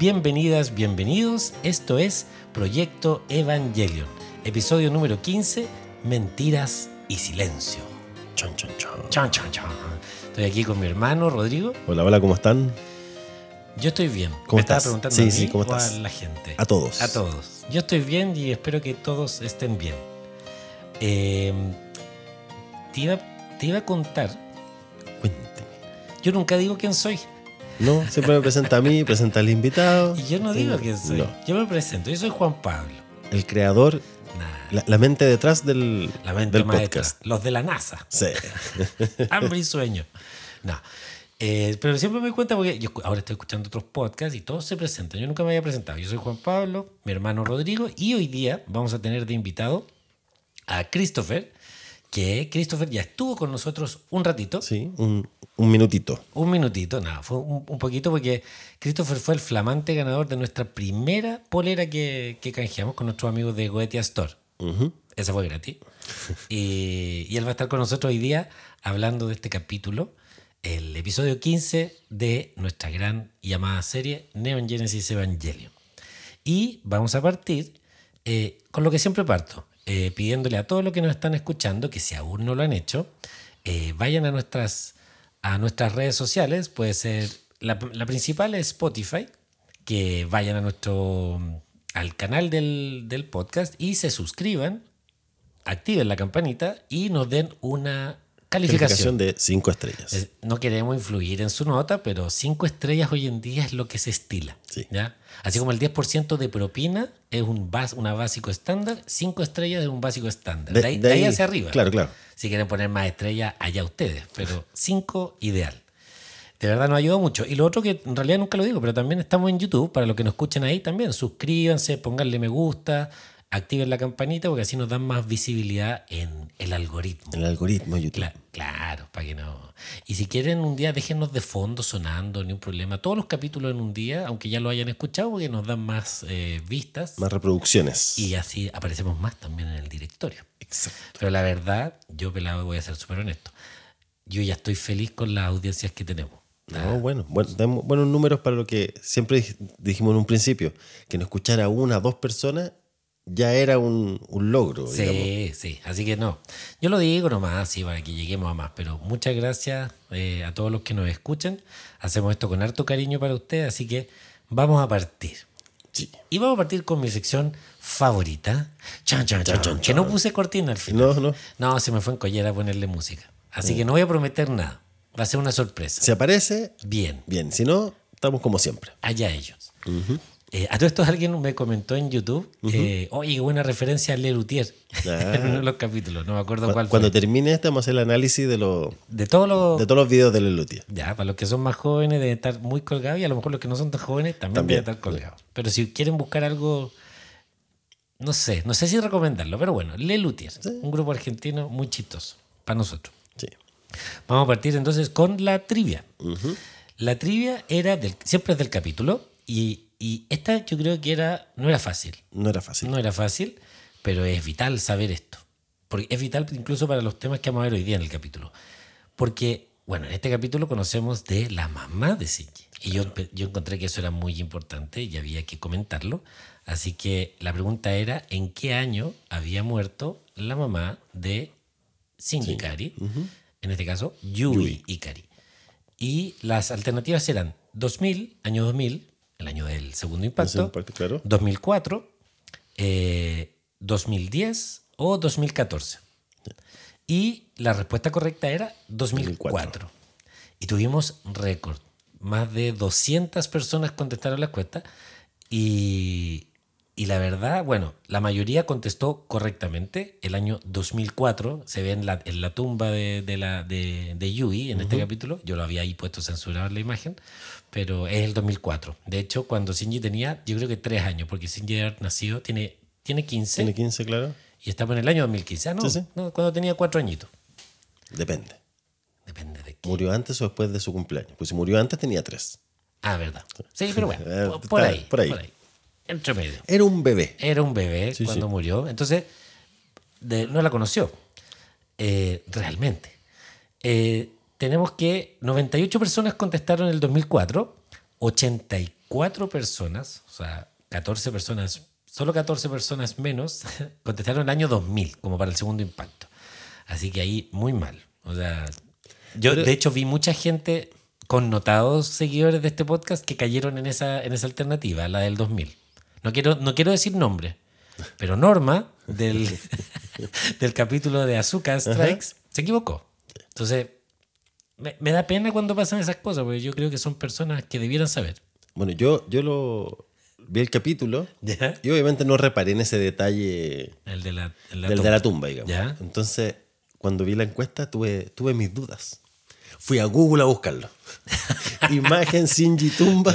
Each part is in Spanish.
Bienvenidas, bienvenidos. Esto es Proyecto Evangelion, episodio número 15, Mentiras y Silencio. Chon, chon, chon. Chan, chan, chan. Estoy aquí con mi hermano Rodrigo. Hola, hola, ¿cómo están? Yo estoy bien. ¿Cómo Me estaba estás? preguntando Sí, a mí sí, ¿cómo o estás? a la gente. A todos. A todos. Yo estoy bien y espero que todos estén bien. Eh, te, iba, te iba a contar. Cuénteme. Yo nunca digo quién soy. No, siempre me presenta a mí, presenta al invitado. Y yo no digo quién soy. No. Yo me presento. Yo soy Juan Pablo. El creador, Nah, la, la mente detrás del, la mente del maestra. podcast. Los de la NASA. Sí. Hambre y sueño. No. Eh, pero siempre me doy cuenta porque yo ahora estoy escuchando otros podcasts y todos se presentan. Yo nunca me había presentado. Yo soy Juan Pablo, mi hermano Rodrigo, y hoy día vamos a tener de invitado a Christopher, que Christopher ya estuvo con nosotros un ratito. Sí, un, un minutito. Un minutito, nada, fue un, un poquito porque Christopher fue el flamante ganador de nuestra primera polera que, que canjeamos con nuestros amigos de Goetia Store. Ujú. Esa fue gratis. y, y él va a estar con nosotros hoy día hablando de este capítulo, el episodio 15 de nuestra gran y amada serie Neon Genesis Evangelion. Y vamos a partir eh, con lo que siempre parto, eh, pidiéndole a todos los que nos están escuchando, que si aún no lo han hecho, eh, vayan a nuestras, a nuestras redes sociales, puede ser, la, la principal es Spotify, que vayan a nuestro, al canal del, del podcast y se suscriban, activen la campanita y nos den una calificación. Calificación de 5 estrellas. No queremos influir en su nota, pero cinco estrellas hoy en día es lo que se estila. Sí. ¿ya? Así como el 10% de propina es un bas, una básico estándar, cinco estrellas es un básico estándar. De, ahí, de ahí hacia arriba. Claro, claro. Si quieren poner más estrellas, allá ustedes, pero cinco ideal. De verdad nos ayuda mucho. Y lo otro que en realidad nunca lo digo, pero también estamos en YouTube, para los que nos escuchen ahí también, suscríbanse, pónganle me gusta, activen la campanita, porque así nos dan más visibilidad en el algoritmo. El algoritmo YouTube. Cla- claro, para que no. Y si quieren un día, déjenos de fondo sonando, ni un problema. Todos los capítulos en un día, aunque ya lo hayan escuchado, porque nos dan más eh, vistas. Más reproducciones. Y así aparecemos más también en el directorio. Exacto. Pero la verdad, yo pelado voy a ser súper honesto. Yo ya estoy feliz con las audiencias que tenemos. No, bueno, bueno, buenos números para lo que siempre dij- dijimos en un principio, que no escuchara una o dos personas ya era un, un logro. digamos. Sí, sí, así que no. Yo lo digo nomás, sí, para que lleguemos a más, pero muchas gracias eh, a todos los que nos escuchan. Hacemos esto con harto cariño para ustedes, así que vamos a partir. Sí. Y vamos a partir con mi sección favorita. Chan, chan, chan, chan, Que no puse cortina al final. No, no. No, se me fue en collera ponerle música. Así que no voy a prometer nada. Va a ser una sorpresa. Si aparece, Bien, bien. Si no, estamos como siempre. allá ellos. Eh, a todo esto alguien me comentó en YouTube, eh, oye, qué buena referencia a Lelutier Ah. en uno de los capítulos, no me acuerdo Cu- cuál Cuando fue. termine este, vamos a hacer el análisis de, lo- De todos los... de todos los videos de Lelutia. Ya, para los que son más jóvenes deben estar muy colgados y a lo mejor los que no son tan jóvenes también, También. deben estar colgados. Pero si quieren buscar algo, no sé, no sé si recomendarlo, pero bueno, Lelutier, un grupo argentino muy chistoso para nosotros. Sí. Vamos a partir entonces con la trivia. La trivia era del, siempre es del capítulo y, y esta yo creo que era no era fácil. No era fácil. No era fácil, pero es vital saber esto. Porque es vital incluso para los temas que vamos a ver hoy día en el capítulo. Porque, bueno, en este capítulo conocemos de la mamá de Shinji. Y yo, yo encontré que eso era muy importante y había que comentarlo. Así que la pregunta era, ¿en qué año había muerto la mamá de Shinji Ikari? En este caso, Yui, Yui. Ikari. Y las alternativas eran 2000, año 2000, el año del segundo impacto, impacto, claro. 2004, eh, 2010 o 2014. Y la respuesta correcta era 2004. 2004. Y tuvimos récord. Más de 200 personas contestaron la encuesta y, y la verdad, bueno, la mayoría contestó correctamente. El año 2004 se ve en la, en la tumba de, de la, de, de Yui en este capítulo. Yo lo había ahí puesto censurado en la imagen, pero es el 2004. De hecho, cuando Shinji tenía, yo creo que tres años, porque Shinji haber nacido, tiene, tiene 15 Tiene 15, claro. y estaba en el año 2015. Ah, no, Sí, sí. no, cuando tenía cuatro añitos. Depende. Depende de qué. ¿Murió antes o después de su cumpleaños? Pues si murió antes tenía 3. Ah, verdad. Sí, pero bueno, Eh, por, por está ahí, por ahí. Entre medio. Era un bebé. Era un bebé Sí, cuando murió. Entonces, de- no la conoció. Eh, realmente. Eh, tenemos que 98 personas contestaron en el 2004, 84 cuatro personas, o sea, 14 personas, solo 14 personas menos, contestaron el año 2000 como para el segundo impacto. Así que ahí muy mal. O sea, yo Pero- de hecho vi mucha gente connotados seguidores de este podcast que cayeron en esa, en esa alternativa, la del 2000. No quiero, no quiero decir nombre, pero Norma del, del capítulo de Azúcar Strikes se equivocó. Entonces, me, me da pena cuando pasan esas cosas, porque yo creo que son personas que debieran saber. Bueno, yo, yo lo vi el capítulo ¿Ya? y obviamente no reparé en ese detalle El de la, el la del tumba. de la tumba, digamos. Ya. Entonces, cuando vi la encuesta, tuve, tuve mis dudas. Fui a Google a buscarlo. Imagen Shinji tumba.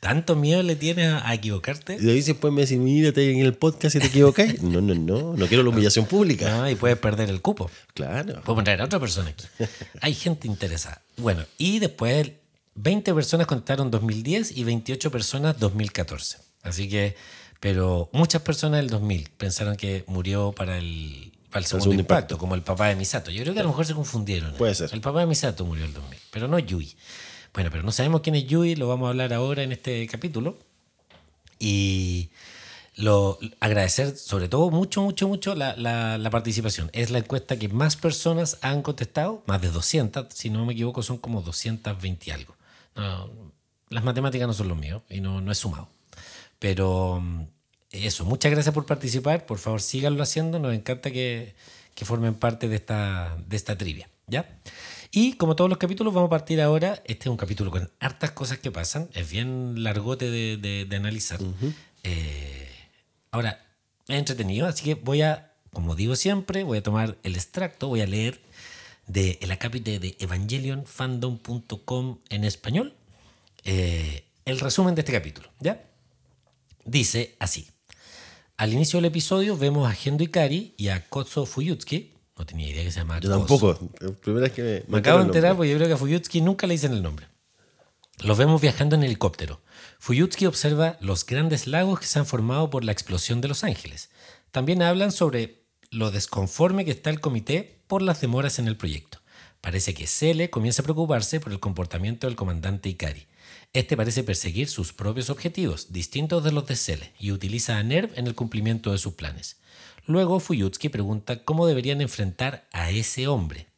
¿Tanto miedo le tienes a, a equivocarte? Y ahí después me decís, mírate en el podcast y te equivocáis. No, no, no. No quiero la humillación pública. Ah, y puedes perder el cupo. Claro. Podemos traer a otra persona aquí. Hay gente interesada. Bueno, y después 20 personas contestaron 2010 y 28 personas 2014. Así que, pero muchas personas del 2000 pensaron que murió para el, segundo segundo impacto, impacto. como el papá de Misato. Yo creo que a lo mejor se confundieron. Puede ser. El papá de Misato murió el 2000, pero no Yui. Bueno, pero no sabemos quién es Yui, lo vamos a hablar ahora en este capítulo. Y lo, agradecer sobre todo mucho, mucho, mucho la, la- la participación. Es la encuesta que más personas han contestado, más de 200, si no me equivoco son como 220 y algo. No, las matemáticas no son los míos y no, no he sumado. Pero mm, eso, muchas gracias por participar, por favor síganlo haciendo, nos encanta que, que formen parte de esta, de esta trivia. ¿ya? Y como todos los capítulos, vamos a partir ahora. Este es un capítulo con hartas cosas que pasan. Es bien largote de, de- de analizar. Eh, ahora, es entretenido, así que voy a, como digo siempre, voy a tomar el extracto, voy a leer de el acápite de evangelionfandom.com en español eh, el resumen de este capítulo. ¿Ya? Dice así. Al inicio del episodio vemos a Gendo Ikari y a Kotso Fuyutsuki. No tenía idea que se llamaba Yo tampoco. La primera vez que me, Me acabo de enterar porque yo creo que a Fuyutsuki nunca le dicen el nombre. Los vemos viajando en helicóptero. Fuyutsuki observa los grandes lagos que se han formado por la explosión de Los Ángeles. También hablan sobre lo desconforme que está el comité por las demoras en el proyecto. Parece que Cele comienza a preocuparse por el comportamiento del comandante Ikari. Este parece perseguir sus propios objetivos, distintos de los de Cele, y utiliza a Nerv en el cumplimiento de sus planes. Luego Fuyutsuki pregunta cómo deberían enfrentar a ese hombre,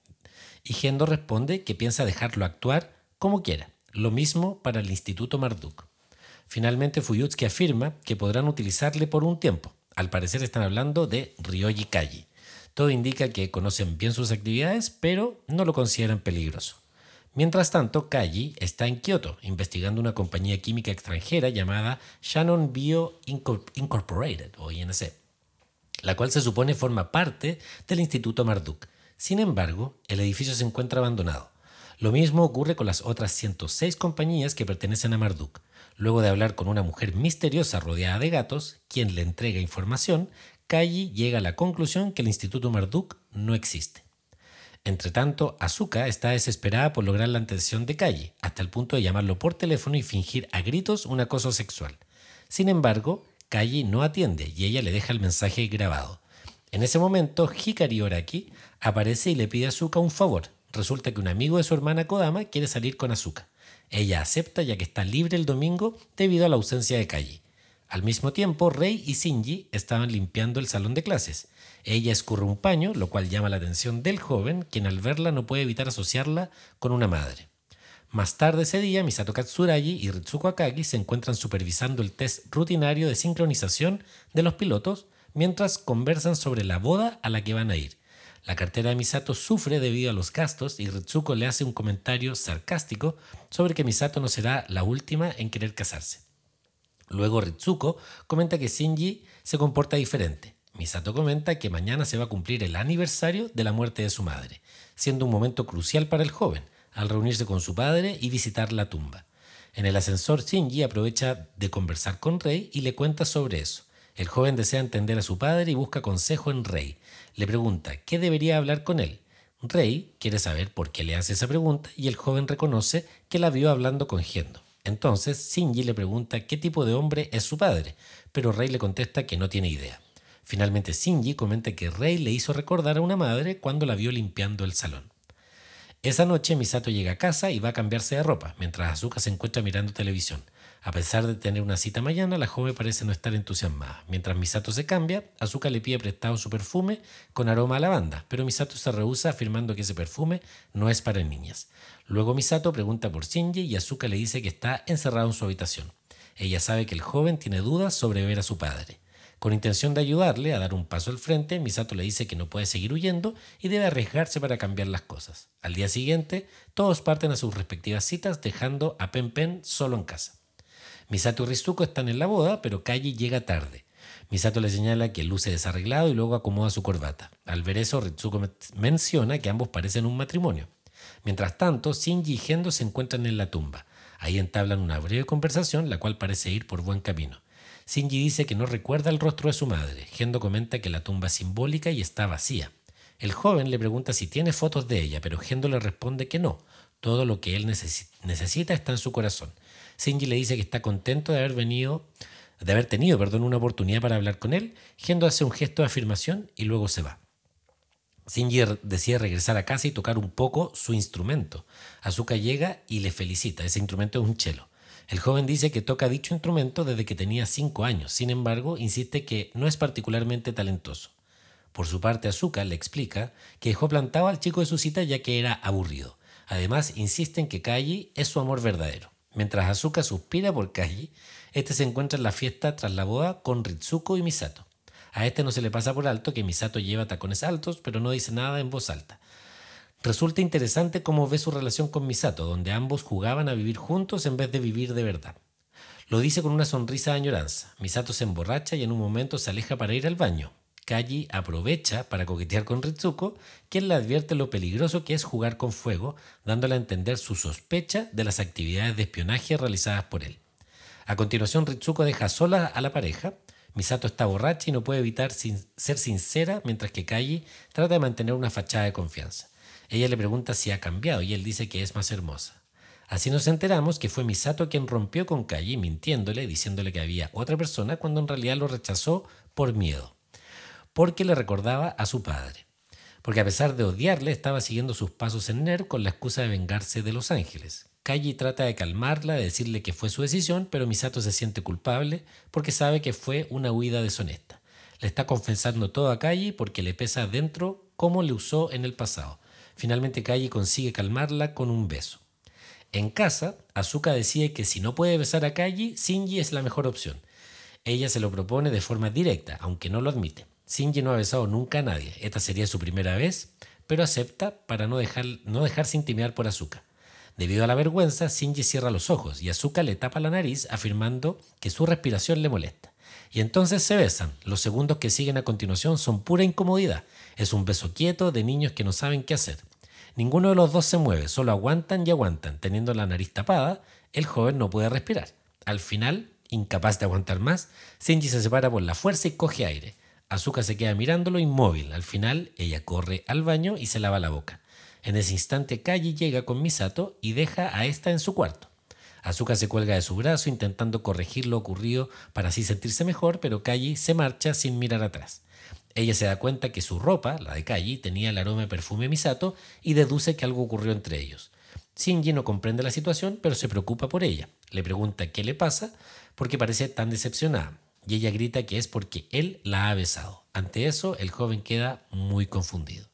y Gendo responde que piensa dejarlo actuar como quiera. Lo mismo para el Instituto Marduk. Finalmente Fuyutsuki afirma que podrán utilizarle por un tiempo. Al parecer están hablando de Ryoji Kaji. Todo indica que conocen bien sus actividades, pero no lo consideran peligroso. Mientras tanto, Kaji está en Kioto investigando una compañía química extranjera llamada Shannon Bio Incor- Incorporated o INC la cual se supone forma parte del Instituto Marduk. Sin embargo, el edificio se encuentra abandonado. Lo mismo ocurre con las otras 106 compañías que pertenecen a Marduk. Luego de hablar con una mujer misteriosa rodeada de gatos, quien le entrega información, Kaji llega a la conclusión que el Instituto Marduk no existe. Entretanto, Asuka está desesperada por lograr la atención de Kaji, hasta el punto de llamarlo por teléfono y fingir a gritos un acoso sexual. Sin embargo, Kaji no atiende y ella le deja el mensaje grabado. En ese momento, Hikari Oraki aparece y le pide a Asuka un favor. Resulta que un amigo de su hermana Kodama quiere salir con Asuka. Ella acepta ya que está libre el domingo debido a la ausencia de Kaji. Al mismo tiempo, Rei y Shinji estaban limpiando el salón de clases. Ella escurre un paño, lo cual llama la atención del joven, quien al verla no puede evitar asociarla con una madre. Más tarde ese día, Misato Katsuragi y Ritsuko Akagi se encuentran supervisando el test rutinario de sincronización de los pilotos mientras conversan sobre la boda a la que van a ir. La cartera de Misato sufre debido a los gastos y Ritsuko le hace un comentario sarcástico sobre que Misato no será la última en querer casarse. Luego Ritsuko comenta que Shinji se comporta diferente. Misato comenta que mañana se va a cumplir el aniversario de la muerte de su madre, siendo un momento crucial para el joven, al reunirse con su padre y visitar la tumba. En el ascensor, Shinji aprovecha de conversar con Rei y le cuenta sobre eso. El joven desea entender a su padre y busca consejo en Rei. Le pregunta qué debería hablar con él. Rei quiere saber por qué le hace esa pregunta y el joven reconoce que la vio hablando con Gendo. Entonces, Shinji le pregunta qué tipo de hombre es su padre, pero Rei le contesta que no tiene idea. Finalmente, Shinji comenta que Rei le hizo recordar a una madre cuando la vio limpiando el salón. Esa noche Misato llega a casa y va a cambiarse de ropa, mientras Asuka se encuentra mirando televisión. A pesar de tener una cita mañana, la joven parece no estar entusiasmada. Mientras Misato se cambia, Azuka le pide prestado su perfume con aroma a lavanda, pero Misato se rehúsa afirmando que ese perfume no es para niñas. Luego Misato pregunta por Shinji y Azuka le dice que está encerrado en su habitación. Ella sabe que el joven tiene dudas sobre ver a su padre. Con intención de ayudarle a dar un paso al frente, Misato le dice que no puede seguir huyendo y debe arriesgarse para cambiar las cosas. Al día siguiente, todos parten a sus respectivas citas, dejando a Pen Pen solo en casa. Misato y Rizuko están en la boda, pero Kaji llega tarde. Misato le señala que luce desarreglado y luego acomoda su corbata. Al ver eso, Ritsuko menciona que ambos parecen un matrimonio. Mientras tanto, Shinji y Gendo se encuentran en la tumba. Ahí entablan una breve conversación, la cual parece ir por buen camino. Shinji dice que no recuerda el rostro de su madre. Gendo comenta que la tumba es simbólica y está vacía. El joven le pregunta si tiene fotos de ella, pero Gendo le responde que no. Todo lo que él necesita está en su corazón. Shinji le dice que está contento de haber venido, de haber tenido, perdón, una oportunidad para hablar con él. Gendo hace un gesto de afirmación y luego se va. Shinji decide regresar a casa y tocar un poco su instrumento. Azuka llega y le felicita. Ese instrumento es un cello. El joven dice que toca dicho instrumento desde que tenía cinco años, sin embargo, insiste que no es particularmente talentoso. Por su parte, Azuka le explica que dejó plantado al chico de su cita ya que era aburrido. Además, insiste en que Kaji es su amor verdadero. Mientras Azuka suspira por Kaji, este se encuentra en la fiesta tras la boda con Ritsuko y Misato. A este no se le pasa por alto que Misato lleva tacones altos, pero no dice nada en voz alta. Resulta interesante cómo ve su relación con Misato, donde ambos jugaban a vivir juntos en vez de vivir de verdad. Lo dice con una sonrisa de añoranza. Misato se emborracha y en un momento se aleja para ir al baño. Kaji aprovecha para coquetear con Ritsuko, quien le advierte lo peligroso que es jugar con fuego, dándole a entender su sospecha de las actividades de espionaje realizadas por él. A continuación, Ritsuko deja sola a la pareja. Misato está borracha y no puede evitar ser sincera, mientras que Kaji trata de mantener una fachada de confianza. Ella le pregunta si ha cambiado y él dice que es más hermosa. Así nos enteramos que fue Misato quien rompió con Kaji mintiéndole, diciéndole que había otra persona cuando en realidad lo rechazó por miedo, porque le recordaba a su padre. Porque a pesar de odiarle, estaba siguiendo sus pasos en NER con la excusa de vengarse de Los Ángeles. Kaji trata de calmarla, de decirle que fue su decisión, pero Misato se siente culpable porque sabe que fue una huida deshonesta. Le está confesando todo a Kaji porque le pesa adentro cómo le usó en el pasado Finalmente Kaji consigue calmarla con un beso. En casa, Azuka decide que si no puede besar a Kaji, Shinji es la mejor opción. Ella se lo propone de forma directa, aunque no lo admite. Shinji no ha besado nunca a nadie. Esta sería su primera vez, pero acepta para no, dejar, no dejarse intimidar por Azuka. Debido a la vergüenza, Shinji cierra los ojos y Azuka le tapa la nariz afirmando que su respiración le molesta. Y entonces se besan. Los segundos que siguen a continuación son pura incomodidad. Es un beso quieto de niños que no saben qué hacer. Ninguno de los dos se mueve, solo aguantan y aguantan. Teniendo la nariz tapada, el joven no puede respirar. Al final, incapaz de aguantar más, Shinji se separa por la fuerza y coge aire. Azuka se queda mirándolo inmóvil. Al final, ella corre al baño y se lava la boca. En ese instante, Kaji llega con Misato y deja a esta en su cuarto. Azuka se cuelga de su brazo intentando corregir lo ocurrido para así sentirse mejor, pero Kaji se marcha sin mirar atrás. Ella se da cuenta que su ropa, la de Kaji, tenía el aroma de perfume Misato y deduce que algo ocurrió entre ellos. Shinji no comprende la situación, pero se preocupa por ella. Le pregunta qué le pasa porque parece tan decepcionada. Y ella grita que es porque él la ha besado. Ante eso, el joven queda muy confundido.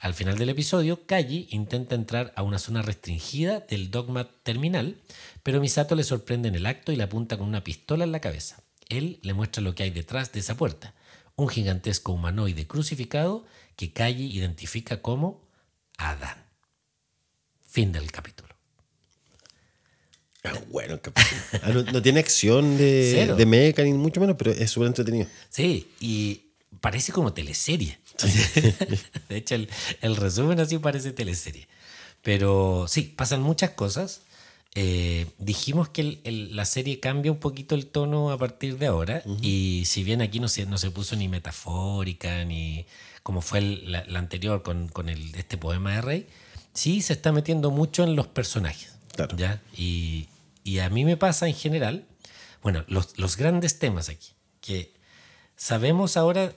Al final del episodio, Kaji intenta entrar a una zona restringida del dogma terminal, pero Misato le sorprende en el acto y le apunta con una pistola en la cabeza. Él le muestra lo que hay detrás de esa puerta, un gigantesco humanoide crucificado que Kaji identifica como Adán. Fin del capítulo. Ah, bueno, ah, no, no, tiene acción de, de mecha ni mucho menos, pero es súper entretenido. Sí, y parece como teleserie. de hecho, el, resumen así parece teleserie. Pero sí, pasan muchas cosas. Eh, dijimos que la serie cambia un poquito el tono a partir de ahora. Y si bien aquí no se, no se puso ni metafórica, ni como fue la, anterior con, con el, este poema de Rey, sí se está metiendo mucho en los personajes. ¿ya? Y, y, a mí me pasa en general, bueno, los, los grandes temas aquí, que sabemos ahora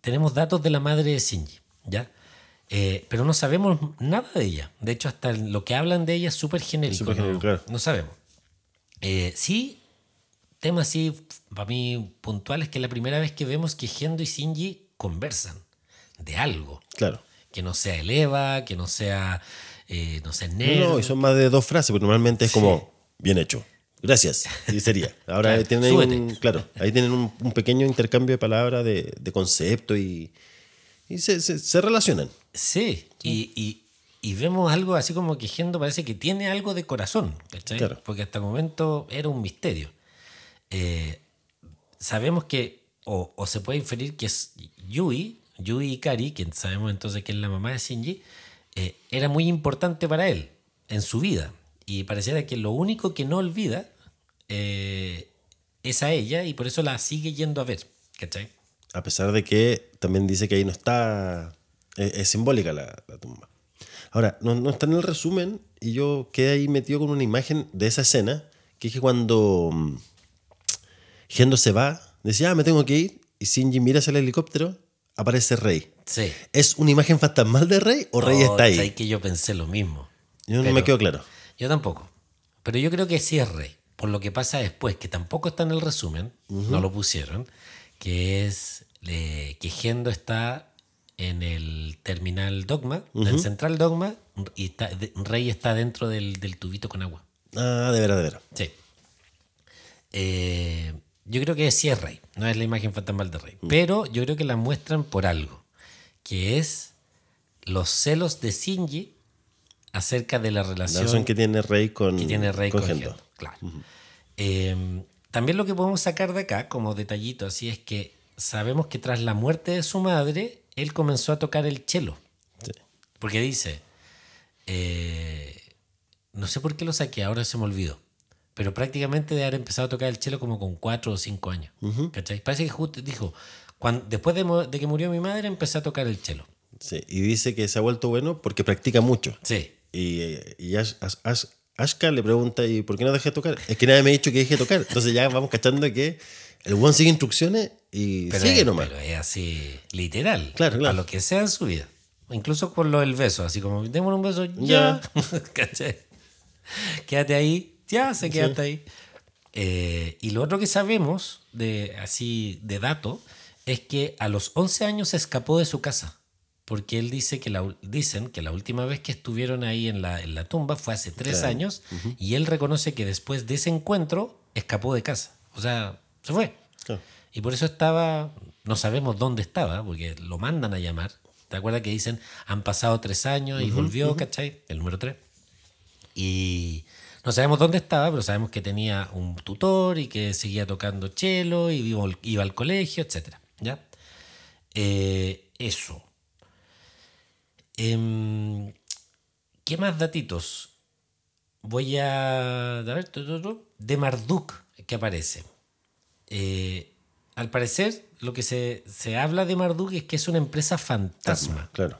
tenemos datos de la madre de Shinji, ¿ya? Eh, pero no sabemos nada de ella. De hecho, hasta lo que hablan de ella es súper genérico. no, no, sabemos. Eh, sí, tema así, para mí puntual, es que es la primera vez que vemos que Gendo y Shinji conversan de algo. Claro. Que no sea el Eva, que no sea, eh, no sé, Nerd. No, y son más de dos frases, porque normalmente es como, bien hecho. Gracias. Y sería. Ahora Claro, tienen, un, claro, ahí tienen un, un pequeño intercambio de palabras, de, de concepto y, y se, se- se relacionan. Sí, y, y- y vemos algo así como que Gendo parece que tiene algo de corazón, ¿cachai? Claro. Porque hasta el momento era un misterio. Eh, sabemos que, o, o se puede inferir que es Yui, Yui Ikari, quien sabemos entonces que es la mamá de Shinji, eh, era muy importante para él en su vida. Y pareciera que lo único que no olvida eh, es a ella y por eso la sigue yendo a ver, ¿cachai? A pesar de que también dice que ahí no está. Es, es simbólica la, la tumba. Ahora, no, no está en el resumen y yo quedé ahí metido con una imagen de esa escena que es que cuando mm, Gendo se va, decía, ah, me tengo que ir, y Shinji mira hacia el helicóptero, aparece Rey. Sí. ¿Es una imagen fantasmal de Rey o Rey Oh, está ahí? sabes que yo pensé lo mismo. Yo no me quedo claro. Yo tampoco. Pero yo creo que sí es rey. Por lo que pasa después, que tampoco está en el resumen, no lo pusieron, que es eh, que Gendo está en el terminal Dogma, del central Dogma, y está- Rey está dentro del, del tubito con agua. Ah, de veras, de veras. Sí. Eh, yo creo que sí es Rey, no es la imagen fantasmal de Rey. Pero yo creo que la muestran por algo, que es los celos de Shinji acerca de la La relación que tiene Rey con, que tiene Rey con con Gendo. Gendo, Claro. Eh, también lo que podemos sacar de acá, como detallito así, es que sabemos que tras la muerte de su madre, él comenzó a tocar el cello. Sí. Porque dice, eh, no sé por qué lo saqué, ahora se me olvidó. Pero prácticamente de haber empezado a tocar el cello como con cuatro o cinco años. ¿cachai? Parece que justo dijo, cuando, después de, de que murió mi madre, empecé a tocar el cello. Sí, Y dice que se ha vuelto bueno porque practica mucho. Sí, Y, eh, y Ash- Ash- Ash- Ashka le pregunta, ¿y por qué no dejé de tocar? Es que nadie me ha dicho que deje de tocar. Entonces ya vamos cachando que el one sigue instrucciones y pero, sigue es, nomás. pero es así, literal. Claro, claro. A lo que sea en su vida. Incluso con lo del beso, así como, démosle un beso, ya. Ya. ¿Cachai? Quédate ahí, ya se quédate ahí. Eh, y lo otro que sabemos, de, así de dato, es que a los 11 años se escapó de su casa. Porque él dice que la, dicen que la última vez que estuvieron ahí en la, en la tumba fue hace tres Claro. años y él reconoce que después de ese encuentro escapó de casa. O sea, se fue. Claro. Y por eso estaba, no sabemos dónde estaba, porque lo mandan a llamar. ¿Te acuerdas que dicen, han pasado tres años y volvió, ¿cachai? El número tres. Y no sabemos dónde estaba, pero sabemos que tenía un tutor y que seguía tocando cello y iba, al- colegio, etc. ¿Ya? Eh, eso. Em, ¿Qué más datitos? Voy a... a ver, de Marduk que aparece. Eh, al parecer, lo que se, se habla de Marduk es que es una empresa fantasma. Claro.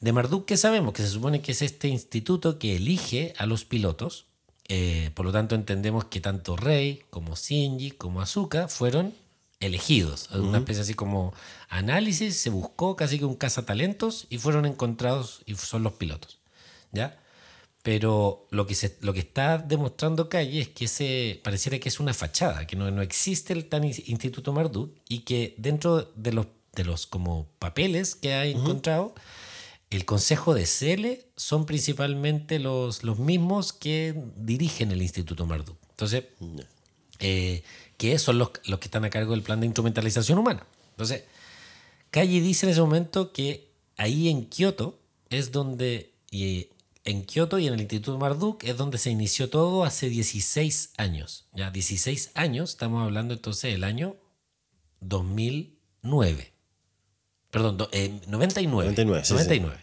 De Marduk, ¿qué sabemos? Que se supone que es este instituto que elige a los pilotos. Eh, por lo tanto, entendemos que tanto Rey como Shinji como Asuka fueron elegidos. Una especie así como análisis, se buscó casi que un cazatalentos y fueron encontrados y son los pilotos. ¿Ya? Pero lo que, se, lo que está demostrando Calle es que ese pareciera que es una fachada, que no, no existe el tan in- Instituto Marduk y que dentro de los, de los como papeles que ha encontrado, el Consejo de Cele son principalmente los, los mismos que dirigen el Instituto Marduk. Entonces, eh, que son los, los que están a cargo del plan de instrumentalización humana. Entonces, Calle dice en ese momento que ahí en Kioto es donde, y en Kioto y en el Instituto Marduk es donde se inició todo hace 16 años. Ya 16 años, estamos hablando entonces del año 2009. Perdón, do- eh, 99. 99, sí, sí. 99,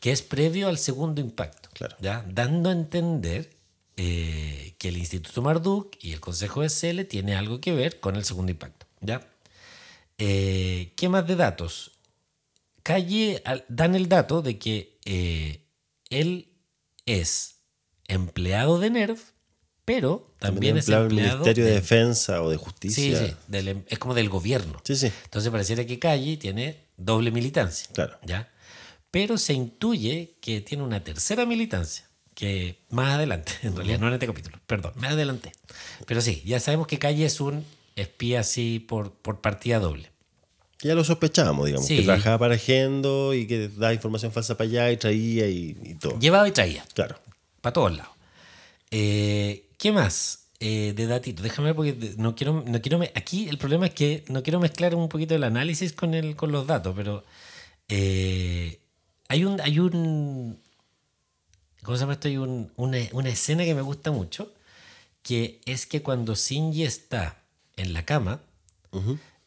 Que es previo al segundo impacto. Claro. ¿ya? Dando a entender eh, que el Instituto Marduk y el Consejo de Cele tiene algo que ver con el segundo impacto. ¿ya? Eh, ¿Qué más de datos? Calle al- dan el dato de que eh, él es empleado de NERV, pero también, es empleado del Ministerio de, de- Defensa o de Sí, Justicia. sí, del em- es como del gobierno. Sí, sí. Entonces pareciera que Calle tiene doble militancia. Claro. ¿ya? Pero se intuye que tiene una tercera militancia, que más adelante, en realidad no en este capítulo, perdón, más adelante. Pero sí, ya sabemos que Calle es un espía así por, por partida doble. Ya lo sospechábamos, digamos, Sí. que trabajaba para Gendo y que da información falsa para allá y traía y, y todo. Llevaba y traía, Claro. para todos lados. Eh, ¿Qué más? Eh, de datitos, déjame porque no quiero, no quiero me- aquí el problema es que no quiero mezclar un poquito el análisis con el, con los datos, pero eh, hay un, hay un, ¿cómo se llama esto? Hay un- una, una escena que me gusta mucho, que es que cuando Shinji está en la cama,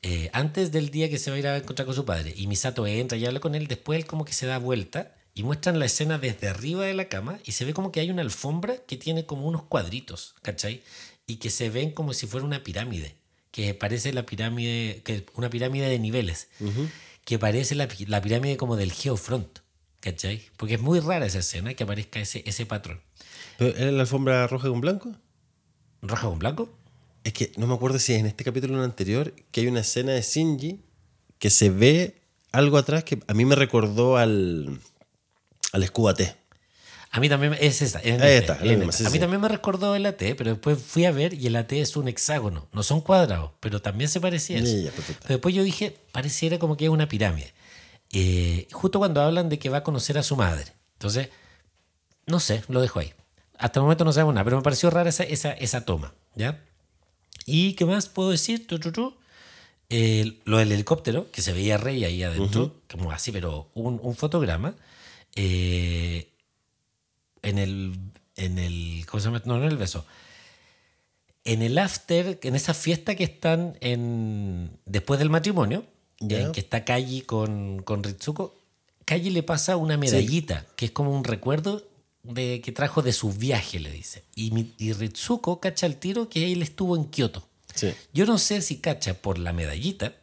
eh, antes del día que se va a ir a encontrar con su padre, y Misato entra y habla con él, después él como que se da vuelta y muestran la escena desde arriba de la cama y se ve como que hay una alfombra que tiene como unos cuadritos, ¿cachai? Y que se ven como si fuera una pirámide, que parece la pirámide, que una pirámide de niveles, que parece la, pi- la pirámide como del Geofront, ¿cachai? Porque es muy rara esa escena que aparezca ese, ese patrón. ¿Pero era la alfombra roja con blanco? ¿Roja con blanco? Es que no me acuerdo si es en este capítulo o en el anterior que hay una escena de Shinji que se ve algo atrás que a mí me recordó al, al T. A mí también es Ahí este, está, misma, esta. sí, a mí sí. también me recordó el AT, pero después fui a ver y el AT es un hexágono. No son cuadrados, pero también se parecía a eso. Pero después yo dije, pareciera como que es una pirámide. Eh, justo cuando hablan de que va a conocer a su madre. Entonces, no sé, lo dejo ahí. Hasta el momento no sabemos nada, pero me pareció rara esa, esa, esa toma. ¿Ya? ¿Y qué más puedo decir? Tu, tu, tu. Eh, lo del helicóptero, que se veía Rey ahí adentro, como así, pero un, un fotograma. eh, en el, en el. ¿Cómo se llama? No, no en el beso. En el after, en esa fiesta que están en después del matrimonio, en que está Kaji con, con Ritsuko, Kaji le pasa una medallita, que es como un recuerdo de que trajo de su viaje, le dice. Y, mi- y Ritsuko cacha el tiro que él estuvo en Kioto. Sí. Yo no sé si cacha por la medallita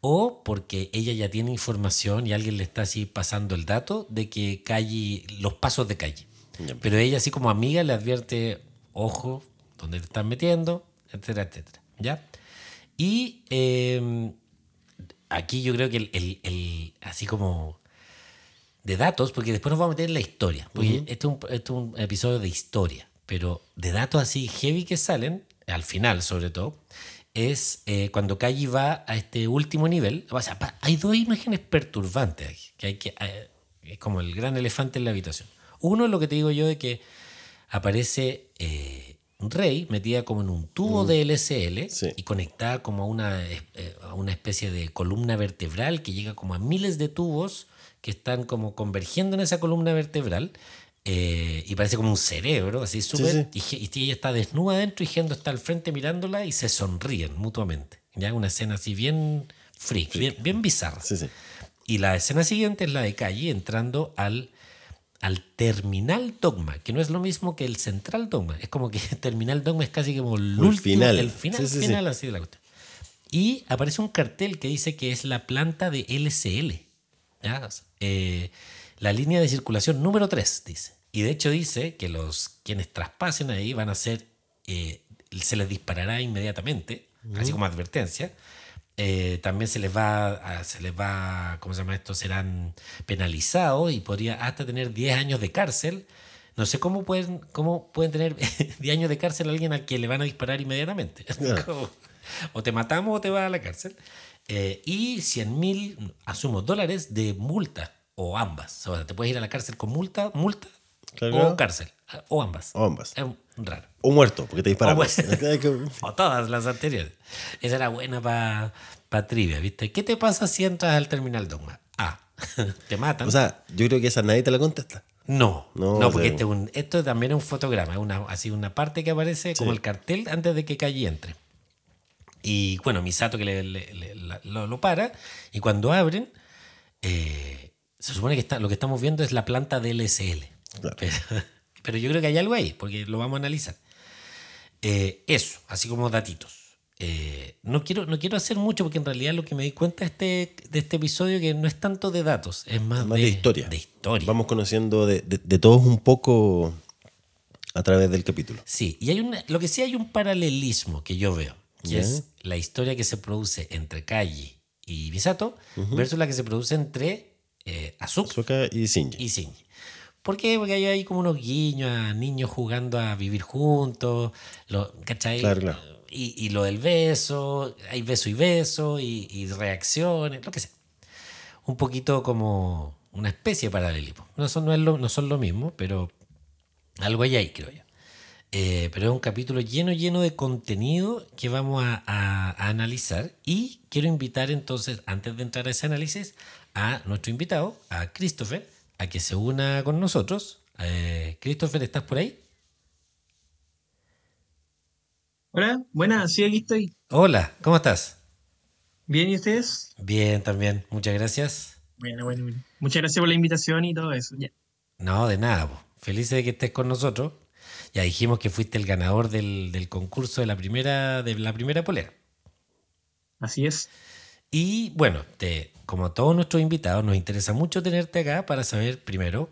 o porque ella ya tiene información y alguien le está así pasando el dato de que Calle, los pasos de Calle. Ya. Pero ella así como amiga le advierte, ojo, dónde te están metiendo, etcétera, etcétera. ¿Ya? Y eh, aquí yo creo que el, el- el- así como de datos, porque después nos vamos a meter en la historia, porque este, es un, este es un episodio de historia, pero de datos así heavy que salen, al final sobre todo, es eh, cuando Kaji va a este último nivel, o sea, pa- hay dos imágenes perturbantes aquí, que hay que, eh, es como el gran elefante en la habitación. Uno es lo que te digo yo de que aparece eh, Rey metida como en un tubo de LSL Sí. y conectada como a una, a una especie de columna vertebral que llega como a miles de tubos que están como convergiendo en esa columna vertebral eh, y parece como un cerebro, así súper. Y, Ge- y ella está desnuda adentro y Gendo está al frente mirándola y se sonríen mutuamente. Ya una escena así bien freak, bien, bien bizarra. Sí, sí. Y la escena siguiente es la de Calle entrando al, al terminal dogma, que no es lo mismo que el central dogma. Es como que el terminal dogma es casi como el, el último, final. el final, Sí, sí, sí. final así de la cuestión. Y aparece un cartel que dice que es la planta de LCL. ¿ya? Eh, la línea de circulación número 3, dice. Y de hecho dice que los quienes traspasen ahí van a ser, eh, se les disparará inmediatamente, así como advertencia. Eh, también se les va, a- se les va, ¿cómo se llama esto? Serán penalizados y podría hasta tener 10 años de cárcel. No sé cómo pueden, cómo pueden tener 10 años de cárcel a alguien al que le van a disparar inmediatamente. O te matamos o te vas a la cárcel. Eh, y 100 mil, asumo, dólares de multa o ambas. O sea, te puedes ir a la cárcel con multa, multa Claro, o cárcel. O ambas. O ambas. Es raro. O muerto, porque te disparamos. O O todas las anteriores. Esa era buena para trivia, ¿viste? ¿Qué te pasa si entras al terminal Dogma? A. te matan. o sea, yo creo que esa nadie te la contesta. no, No, no, porque este un- esto también es un fotograma, es una, así una parte que aparece como el cartel antes de que Calle entre. Y bueno, Misato que le, le- le- la- lo, lo para, y cuando abren, eh, se supone que está, lo que estamos viendo es la planta del LSL. Claro. Pero, pero yo creo que hay algo ahí, porque lo vamos a analizar. Eh, eso, así como datitos. Eh, no, quiero, no quiero hacer mucho porque en realidad lo que me di cuenta de este, de este episodio que no es tanto de datos, es más, Más de, historia. De historia. Vamos conociendo de, de- todos un poco a través del capítulo. Sí, y hay una, lo que sí hay un paralelismo que yo veo, que es la historia que se produce entre Kaji y Misato versus la que se produce entre eh, Azuka y Shinji. y Shinji. ¿Por qué? Porque hay ahí como unos guiños a niños jugando a vivir juntos, lo, ¿cachai? Claro, claro. Y, y lo del beso, hay beso y beso, y, y reacciones, lo que sea. Un poquito como una especie de paralelismo. No son, no, es lo- no son lo mismo, pero algo hay ahí, creo yo. Eh, pero es un capítulo lleno, lleno de contenido que vamos a, a- a analizar. Y quiero invitar entonces, antes de entrar a ese análisis, a nuestro invitado, a Christopher, a que se una con nosotros. Eh, Christopher, ¿estás por ahí? Hola, buenas, sí, aquí estoy. Hola, ¿cómo estás? ¿Bien y ustedes? Bien, también. Muchas gracias. Bueno, bueno, bueno. Muchas gracias por la invitación y todo eso. Ya. No, de nada. po. Felices de que estés con nosotros. Ya dijimos que fuiste el ganador del, del concurso de la primera, de la primera polera. Así es. Y bueno, te, como todos nuestros invitados, nos interesa mucho tenerte acá para saber primero,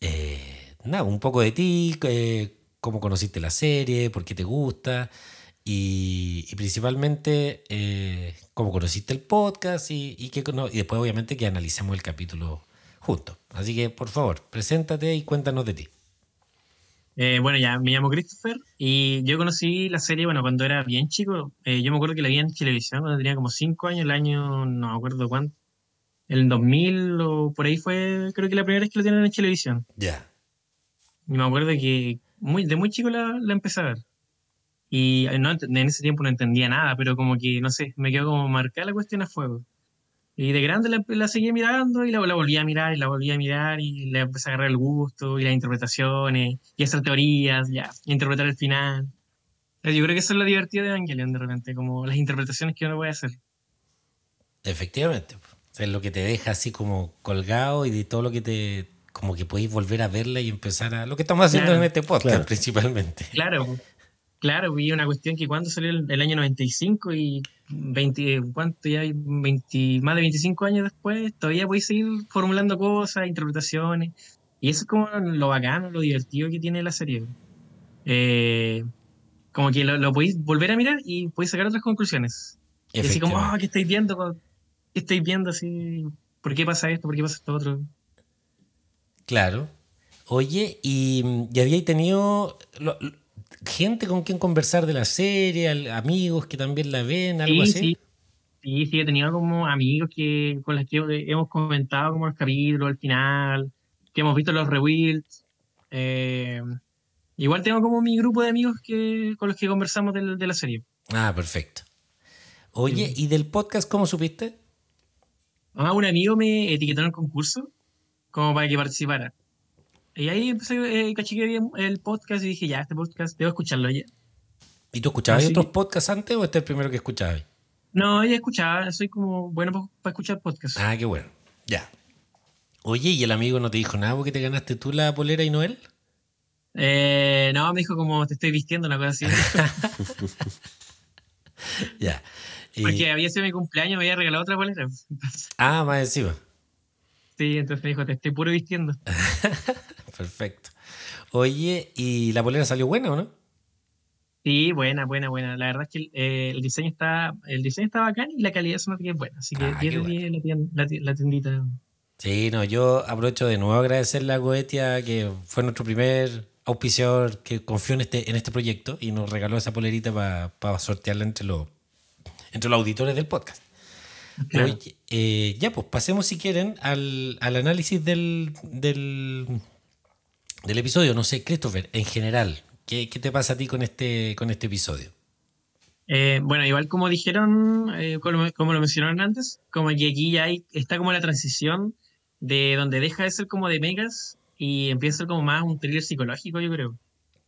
eh, nada, un poco de ti, eh, cómo conociste la serie, por qué te gusta y, principalmente eh, cómo conociste el podcast y, y, cono- y después obviamente que analicemos el capítulo juntos. Así que por favor, preséntate y cuéntanos de ti. Eh, bueno, ya me llamo Christopher y yo conocí la serie, bueno, cuando era bien chico. Eh, yo me acuerdo que la vi en televisión cuando tenía como 5 años, el año, no me acuerdo cuánto, el 2000 o por ahí fue, creo que la primera vez que lo tienen en televisión. Ya. Y me acuerdo que muy, de muy chico la, la empecé a ver. Y eh, no, en ese tiempo no entendía nada, pero como que, no sé, me quedó como marcada la cuestión a fuego. Y de grande la, la seguí mirando y la, la volví a mirar y la volví a mirar y le empecé a agarrar el gusto y las interpretaciones y hacer teorías, ya, y interpretar el final. Yo creo que eso es lo divertido de Evangelion de repente, como las interpretaciones que uno puede hacer. Efectivamente. po. O sea, es lo que te deja así como colgado y de todo lo que te... Como que podéis volver a verla y empezar a... Lo que estamos haciendo Claro. en este podcast Claro. principalmente. Claro, claro, vi una cuestión que cuando salió el, el año 95 y 20, ¿cuánto ya? hay? 20, más de 25 años después, todavía podéis seguir formulando cosas, interpretaciones. Y eso es como lo bacano, lo divertido que tiene la serie. Eh, como que lo, lo podéis volver a mirar y podéis sacar otras conclusiones. Y así como, ah, ¿qué estáis viendo? ¿Qué estáis viendo? Así, ¿Por qué pasa esto? ¿Por qué pasa esto otro? Claro. Oye, ¿y, y habíais tenido lo- lo- gente con quien conversar de la serie, amigos que también la ven, algo Sí, así? sí. Sí, sí, he tenido como amigos que, con los que hemos comentado como los capítulos al final, que hemos visto los rebuilds. Eh, igual tengo como mi grupo de amigos que, con los que conversamos del- de, la serie. Ah, perfecto. Oye, Sí. ¿y del podcast cómo supiste? Ah, un amigo me etiquetó en el concurso como para que participara. Y ahí empecé, eh, caché que había el podcast y dije, ya, este podcast, debo escucharlo ya. ¿Y tú escuchabas otros podcasts antes o este es el primero que escuchabas? No, ya escuchaba, soy como bueno para escuchar podcasts. Ah, qué bueno. Ya. Oye, ¿y el amigo no te dijo nada porque te ganaste tú la polera y no él? Eh, no, me dijo como te estoy vistiendo, una cosa así. Ya. Y- Porque había sido mi cumpleaños, me había regalado otra bolera. Ah, más encima. Sí, entonces me dijo, te estoy puro vistiendo. Perfecto. Oye, ¿y la polera salió buena o no? Sí, buena, buena, buena. La verdad es que el, eh, el diseño está, el diseño está bacán y la calidad se nota que es buena. Así que Ah, qué 10 de bueno. 10 la, la la tiendita. Sí, no, yo aprovecho de nuevo a agradecerle a Goetia, que fue nuestro primer auspiciador que confió en este, en este proyecto y nos regaló esa polerita para sortearla entre los, entre los auditores del podcast. Claro. Oye, eh, ya, pues pasemos si quieren al, al análisis del, del, del episodio. No sé, Christopher, en general, ¿qué, qué te pasa a ti con este, con este episodio? Eh, bueno, igual como dijeron, eh, como, lo mencionaron antes, como que aquí ya hay, está como la transición de donde deja de ser como de megas y empieza como más un thriller psicológico, yo creo.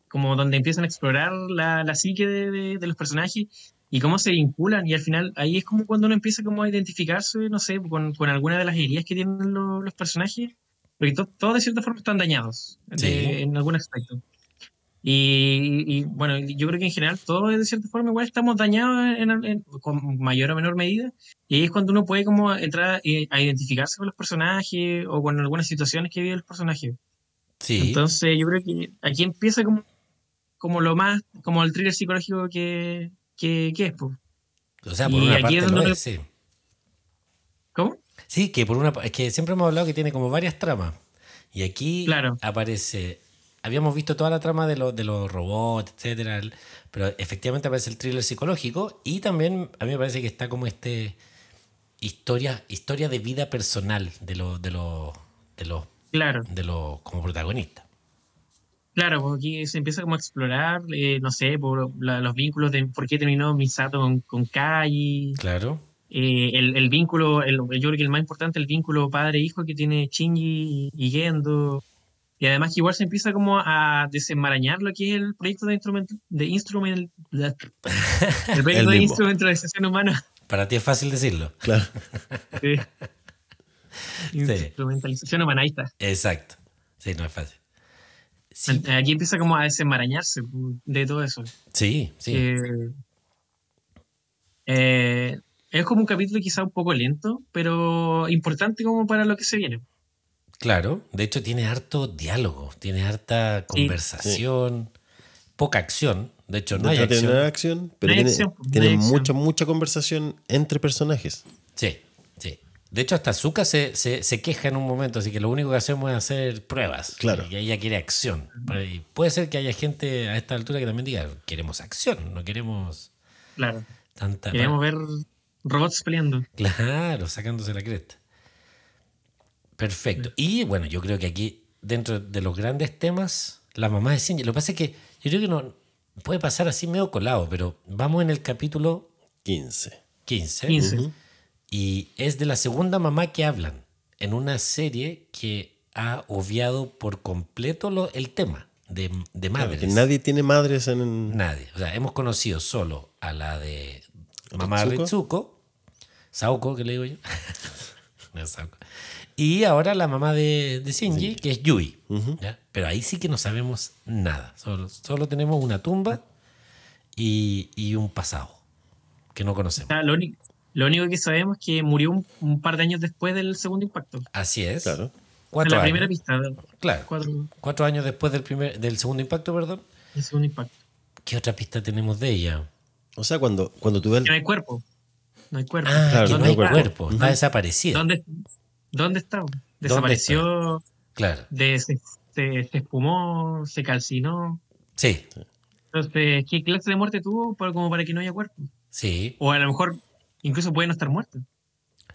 Como donde empiezan a explorar la, la psique de, los personajes y cómo se vinculan. Y al final ahí es como cuando uno empieza como a identificarse, no sé, con, con alguna de las heridas que tienen lo- los personajes. Porque to- todos de cierta forma están dañados de- Sí. en algún aspecto. Y, y, bueno, yo creo que en general todos de cierta forma igual estamos dañados en, en- con mayor o menor medida. Y ahí es cuando uno puede como entrar eh, a identificarse con los personajes o con algunas situaciones que viven los personajes. Sí, Entonces yo creo que aquí empieza como, como lo más, como el thriller psicológico que, que, que es. po. o sea, por y una aquí parte es lo donde- es, sí. Sí, que por una es que siempre hemos hablado que tiene como varias tramas. Y aquí Claro. aparece. Habíamos visto toda la trama de, los de los robots, etcétera, pero efectivamente aparece el thriller psicológico y también a mí me parece que está como este historia, historia de vida personal de los de los de los Claro, de los como protagonistas. claro, porque aquí se empieza como a explorar, eh, no sé, por la- los vínculos de por qué terminó Misato con, con Kai, Claro. Eh, el, el vínculo, el, yo creo que el más importante, el vínculo padre-hijo que tiene Shinji y Gendo. Y además que igual se empieza como a desenmarañar lo que es el proyecto de instrument, de instrument, el proyecto El de instrumentalización humana. Para ti es fácil decirlo. Claro. Sí. Instrumentalización humana, ahí está. Exacto. Sí, no es fácil. Sí, Aquí empieza como a desenmarañarse de todo eso. sí. sí. que, eh, es como un capítulo quizá un poco lento, pero importante como para lo que se viene. Claro, de hecho tiene harto diálogo, tiene harta conversación, poca acción. De hecho, no hay tiene acción. de acción, pero No hay tiene, acción, no tiene acción. mucha, mucha conversación entre personajes. Sí, sí. De hecho, hasta Zuka se, se, se queja en un momento, así que lo único que hacemos es hacer pruebas. Claro. Y ella quiere acción. Y puede ser que haya gente a esta altura que también diga, queremos acción, no queremos Claro. tanta... Queremos ver robots peleando. Claro, sacándose la cresta. Perfecto. Y bueno, yo creo que aquí, dentro de los grandes temas, la mamá de Shinji. Lo que pasa es que yo creo que no puede pasar así medio colado, pero vamos en el capítulo 15. 15. 15. Y es de la segunda mamá que hablan en una serie que ha obviado por completo lo- el tema de, de Claro, madres. que nadie tiene madres en. Nadie. O sea, hemos conocido solo a la de mamá ¿Ritsuko? Ritsuko, Saoko, que le digo yo. No es Saoko. Y ahora la mamá de, de Shinji, que es Yui. ¿ya? Pero ahí sí que no sabemos nada. Solo, solo tenemos una tumba y, y un pasado que no conocemos. sea, lo, único, lo único que sabemos es que murió un, un par de años después del segundo impacto. Así es. Claro. En Cuatro la años. primera pista. Claro. Cuatro, Cuatro años después del, primer, del segundo impacto, perdón. el segundo impacto. ¿Qué otra pista tenemos de ella? O sea, cuando, cuando tú ves. No hay cuerpo. No hay cuerpo. Ah, Claro, que no hay cuerpo. cuerpo. Está desaparecida. ¿Dónde, ¿Dónde está? Desapareció, Claro. de- se, se- se espumó, se calcinó. Sí, Entonces, ¿qué clase de muerte tuvo para, como para que no haya cuerpo? sí. O a lo mejor incluso puede no estar muerta.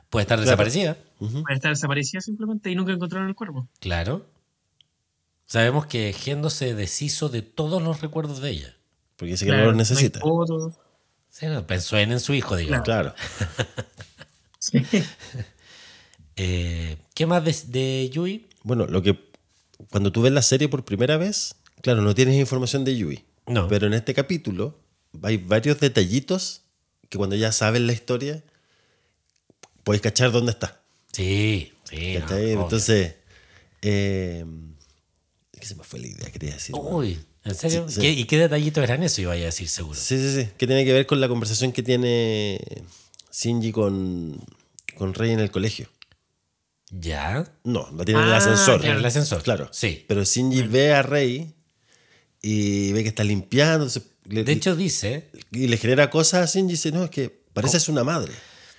Puede estar Claro. desaparecida. Puede estar desaparecida simplemente y nunca encontraron el cuerpo. Claro. Sabemos que Gendo se deshizo de todos los recuerdos de ella. Porque dice que no los hay necesita. fotos. Sí, no, pensó en, en su hijo, digamos. Claro. Sí. Eh, ¿Qué más de, de Yui? Bueno, lo que. Cuando tú ves la serie por primera vez, claro, no tienes información de Yui. No. Pero en este capítulo hay varios detallitos que cuando ya sabes la historia, puedes cachar dónde está. Sí, sí. Entonces. Eh, ¿Qué se me fue la idea que quería decir? Uy, ¿en serio? Sí, sí. ¿Qué- ¿Y qué detallitos eran eso? Iba a decir seguro. Sí, sí, sí. Que tiene que ver con la conversación que tiene Shinji con, con Rey en el colegio. ¿Ya? No, la tiene en el Ah, ascensor. En el ascensor. Claro. Sí. Pero Shinji ve a Rey y ve que está limpiando. le- De hecho, dice, y le genera cosas a Shinji y dice, no, es que parece es una madre.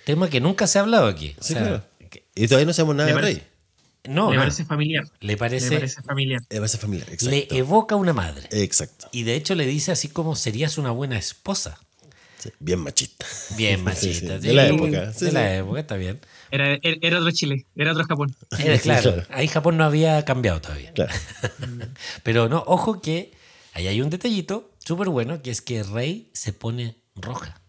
tema que nunca se ha hablado aquí. O Sí, sea, claro. que- Y todavía no sabemos nada de parece- Rey. No, le no. parece familiar. Le parece, Le parece familiar. Le parece familiar, le exacto. evoca una madre. Exacto. Y de hecho le dice así como serías una buena esposa. Sí, bien machista. Bien machista. sí. sí. De la época. Sí, de sí. la época, está bien. Era, era, era otro Chile, era otro Japón. Era, claro, Claro. ahí Japón no había cambiado todavía. Claro. Pero no, ojo que ahí hay un detallito súper bueno, que es que Rey se pone roja.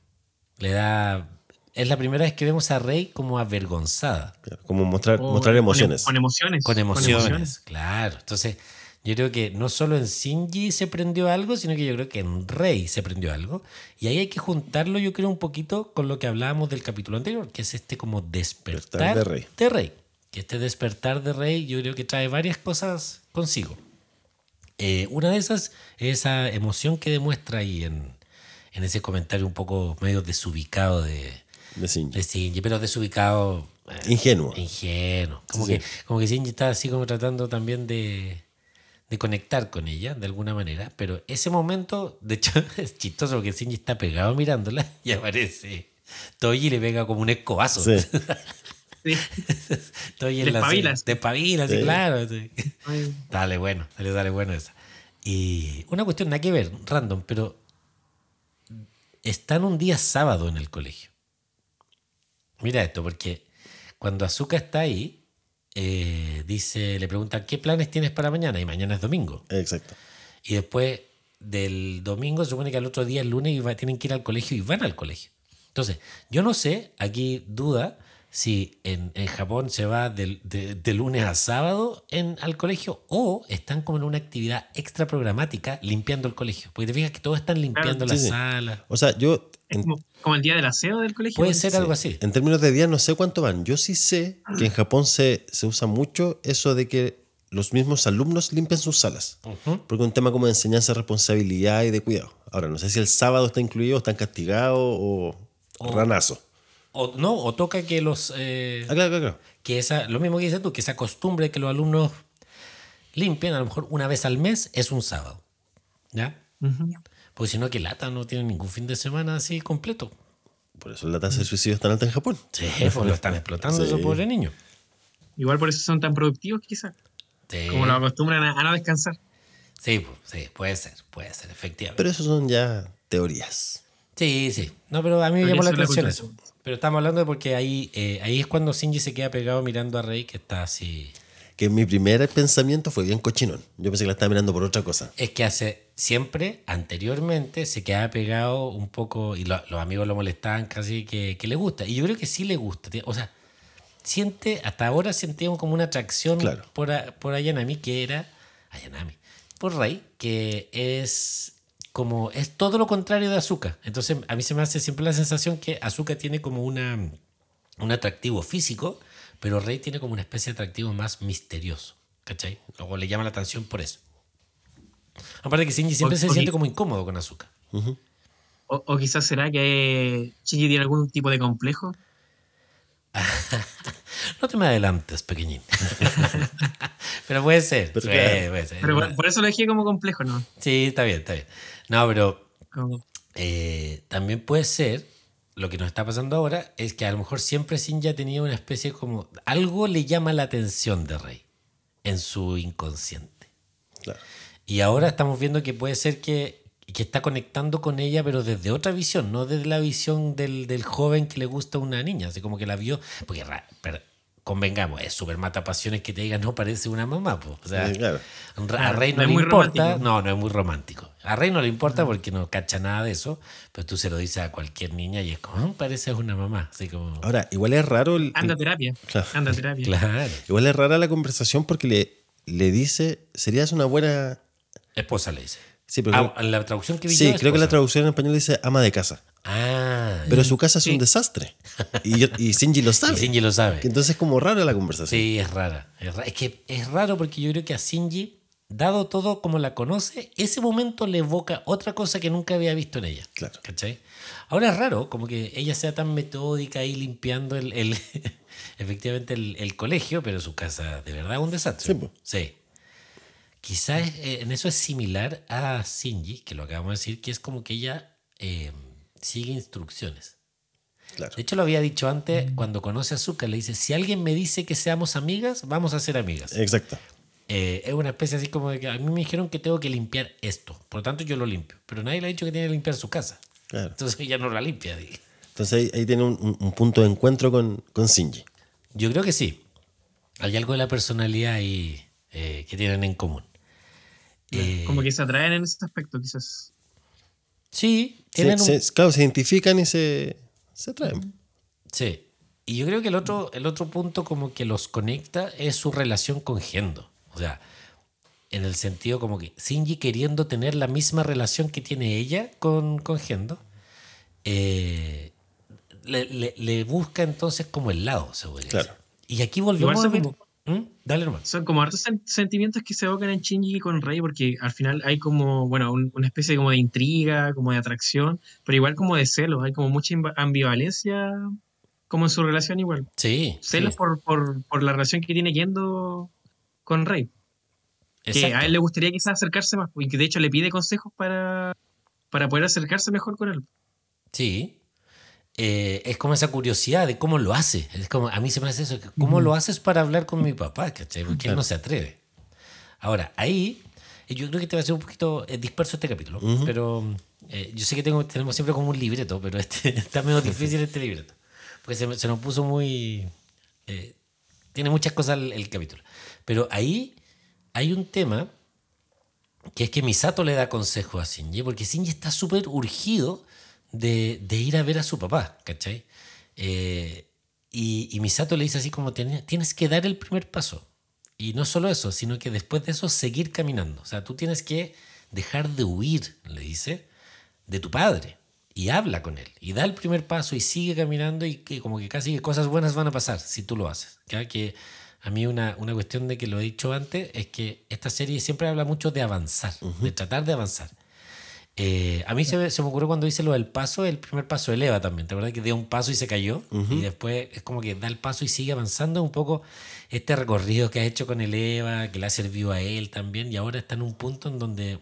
Le da... Es la primera vez que vemos a Rey como avergonzada. Claro, Como mostrar, O mostrar con- emociones. Con, emociones. Con emociones, claro. Entonces, yo creo que no solo en Shinji se prendió algo, sino que yo creo que en Rey se prendió algo. Y ahí hay que juntarlo, yo creo, un poquito con lo que hablábamos del capítulo anterior, que es este como despertar Despertar de Rey. de Rey. Que este despertar de Rey yo creo que trae varias cosas consigo. Eh, una de esas es esa emoción que demuestra ahí en, en ese comentario un poco medio desubicado de, De Shinji. de Shinji, pero desubicado... eh, Ingenuo. Ingenuo. Como, Sí, que, como que Shinji está así como tratando también de, de conectar con ella de alguna manera. Pero ese momento, de hecho, es chistoso porque Shinji está pegado mirándola y aparece Toji le pega como un escobazo. Sí. Sí. Estoy en Te la espabilas. Te espabilas, sí, Sí. claro. sí. Dale, bueno, dale, dale, bueno esa. Y una cuestión, nada que ver, random, pero están un día sábado en el colegio. Mira esto, porque cuando Azúcar está ahí, eh, dice, le preguntan, ¿qué planes tienes para mañana? Y mañana es domingo. Exacto. Y después del domingo, se supone que al otro día, el lunes, iba- tienen que ir al colegio y van al colegio. Entonces, yo no sé, aquí duda, si en, en Japón se va de, de lunes a sábado en, al colegio o están como en una actividad extra programática limpiando el colegio. Porque te fijas que todos están limpiando sí, la sí. sala. O sea, yo, en, como, como el día del aseo del colegio. Puede ¿no? ser algo así. en términos de días, no sé cuánto van. Yo sí sé que en Japón se, se usa mucho eso de que los mismos alumnos limpian sus salas. Porque es un tema como de enseñanza, responsabilidad y de cuidado. Ahora, no sé si el sábado está incluido, están castigados o O- ranazo. O, no, o toca que los... eh, Ah, claro, claro, claro. que esa, lo mismo que dices tú, que esa costumbre que los alumnos limpien, a lo mejor una vez al mes, es un sábado. ¿Ya? Pues si no, que lata no tiene ningún fin de semana así completo. Por eso la tasa de suicidio es tan alta en Japón. Sí, pues lo están explotando Sí. esos pobres niños. Igual por eso son tan productivos, quizás. Sí, Como lo acostumbran a, a no descansar. sí, pues, sí, puede ser, puede ser, efectivamente. Pero eso son ya teorías. sí, sí. No, pero a mí me llamó la atención eso. Pero estamos hablando de porque ahí, eh, ahí es cuando Shinji se queda pegado mirando a Rey, que está así. Que mi primer pensamiento fue bien cochinón. Yo pensé que la estaba mirando por otra cosa. Es que hace siempre, anteriormente, se quedaba pegado un poco y lo- los amigos lo molestaban casi que, que le gusta. Y yo creo que sí le gusta. O sea, siente, hasta ahora sentía como una atracción Claro. por, a- por Ayanami, que era. Ayanami. Por Rey, que es como. Es todo lo contrario de Azuka. Entonces, a mí se me hace siempre la sensación que Azuka tiene como una, un atractivo físico, pero Rey tiene como una especie de atractivo más misterioso. ¿Cachai? Luego le llama la atención por eso. Aparte que Shinji siempre O- se o siente como incómodo con Azuka. Ujú. O, o quizás será que Shinji tiene algún tipo de complejo. No te me adelantes, pequeñín. pero puede ser. Pero sí, claro. puede ser. Pero por, por eso lo dejé como complejo, ¿no? Sí, está bien, está bien. No, pero eh, también puede ser, lo que nos está pasando ahora, es que a lo mejor siempre Shinji ha tenido una especie como... Algo le llama la atención de Rey en su inconsciente. Claro. Y ahora estamos viendo que puede ser que, que está conectando con ella, pero desde otra visión, no desde la visión del, del joven que le gusta a una niña, así como que la vio, porque pero convengamos, es súper mata pasiones que te digan no parece una mamá, po. o sea, Sí, claro. a Rey no, no le importa, romántico. no, no es muy romántico. A Rey no le importa porque no cacha nada de eso, pero tú se lo dices a cualquier niña y es como, "Mm, pareces una mamá, así como, Ahora, igual es raro. el- Anda a terapia. Claro. Anda a terapia. claro, Igual es rara la conversación porque le, le dice, serías una buena... esposa le dice. Sí, pero Ah, en la traducción que vi sí yo, creo que la traducción en español dice ama de casa. Ah, Pero su casa es Sí. un desastre. Y, y Shinji lo sabe. y Shinji lo sabe. Entonces es como rara la conversación. Sí, es rara. Es, que es raro porque yo creo que a Shinji, dado todo como la conoce, ese momento le evoca otra cosa que nunca había visto en ella. Claro. ¿Cachai? Ahora es raro como que ella sea tan metódica ahí limpiando el, el- efectivamente el, el colegio, pero su casa de verdad es un desastre. Sí. Sí. Quizás eh, en eso es similar a Shinji, que lo acabamos de decir, que es como que ella eh, sigue instrucciones. Claro. De hecho, lo había dicho antes, cuando conoce a Zuka, le dice, si alguien me dice que seamos amigas, vamos a ser amigas. Exacto. Eh, es una especie así como de que a mí me dijeron que tengo que limpiar esto, por lo tanto yo lo limpio, pero nadie le ha dicho que tiene que limpiar su casa. Claro. Entonces ella no la limpia. Entonces ahí, ahí tiene un punto de encuentro con, con Shinji. Yo creo que sí. Hay algo de la personalidad ahí eh, que tienen en común. Eh, Como que se atraen en ese aspecto, quizás. Sí, Se- tienen un- se- claro, se identifican y se, se atraen. Sí. Y yo creo que el otro, el otro punto como que los conecta es su relación con Gendo. O sea, en el sentido como que Shinji queriendo tener la misma relación que tiene ella con, con Gendo, eh, le, le- le busca entonces como el lado, se podría Claro. decir. Y aquí volvemos a ver- ¿Mm? Dale nomás. Son como hartos sen- sentimientos que se evocan en Shinji con Rey, porque al final hay como, bueno, un- una especie como de intriga, como de atracción, pero igual como de celos, hay como mucha ambivalencia como en su relación igual. Sí. Celos sí, por, por, por la relación que tiene Yendo con Rey. Que a él le gustaría quizás acercarse más, y que de hecho le pide consejos para, para poder acercarse mejor con él. Sí. Eh, es como esa curiosidad de cómo lo hace. Es como, a mí se me hace eso, ¿cómo lo haces para hablar con mi papá? ¿cachai? Porque él no se atreve. Ahora, ahí, eh, yo creo que te va a ser un poquito eh, disperso este capítulo, pero eh, yo sé que tengo, tenemos siempre como un libreto, pero este, está medio difícil este libreto, porque se, se nos puso muy... eh, tiene muchas cosas el, el capítulo. Pero ahí hay un tema que es que Misato le da consejo a Shinji, porque Shinji está súper urgido de, de ir a ver a su papá, ¿cachai? Eh, y, y Misato le dice así como, "Tien- tienes que dar el primer paso. Y no solo eso, sino que después de eso seguir caminando. O sea, tú tienes que dejar de huir, le dice, de tu padre. Y habla con él. Y da el primer paso y sigue caminando y que como que casi que cosas buenas van a pasar si tú lo haces. ¿ya? Que a mí una, una cuestión de que lo he dicho antes es que esta serie siempre habla mucho de avanzar, de tratar de avanzar. Eh, a mí se, me- se me ocurrió cuando dice lo del paso, el primer paso eleva también. ¿Te acuerdas que dio un paso y se cayó? Y después es como que da el paso y sigue avanzando un poco este recorrido que ha hecho con el Eva, que le ha servido a él también. Y ahora está en un punto en donde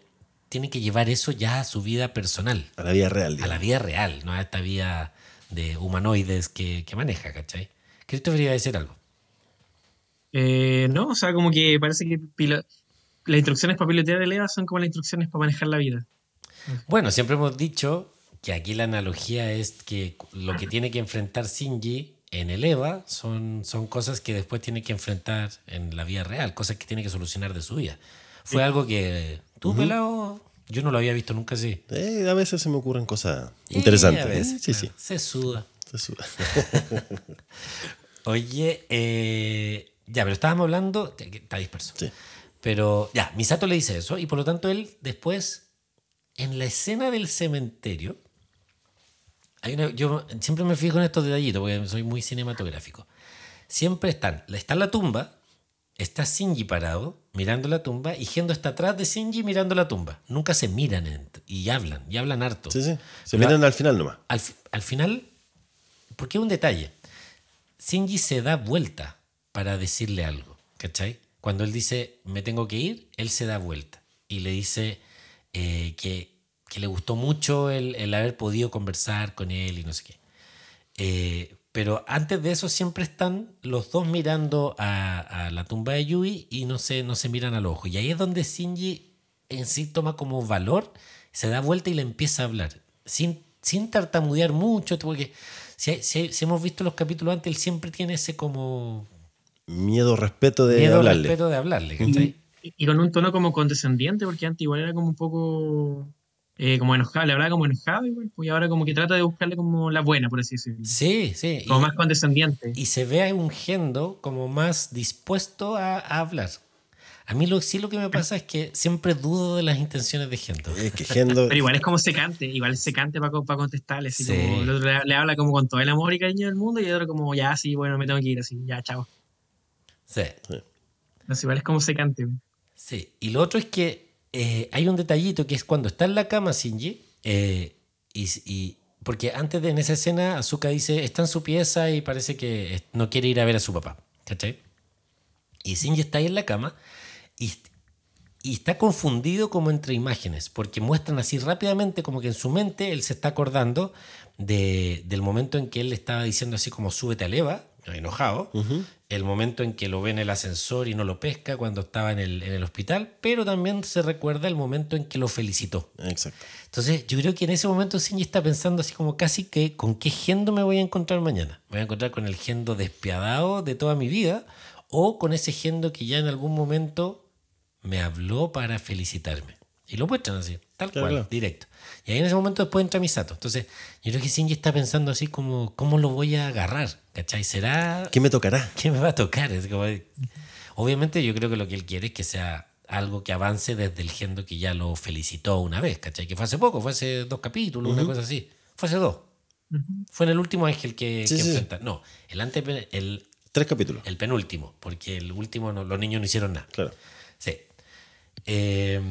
tiene que llevar eso ya a su vida personal, A la vida real. a la vida real, no a esta vida de humanoides que, que maneja, ¿cachai? Christopher iba a decir algo. Eh, no, o sea, como que parece que las instrucciones para pilotear el EVA son como las instrucciones para manejar la vida. Bueno, siempre hemos dicho que aquí la analogía es que lo que tiene que enfrentar Shinji en el EVA son, son cosas que después tiene que enfrentar en la vida real, cosas que tiene que solucionar de su vida. Fue algo que tú, pelado, yo no lo había visto nunca así. Eh, a veces se me ocurren cosas Eh, interesantes. a veces, ¿eh? Sí, claro, sí. Se suda. Se suda. Oye, eh, ya, pero estábamos hablando, está disperso. Sí. Pero ya, Misato le dice eso y por lo tanto él después, en la escena del cementerio, hay una, yo siempre me fijo en estos detallitos porque soy muy cinematográfico. Siempre están, está la tumba, está Shinji parado mirando la tumba y Gendo está atrás de Shinji mirando la tumba. Nunca se miran en- y hablan, y hablan harto. Sí, sí. Se Pero- miran al final nomás. Al, al final, porque es un detalle. Shinji se da vuelta para decirle algo, ¿cachai? Cuando él dice, me tengo que ir, él se da vuelta y le dice eh, que, que le gustó mucho el, el haber podido conversar con él y no sé qué. Eh, pero antes de eso siempre están los dos mirando a, a la tumba de Yui y no se, no se miran al ojo. Y ahí es donde Shinji en sí toma como valor, se da vuelta y le empieza a hablar. Sin, sin tartamudear mucho, porque si, si- si hemos visto los capítulos antes, él siempre tiene ese como Miedo, respeto de miedo, hablarle. respeto de hablarle. ¿cachai? Y, y con un tono como condescendiente, porque antes igual era como un poco eh, como enojado, le hablaba como enojado igual, pues, y ahora como que trata de buscarle como la buena, por así decirlo. Sí, sí. Como y- más condescendiente. y se ve a un Gendo como más dispuesto a, a hablar. A mí lo, sí lo que me pasa es que siempre dudo de las intenciones de Gendo. Es que Gendo. Pero igual es como secante, igual es secante para, contestarle, así Sí. como el otro le, le habla como con todo el amor y cariño del mundo y el otro como, ya, sí, bueno, me tengo que ir, así, ya, chao. Sí, Entonces igual es como secante. Sí. Y lo otro es que eh, hay un detallito que es cuando está en la cama Shinji, eh, y, y- porque antes de en esa escena Azuka dice, está en su pieza y parece que no quiere ir a ver a su papá. ¿Cachai? Y Shinji está ahí en la cama y, y está confundido como entre imágenes, porque muestran así rápidamente como que en su mente él se está acordando de- del momento en que él le estaba diciendo así como súbete al Eva, enojado, el momento en que lo ve en el ascensor y no lo pesca cuando estaba en el, en el hospital, pero también se recuerda el momento en que lo felicitó. Exacto. Entonces, yo creo que en ese momento Shinji está pensando así como casi que con qué gendo me voy a encontrar mañana. Me voy a encontrar con el gendo despiadado de toda mi vida o con ese gendo que ya en algún momento me habló para felicitarme. Y lo muestran así, tal Claro, cual, directo. Y ahí en ese momento después entra Misato. Entonces, yo creo que Shinji está pensando así como, ¿cómo lo voy a agarrar? ¿Cachai? ¿Será ¿Qué me tocará? ¿Qué me va a tocar? Es como- Obviamente yo creo que lo que él quiere es que sea algo que avance desde el gendo que ya lo felicitó una vez, ¿cachai? Que fue hace poco, fue hace dos capítulos, una cosa así. Fue hace dos. Fue en el último ángel que, Sí, que sí. enfrenta. No, el, ante, el, Tres capítulos. el penúltimo, porque el último no- los niños no hicieron nada. Claro. Sí. Eh,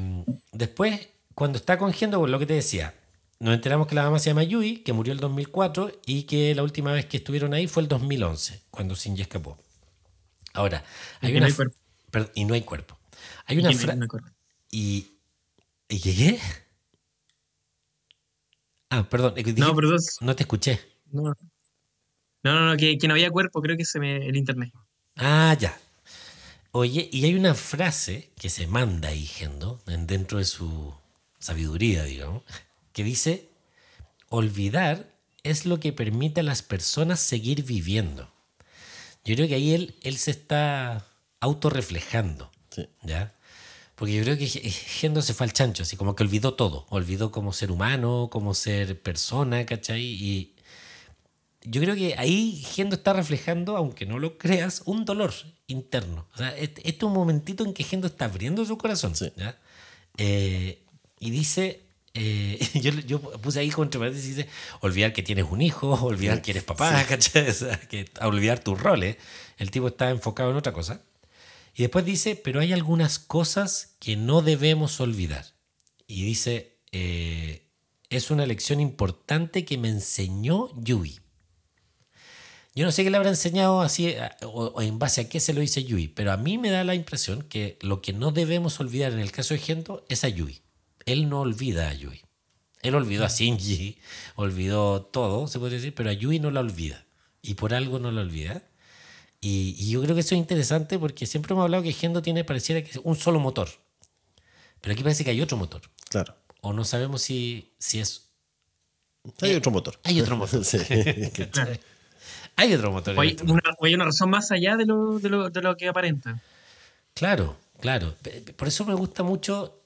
después, cuando está con Gendo, por lo que te decía, nos enteramos que la mamá se llama Yui, que murió el 2004 y que la última vez que estuvieron ahí fue el 2011, cuando Shinji escapó. Ahora, Y hay que una no hay cuerpo. y no hay cuerpo. Hay Y una frase. no. Y. ¿Y qué? Ah, perdón. que No, dos- no te escuché. No, no, no, no, que, que no había cuerpo, creo que se me el internet. Ah, ya. Oye, y hay una frase que se manda ahí, Gendo, en- dentro de su sabiduría, digamos, que dice, olvidar es lo que permite a las personas seguir viviendo. Yo creo que ahí él, él se está autorreflejando, Sí. ¿ya? Porque yo creo que Gendo se fue al chancho, así como que olvidó todo, olvidó como ser humano, como ser persona, ¿cachai? Y yo creo que ahí Gendo está reflejando, aunque no lo creas, un dolor interno. O sea, este, este es un momentito en que Gendo está abriendo su corazón. Sí. ¿ya? Eh, y dice, eh, yo, yo puse ahí contra paréntesis, dice, olvidar que tienes un hijo, olvidar que eres papá, ¿cachai? O sea, que, a olvidar tus roles. El tipo está enfocado en otra cosa. Y después dice, pero hay algunas cosas que no debemos olvidar. Y dice, eh, es una lección importante que me enseñó Yui. Yo no sé qué le habrá enseñado así a- o, o en base a qué se lo dice Yui, pero a mí me da la impresión que lo que no debemos olvidar en el caso de Gendo es a Yui. Él no olvida a Yui. Él olvidó a Shinji, olvidó todo, se puede decir, pero a Yui no la olvida. Y por algo no la olvida. Y, y yo creo que eso es interesante porque siempre hemos hablado que Gendo tiene, pareciera que es un solo motor. Pero aquí parece que hay otro motor. Claro. O no sabemos si, si es. Hay otro motor. Hay otro motor. Sí. hay otro motor. O hay una, o hay una razón más allá de lo, de lo, de lo que aparenta. Claro, claro. Por eso me gusta mucho.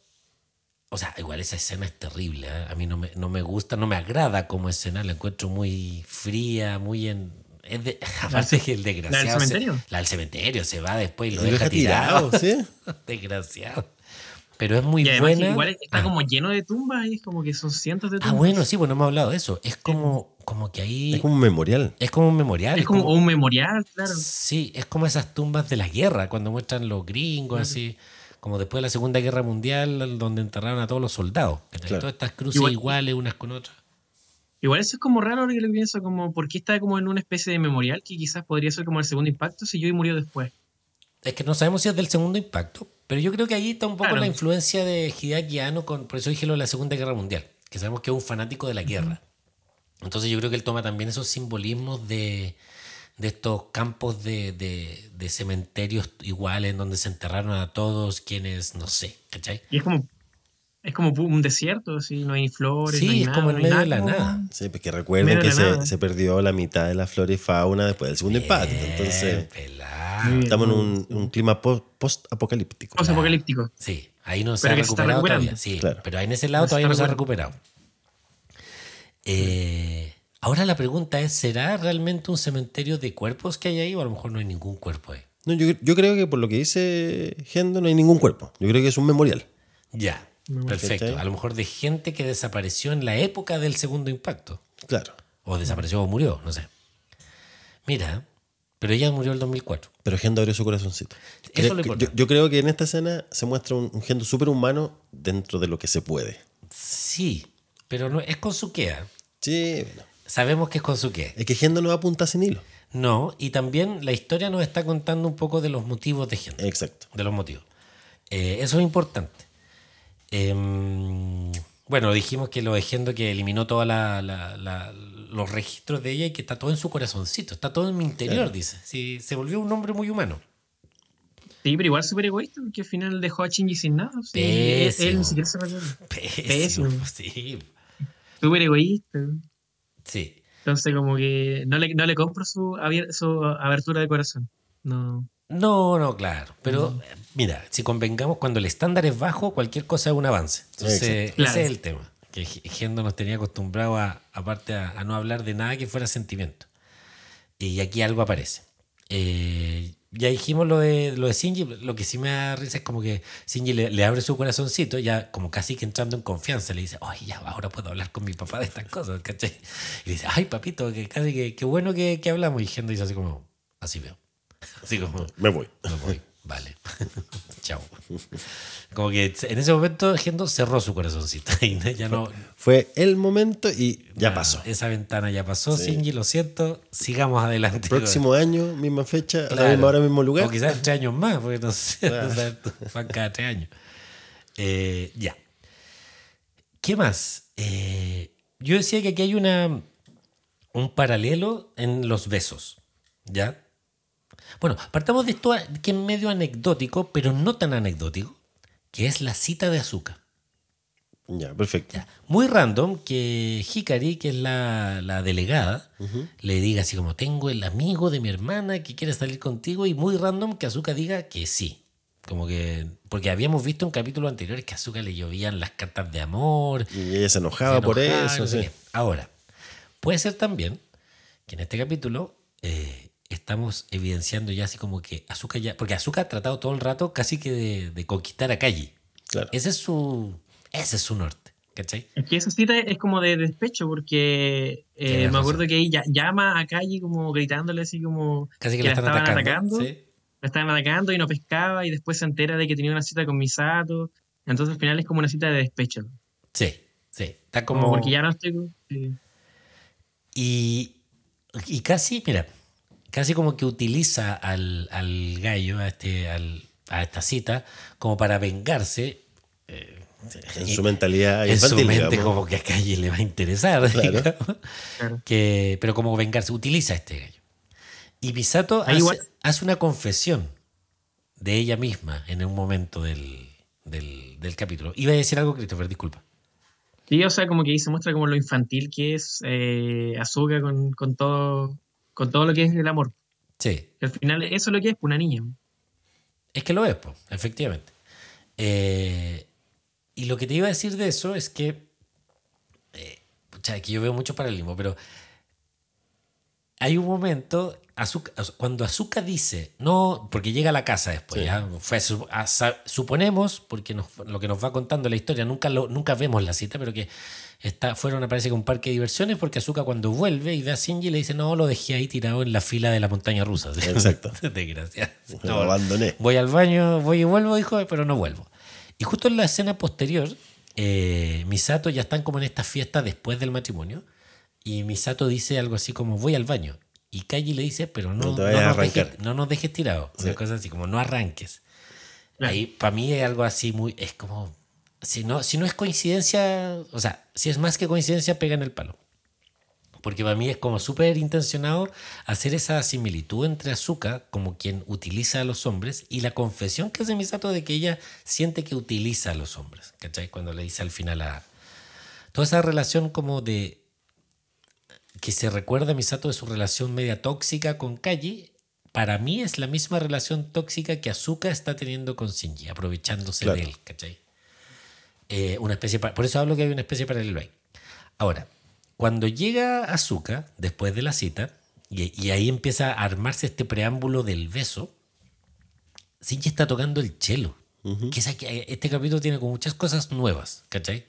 O sea, igual esa escena es terrible. ¿eh? A mí no me, no me gusta, no me agrada como escena. La encuentro muy fría, muy en. Es de, aparte que el desgraciado. ¿La del se- cementerio? la del cementerio se va después y lo Lo deja deja tirado. tirado, ¿sí? desgraciado. Pero es muy Y además que buena. igual está Ah. como lleno de tumbas y es como que son cientos de Ah, tumbas. bueno, sí, pues no hemos hablado de eso. Es como, como que ahí. Es como un memorial. Es como un memorial. Es como un memorial, claro. Sí, es como esas tumbas de la guerra, cuando muestran los gringos, así, como después de la Segunda Guerra Mundial, donde enterraron a todos los soldados. Claro. Todas estas cruces Igual- iguales unas con otras. Igual eso es como raro ahora que lo pienso, como por qué está como en una especie de memorial que quizás podría ser como el segundo impacto si Joey murió después. Es que no sabemos si es del segundo impacto, pero yo creo que ahí está un poco Claro. la influencia de Hideaki Anno, con, por eso dije lo de la Segunda Guerra Mundial, que sabemos que es un fanático de la guerra. Entonces yo creo que él toma también esos simbolismos de, de estos campos de, de- de cementerios iguales en donde se enterraron a todos quienes, no sé, ¿cachai? Y es como es como un desierto, así, no hay flores, Sí, no hay es nada, como en no medio de la como- nada. Sí, porque recuerden que se, se perdió la mitad de la flora y fauna después del segundo impacto. Entonces, pelado. Estamos en un, un clima po- post-apocalíptico. Post-apocalíptico. Sí, ahí no se Pero ha se recuperado recuperando. todavía. Sí, Claro. pero ahí en ese lado No todavía no está se ha recuperado. Eh, ahora la pregunta es, ¿será realmente un cementerio de cuerpos que hay ahí o a lo mejor no hay ningún cuerpo ahí? No, yo, yo creo que por lo que dice Gendo no hay ningún cuerpo. Yo creo que es un memorial. Ya, perfecto. ¿cachai? A lo mejor de gente que desapareció en la época del segundo impacto. Claro. O desapareció o murió, no sé. Mira, pero ella murió en el 2004. Pero Gendo abrió su corazoncito. Eso Creo es lo que- yo, importante. yo creo que en esta escena se muestra un, un Gendo superhumano dentro de lo que se puede. Sí, pero no, es con su quea. Sí, bueno. Sabemos que es con su quea. Es que Gendo no apunta sin hilo. No, y también la historia nos está contando un poco de los motivos de gente. Exacto. de los motivos. Eh, eso es importante. Em, bueno, dijimos que lo de Gendo que eliminó todos los registros de ella y que está todo en su corazoncito, está todo en mi interior, Claro. dice. Sí, se volvió un hombre muy humano. Sí, pero igual súper egoísta, porque al final dejó a Shinji sin nada. sí. Él, Pésimo. él ni siquiera se recuerda. Pésimo. Pésimo. Sí, Súper egoísta. Sí. Entonces, como que no le, no le compro su, abier- su abertura de corazón. No. No, no, claro. Pero mira, si convengamos, cuando el estándar es bajo, cualquier cosa es un avance. Entonces, Exacto. ese Claro. es el tema. Que Gendo nos tenía acostumbrado a, aparte a, a no hablar de nada que fuera sentimiento. Y aquí algo aparece. Eh, ya dijimos lo de, lo de Shinji, lo que sí me da risa es como que Shinji le, le abre su corazoncito, ya como casi que entrando en confianza, le dice, ay, ya, ahora puedo hablar con mi papá de estas cosas, ¿cachai? Y dice, ay, papito, que casi que, qué bueno que, que hablamos. Y Gendo dice así como, así veo. Así como, Me voy. me voy. Vale. Chao. Como que en ese momento Gendo cerró su corazoncito. Y ya no. Fue el momento y ya pasó. Esa ventana ya pasó, Sí. Shinji, lo siento. Sigamos adelante. Próximo año, misma fecha, a Claro. la misma hora, mismo lugar. O quizás tres años más, porque no sé. Claro. no sabes tú, van cada tres años. Eh, ya. ¿Qué más? Eh, yo decía que aquí hay una, un paralelo en los besos. ¿Ya? Bueno, partamos de esto que es medio anecdótico, pero no tan anecdótico, que es la cita de azúcar. Ya, perfecto. Ya. Muy random que Hikari, que es la, la delegada, le diga así como, tengo el amigo de mi hermana que quiere salir contigo, y muy random que Azuka diga que sí. Como que, porque habíamos visto en capítulos anteriores que a Azuka le llovían las cartas de amor. Y ella se enojaba, se por eso. no sí. Ahora, puede ser también que en este capítulo eh, estamos evidenciando ya así como que Azuka ya, porque Azuka ha tratado todo el rato casi que de, de conquistar a Kaji. Claro. Ese es su, ese es su norte, ¿cachai? Es que esa cita es como de despecho, porque eh, me acuerdo que ella llama a Calle como gritándole así como Casi que, que la la están estaban atacando. atacando. ¿sí? la estaban atacando y no pescaba y después se entera de que tenía una cita con Misato. Entonces al final es como una cita de despecho. Sí, sí. Está Como, como. porque ya no estoy... sí. Y, y casi, mira, casi como que utiliza al, al gallo, a, este, al- a esta cita, como para vengarse. eh, En su mentalidad en su mente digamos. como que a Calle le va a interesar, Claro. digamos. Claro. que, pero como vengarse, utiliza a este gallo. Y Misato Ahí hace, igual- hace una confesión de ella misma en un momento del, del, del capítulo. Iba a decir algo, Christopher, disculpa. Sí, o sea, como que ahí se muestra como lo infantil que es eh, con, con todo con todo lo que es el amor. Sí, al final eso es lo que es pues, una niña. Es que lo es, po, efectivamente. Eh, y lo que te iba a decir de eso es que. Eh, pucha, que yo veo mucho paralelismo, pero. Hay un momento. Azuka- cuando Azuka dice, no, porque llega a la casa después, Sí. ya, fue su- a- sa- suponemos, porque nos- lo que nos va contando la historia, nunca, lo, nunca vemos la cita, pero que está, fueron, parece que un parque de diversiones, porque Azuka cuando vuelve y ve a Shinji le dice, no, lo dejé ahí tirado en la fila de la montaña rusa. Exacto. Desgraciado. Lo abandoné. Voy al baño, voy y vuelvo, dijo, pero no vuelvo. Y justo en la escena posterior, eh, Misato ya están como en esta fiesta después del matrimonio. Y Misato dice algo así como, voy al baño. Y Kaji le dice, pero no, No no nos, dejes, no nos dejes tirado. Una Sí. cosa así, como no arranques. Ahí, para mí es algo así muy, es como, si no, si no es coincidencia, o sea, si es más que coincidencia, pega en el palo. Porque para mí es como súper intencionado hacer esa similitud entre Azuka, como quien utiliza a los hombres, y la confesión que hace Misato de que ella siente que utiliza a los hombres. ¿Cachai? Cuando le dice al final a. Toda esa relación como de. Que se recuerda a Misato de su relación media tóxica con Kaji. Para mí es la misma relación tóxica que Azuka está teniendo con Shinji, aprovechándose Claro. de él, ¿cachai? Eh, una especie por eso hablo que hay una especie paralelo ahí. Ahora, cuando llega Azuka, después de la cita, y, y ahí empieza a armarse este preámbulo del beso, Shinji está tocando el cello. que es aquí- este capítulo tiene como muchas cosas nuevas, ¿cachai?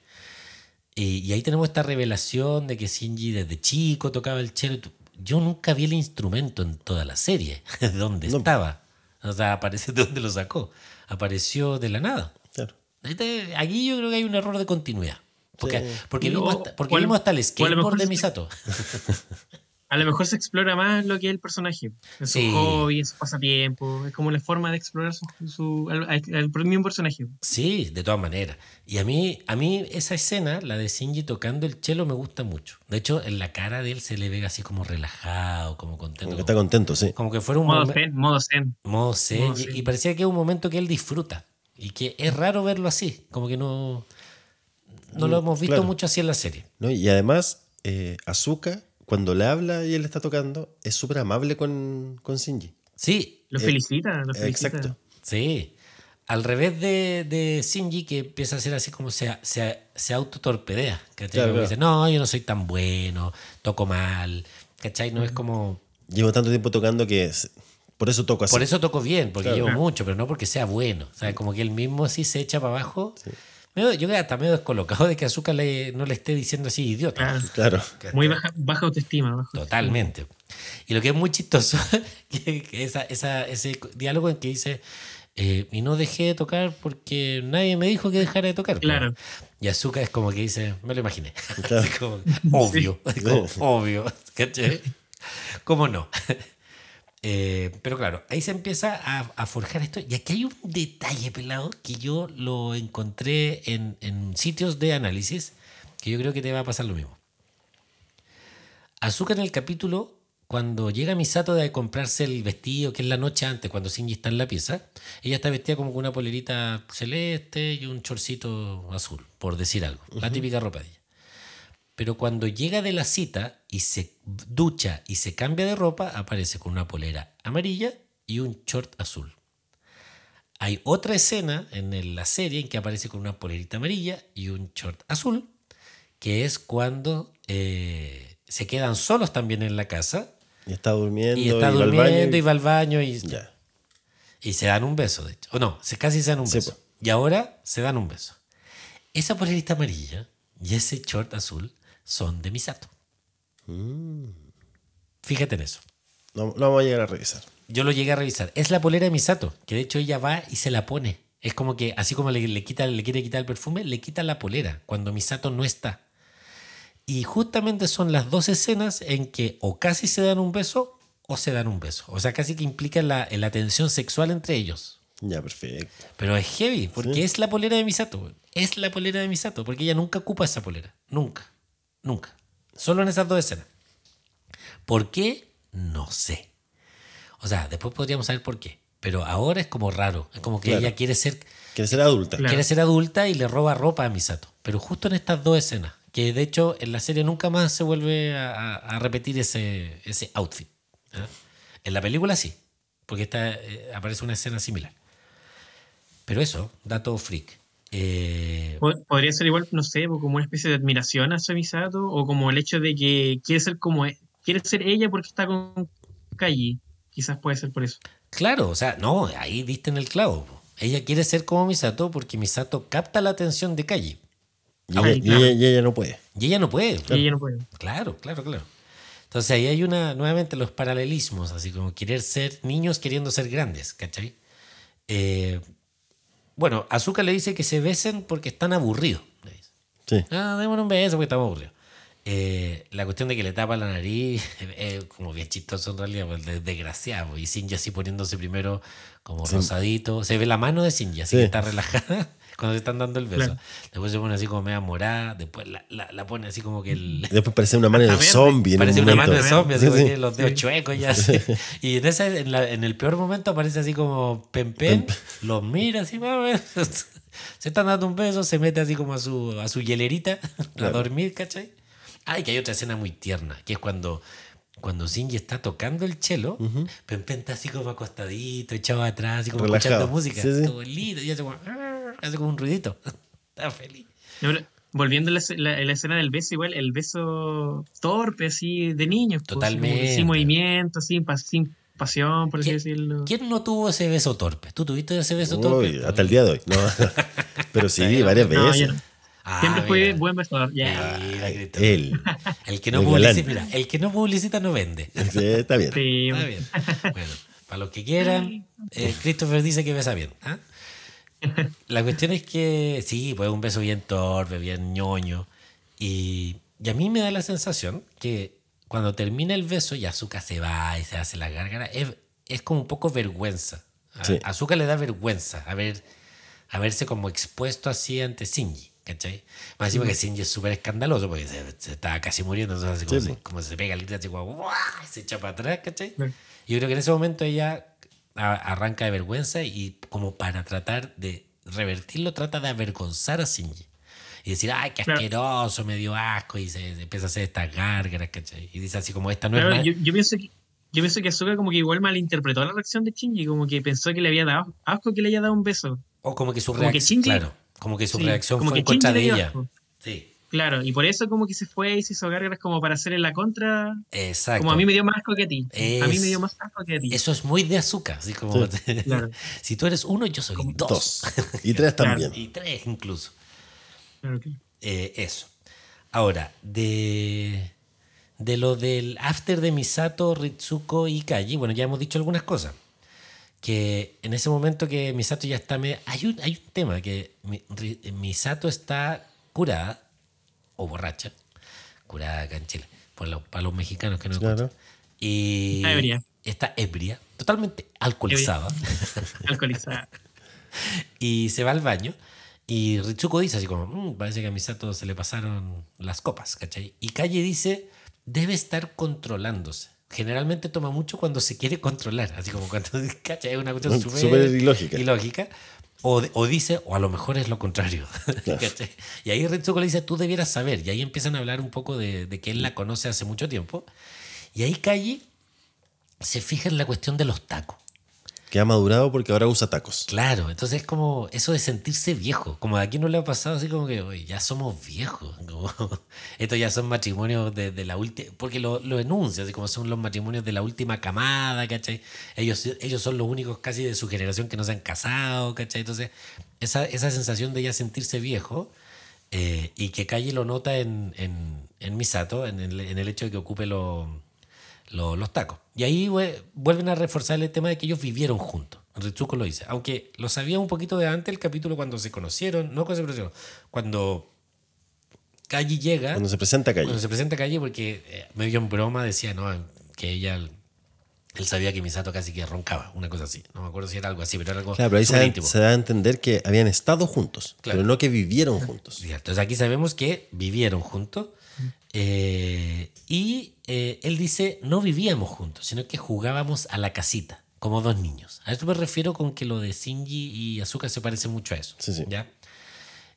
Y, y ahí tenemos esta revelación de que Shinji desde chico tocaba el cello. Yo nunca vi el instrumento en toda la serie. ¿De dónde No. estaba? O sea, aparece de dónde lo sacó. Apareció de la nada. Claro. Este- Aquí yo creo que hay un error de continuidad. Porque, Sí. porque, vimos, hasta, porque vimos hasta el skateboard de Misato. A lo mejor se explora más lo que es el personaje, en su Sí. hobby, en su pasatiempo. Es como la forma de explorar su, su- al, al- al mismo personaje. Sí, de todas maneras. Y a mí, a mí esa escena, la de Shinji tocando el cello, me gusta mucho. De hecho, en la cara de él se le ve así como relajado, como contento. Como que está contento, sí. como que fuera un Modo zen, modo zen. Modo zen, Modo y- zen. Y parecía que es un momento que él disfruta. Y que es raro verlo así. Como que no, no lo hemos visto claro. mucho así en la serie. ¿no? Y además, eh, Azuka, cuando le habla y él está tocando, es súper amable con, con Shinji. Sí, Lo Eh, felicita, lo felicita. Exacto. Sí. Al revés de, de Shinji, que empieza a ser así como se, se, se autotorpedea. ¿Cachai? Claro, claro. dice, no, yo no soy tan bueno, toco mal. ¿Cachai? No es como. Llevo tanto tiempo tocando que es- por eso toco así. Por eso toco bien, porque Claro. llevo mucho, pero no porque sea bueno. O sea, como que él mismo así se echa para abajo. Medio- yo creo que hasta medio descolocado de que Azúcar le, no le esté diciendo así idiota. Claro. Claro. Muy baja, baja autoestima. baja Totalmente. Y lo que es muy chistoso, que, que esa, esa- ese diálogo en que dice, eh, y no dejé de tocar porque nadie me dijo que dejara de tocar. Claro. Y Azúcar es como que dice, me lo imaginé. Claro. Como, obvio, como, obvio. ¿Cachai? ¿Cómo no? Eh, pero claro, ahí se empieza a, a forjar esto. Y aquí hay un detalle, pelado, que yo lo encontré en, en sitios de análisis, que yo creo que te va a pasar lo mismo. Azuka en el capítulo, cuando llega Misato de comprarse el vestido, que es la noche antes, cuando Shinji está en la pieza, ella está vestida como con una polerita celeste y un chorcito azul, por decir algo. La típica ropa de ella. Pero cuando llega de la cita y se ducha y se cambia de ropa, aparece con una polera amarilla y un short azul. Hay otra escena en la serie en que aparece con una polerita amarilla y un short azul, que es cuando eh, se quedan solos también en la casa Y está durmiendo. y está va al baño durmiendo y- y va al baño y, Ya. y se dan un beso, de hecho. O no, se casi se dan un Sí, beso. pues. Y ahora se dan un beso. Esa polerita amarilla y ese short azul son de Misato. Mm. Fíjate en eso. No, no vamos a llegar a revisar. Yo lo llegué a revisar. Es la polera de Misato, que de hecho ella va y se la pone. Es como que, así como le, le quita, le quiere quitar el perfume, le quita la polera cuando Misato no está. Y justamente son las dos escenas en que o casi se dan un beso o se dan un beso. O sea, casi que implica la, la tensión sexual entre ellos. Ya, perfecto. Pero es heavy, porque es la polera de Misato. Es la polera de Misato, porque ella nunca ocupa esa polera. Nunca. Nunca. Solo en esas dos escenas. ¿Por qué? No sé. O sea, después podríamos saber por qué. Pero ahora es como raro. Es como que Claro. ella quiere ser, Quiere ser adulta. Claro. quiere ser adulta y le roba ropa a Misato. Pero justo en estas dos escenas, que de hecho en la serie nunca más se vuelve a, a- a repetir ese, ese outfit. ¿ah? En la película sí, porque esta, eh, aparece una escena similar. Pero eso, dato freak. Eh, Po- Podría ser igual, no sé, como una especie de admiración a Misato o como el hecho de que quiere ser como e- quiere ser ella porque está con Kaji. Quizás puede ser por eso. Claro, o sea, no, ahí diste en el clavo. Ella quiere ser como Misato porque Misato capta la atención de Kaji. Y, Ay, ella, y claro. ella- y ella no puede. Y ella no puede. Y ella no puede. Claro, claro, claro. Entonces ahí hay una, nuevamente los paralelismos, así como querer ser niños queriendo ser grandes, ¿cachai? Eh, bueno, Azuka le dice que se besen porque están aburridos. Sí. Ah, démonos un beso porque estamos aburridos. Eh, la cuestión de que le tapa la nariz es como bien chistoso en realidad, pues, de- desgraciado. Y Shinji así poniéndose primero como rosadito. Se ve la mano de Shinji, así Sí. que está relajada cuando se están dando el beso. Claro. Después se pone así como media morada, después la, la- la pone así como que el... Después parece una mano de zombie. en un Parece una mano de zombie, así Sí, como sí. los dedos chuecos ya. así. Y en, ese, en, la- en el peor momento aparece así como Pen Pen, los mira así, "Mamá". se están dando un beso, se mete así como a su, a su hielerita a Claro. dormir, ¿cachai? Ay, que hay otra escena muy tierna, que es cuando, cuando Shinji está tocando el cello, Pen Pen está así como acostadito, echado atrás, así como Relajado. escuchando música, Sí, sí. todo lindo, y hace como, hace como un ruidito. Está feliz. Ahora, volviendo a la, escena- la- la escena del beso, igual, el beso torpe, así, de niños. pues, Totalmente. sin movimiento, sin, sin pasión, por así ¿Quién, decirlo. quién no tuvo ese beso torpe? ¿Tú tuviste ese beso Uy, torpe? hasta el día de hoy. No. Pero sí, varias No, veces. no. Ah, Siempre fue mira. buen besador. Ay, Cristóbal. él. El que no El publicita, mira, el que no publicita no vende. Sí, está bien. Sí, Está bien. Bueno, para los que quieran, eh, Christopher dice que besa bien. ¿ah? La cuestión es que sí, pues un beso bien torpe, bien ñoño. Y, y a mí me da la sensación que cuando termina el beso y Azúcar se va y se hace la gárgara, es, es como un poco vergüenza. A Sí. Azúcar le da vergüenza haber, haberse como expuesto así ante Shinji. ¿Cachai? Más encima que Shinji es súper escandaloso porque se, se estaba casi muriendo, entonces así como, Sí, se, como se pega el grito así como se echa para atrás, ¿cachai? Yo creo que en ese momento ella a- arranca de vergüenza y como para tratar de revertirlo, trata de avergonzar a Shinji. Y decir, ay, qué Claro. asqueroso, me dio asco, y se, se empieza a hacer estas gárgaras, ¿cachai? Y dice así como, esta no Claro, es yo, yo pienso que yo pienso que Azuka como que igual malinterpretó la reacción de Shinji, como que pensó que le había dado asco que le haya dado un beso. O como que su reacción, claro, como que su Sí, reacción fue en contra de ella. asco. Sí, Claro, y por eso como que se fue y se hizo gárgaras como para hacerle la contra. exacto. Como a mí me dio más asco que a ti. A mí me dio más asco que a ti. Eso es muy de azúcar, así como Claro. si tú eres uno, yo soy dos. Dos. Y tres Claro. también. y tres incluso. Claro que- Eh, eso. Ahora, de, de lo del after de Misato, Ritsuko y Kaji, bueno, ya hemos dicho algunas cosas. Que en ese momento que Misato ya está... me- hay, un, hay un tema, que mi- Ri- Misato está curada, o borracha, curada acá en Chile, por los, para los mexicanos que no Claro. escuchan. Y Está ebria. Está ebria, totalmente alcoholizada. Alcoholizada. Y se va al baño. Y Ritsuko dice así como, "Mm, parece que a Misato se le pasaron las copas, ¿cachai? Y Kalle dice, debe estar controlándose. Generalmente toma mucho cuando se quiere controlar, así como cuando ¿cachai? es una cuestión súper ilógica. ilógica. O, o dice, o a lo mejor es lo contrario. y ahí Ritsuko le dice, tú debieras saber. Y ahí empiezan a hablar un poco de, de que él la conoce hace mucho tiempo. Y ahí Kaji se fija en la cuestión de los tacos. Que ha madurado porque ahora usa tacos. Claro, entonces es como eso de sentirse viejo. Como aquí no le ha pasado así como que, ya somos viejos. Como, estos ya son matrimonios de, de la última. Porque lo, lo enuncia, así como son los matrimonios de la última camada, ¿cachai? Ellos, ellos son los únicos casi de su generación que no se han casado, ¿cachai? Entonces, esa, esa sensación de ya sentirse viejo eh, y que Calle lo nota en, en, en Misato, en el, en el hecho de que ocupe lo- lo- los tacos. Y ahí vue- vuelven a reforzar el tema de que ellos vivieron juntos. Ritsuko lo dice. Aunque lo sabía un poquito de antes el capítulo cuando se conocieron, no cuando se conocieron, cuando Kaji llega, Cuando se presenta calle. cuando se presenta Kaji, porque eh, medio en broma decía no, que ella, él sabía que Misato casi que roncaba, una cosa así. No me acuerdo si era algo así, pero era algo Claro, pero ahí se da, se da a entender que habían estado juntos, Claro. pero no que vivieron juntos. Entonces aquí sabemos que vivieron juntos. Eh, y eh, él dice, no vivíamos juntos, sino que jugábamos a la casita, como dos niños. A eso me refiero con que lo de Shinji y Azuka se parece mucho a eso. Sí, sí. ¿ya?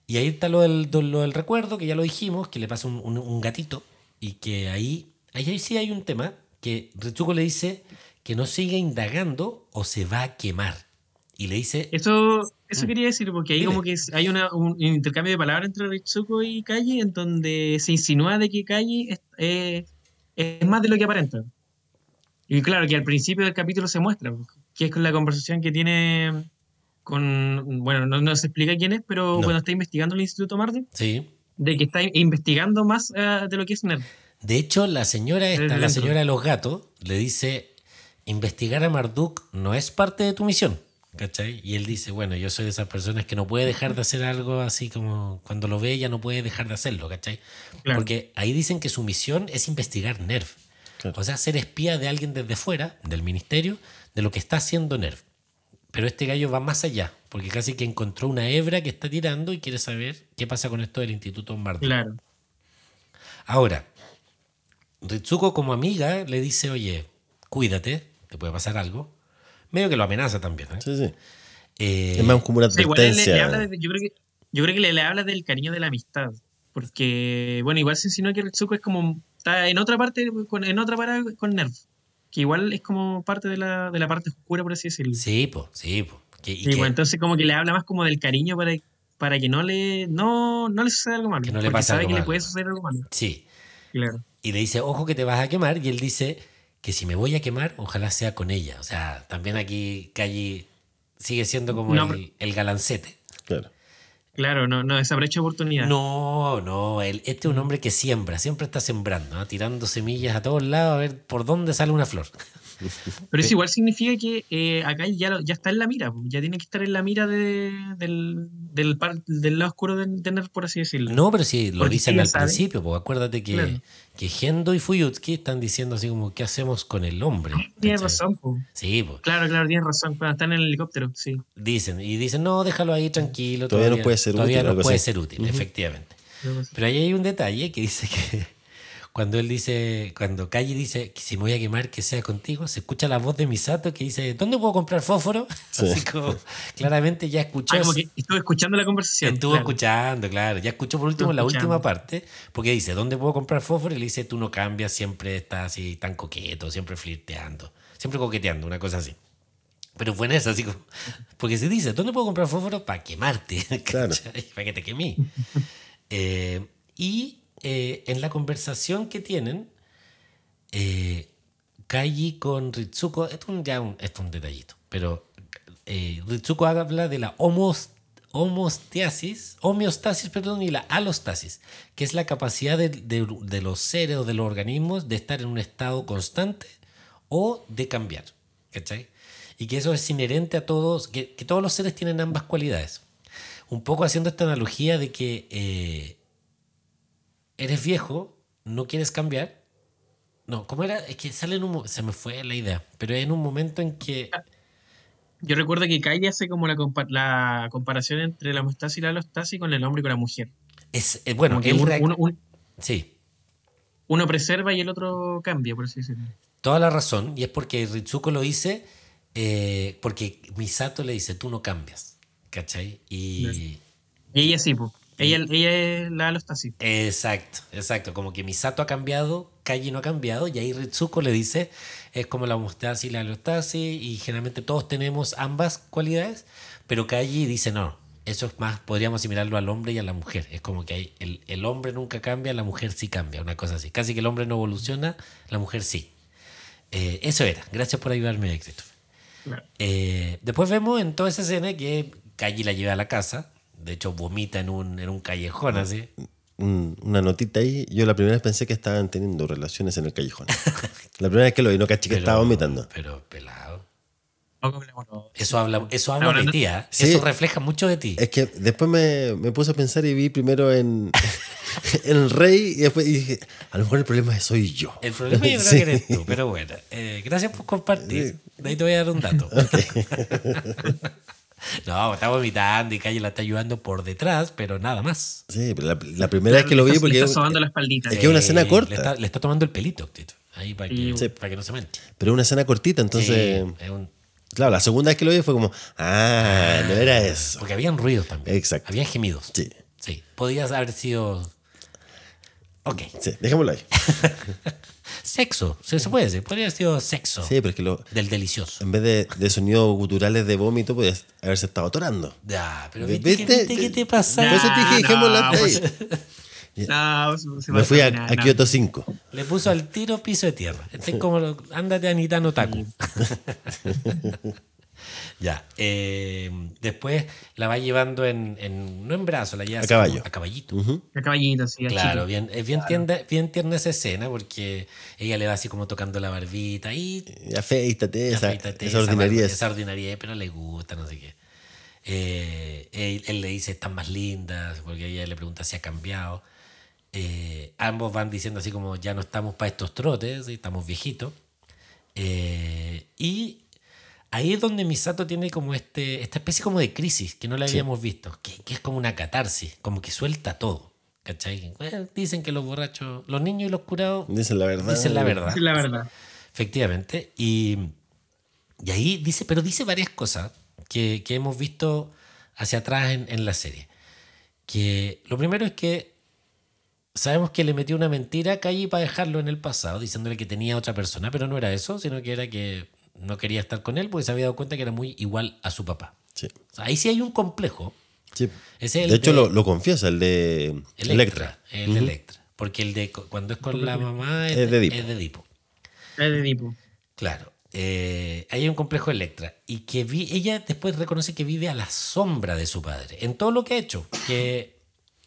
Y ahí está lo del, lo del recuerdo, que ya lo dijimos, que le pasa un, un- un gatito, y que ahí, ahí sí hay un tema, que Ritsuko le dice que no siga indagando o se va a quemar. Y le dice, Eso, eso quería decir, porque ahí Mm. Dile. como que hay una- un intercambio de palabras entre Ritsuko y Kaji, en donde se insinúa de que Kaji es, eh, es más de lo que aparenta. Y claro, que al principio del capítulo se muestra, que es con la conversación que tiene con, bueno, no, no se explica quién es, pero No. cuando está investigando el Instituto Martin, sí, de que está investigando más eh, de lo que es NERD. De hecho, la señora esta, la señora de los gatos, le dice, investigar a Marduk no es parte de tu misión. ¿Cachai? Y él dice, bueno, yo soy de esas personas que no puede dejar de hacer algo así como cuando lo ve ella no puede dejar de hacerlo, ¿cachai? Claro. Porque ahí dicen que su misión es investigar NERV. Claro. O sea, ser espía de alguien desde fuera, del ministerio, de lo que está haciendo NERV. Pero este gallo va más allá, porque casi que encontró una hebra que está tirando y quiere saber qué pasa con esto del Instituto Marduk. Claro. Ahora, Ritsuko como amiga le dice, oye, cuídate, te puede pasar algo. Medio que lo amenaza también. ¿eh? Sí, sí. Eh, es más como una Sí, igual le- le, advertencia. habla de- yo creo que, yo creo que le, le habla del cariño de la amistad. Porque, bueno, igual se insinúa que Ritsuko es como. Está en otra parte, con, en otra parada con Nerv. Que igual es como parte de la, de la parte oscura, por así decirlo. Sí, pues, sí, po. Que- y Y que- bueno, entonces como que le habla más como del cariño para, para que no le, no, no le suceda algo malo. Que no le sabe algo que le malo. puede suceder algo malo. sí. Claro. Y le dice, ojo que te vas a quemar. Y él dice que si me voy a quemar, ojalá sea con ella. O sea, también aquí Calle sigue siendo como No, el, el galancete. Claro. Claro, no, no, desaprovecha oportunidad. No, no, él, este es un hombre que siembra, siempre está sembrando, ¿no? tirando semillas a todos lados a ver por dónde sale una flor. Pero eso igual significa que eh, acá ya, ya está en la mira, ya tiene que estar en la mira de, del, del, par- del lado oscuro de, de por así decirlo. No, pero sí, lo Porque dicen al sabe. principio, porque acuérdate que, Claro. que Gendo y Fuyutsuki están diciendo así como, ¿qué hacemos con el hombre? Tienes razón, po. Sí, Claro, claro, tienes razón. Cuando están en el helicóptero, sí. dicen, y dicen, no, déjalo ahí tranquilo. Todavía nos puede ser todavía útil, nos algo puede así. ser útil, efectivamente. Pero ahí hay un detalle que dice que cuando él dice, cuando Kaji dice que si me voy a quemar, que sea contigo, se escucha la voz de Misato que dice, ¿dónde puedo comprar fósforo? Sí. Así como, claramente ya escuchó. Ah, como que estuve escuchando la conversación. Estuvo claro. escuchando, claro. Ya escuchó por último Estuvo la escuchando. última parte, porque dice, ¿dónde puedo comprar fósforo? Y le dice, tú no cambias, siempre estás así tan coqueto, siempre flirteando, siempre coqueteando, una cosa así. Pero fue en esa, así como, porque se dice, ¿dónde puedo comprar fósforo? Para quemarte, Claro. Para que te quemí. Eh, y eh, en la conversación que tienen, eh, Kaji con Ritsuko, esto es un, ya es un detallito, pero eh, Ritsuko habla de la homos- homostasis, homeostasis, perdón, y la alostasis, que es la capacidad de, de- de los seres o de los organismos de estar en un estado constante o de cambiar, ¿cachai? Y que eso es inherente a todos, que, que todos los seres tienen ambas cualidades. Un poco haciendo esta analogía de que eh, eres viejo, no quieres cambiar. No, ¿cómo era? Es que sale en un... Se me fue la idea, pero en un momento en que... Yo recuerdo que Kai hace como la, compa- la comparación entre la homeostasis y la alostasis con el hombre y con la mujer. Es, eh, bueno, que uno- un- Sí, uno preserva y el otro cambia, por así decirlo. Toda la razón, y es porque Ritsuko lo dice, eh, porque Misato le dice, tú no cambias, ¿cachai? Y... Y ella sí, pues. Ella, ella es la alostasis. Exacto, exacto. Como que Misato ha cambiado, Kaji no ha cambiado, y ahí Ritsuko le dice, es como la homeostasis y la alostasis, y generalmente todos tenemos ambas cualidades, pero Kaji dice, no, eso es más, podríamos asimilarlo al hombre y a la mujer. Es como que hay, el, el hombre nunca cambia, la mujer sí cambia, una cosa así. Casi que el hombre no evoluciona, la mujer sí. Eh, eso era. Gracias por ayudarme, Christopher. Eh, después vemos en toda esa escena que Kaji la lleva a la casa. De hecho, vomita en un, en un callejón así. Un- una notita ahí. Yo la primera vez pensé que estaban teniendo relaciones en el callejón. la primera vez que lo vi, no caché que Pero- estaba vomitando. Pero pelado. Eso habla, eso habla de ti, ¿ah? Sí. Eso refleja mucho de ti. Es que después me, me puse a pensar y vi primero en, en el rey y después dije, a lo mejor el problema es soy yo. El problema yo creo Sí. que eres tú, pero bueno. eh, gracias por compartir. De ahí te voy a dar un dato. no, está vomitando y Calle la está ayudando por detrás, pero nada más. Sí, pero la, la primera vez que lo vi Le porque... está sobando la espaldita. Es que es una escena corta. Le está, le está tomando el pelito, Tito. Ahí para que, Sí. para que no se mente. Pero es una escena cortita, entonces... Sí, es un- Claro, la segunda vez que lo vi fue como, ah, no era eso. porque habían ruidos también. Exacto. Habían gemidos. Sí, Sí. Podías haber sido. Ok. sí, dejémoslo ahí. Sexo. Se, se puede decir. Podría haber sido sexo. Sí, pero es que lo, Del delicioso. en vez de, de sonidos guturales de vómito, podías haberse estado atorando. Ya, pero ¿Viste? viste, que- viste qué te pasa. Por eso te dije, no, dejémoslo pues- ahí. No, se- se Me fui a, a no, Kioto 5. Le puso al tiro piso de tierra. Este es como, ándate a Nitano Taku. ya. eh, después la va llevando en, en- no en brazo, la lleva A caballo. a caballito. Ujú. El caballito, sí. el Claro, chico. bien, es bien, tierna, bien tierna esa escena porque ella le va así como tocando la barbita y Y Afeítate, esa, afeítate, esa ordinaria. barba- Esa ordinaria, pero le gusta, no sé qué. Eh, él, él le dice, están más lindas, porque ella le pregunta si ha cambiado. Eh, ambos van diciendo así como, ya no estamos para estos trotes, estamos viejitos. Eh, y ahí es donde Misato tiene como este, esta especie como de crisis que no la habíamos visto, que, que es como una catarsis, como que suelta todo. ¿Cachai? Bueno, dicen que los borrachos, los niños y los curados Dicen la verdad. dicen la verdad. Sí, la verdad. Efectivamente. Y, y ahí dice, pero dice varias cosas que, que hemos visto hacia atrás en, en la serie. Que lo primero es que sabemos que le metió una mentira a Calle para dejarlo en el pasado, diciéndole que tenía otra persona, pero no era eso, sino que era que no quería estar con él porque se había dado cuenta que era muy igual a su papá. Sí, O sea, ahí sí hay un complejo. sí. Es el De hecho, de- lo, lo confiesa, el de Electra. Electra. El de Electra. Porque el de cu- cuando es con la mamá es, Es de Edipo. Es de Edipo. Es de. Claro. Eh, hay un complejo Electra. Y que vi, ella después reconoce que vive a la sombra de su padre. En todo lo que ha hecho. Que,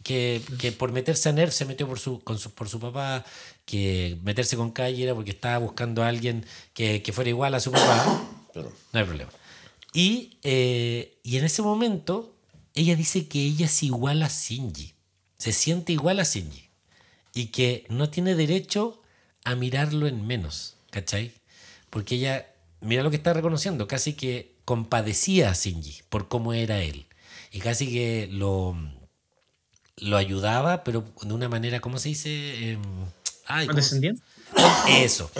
que, que por meterse a NERF se metió por su, con su, por su papá. Que meterse con Calle era porque estaba buscando a alguien que, que fuera igual a su papá. No hay problema. Y, eh, y en ese momento, ella dice que ella es igual a Shinji. Se siente igual a Shinji. Y que no tiene derecho a mirarlo en menos. ¿Cachai? Porque ella, mira lo que está reconociendo, casi que compadecía a Shinji por cómo era él. Y casi que lo, lo ayudaba, pero de una manera, ¿cómo se dice? Em, ay, ¿cómo se- ¿Condescendiente? Eso.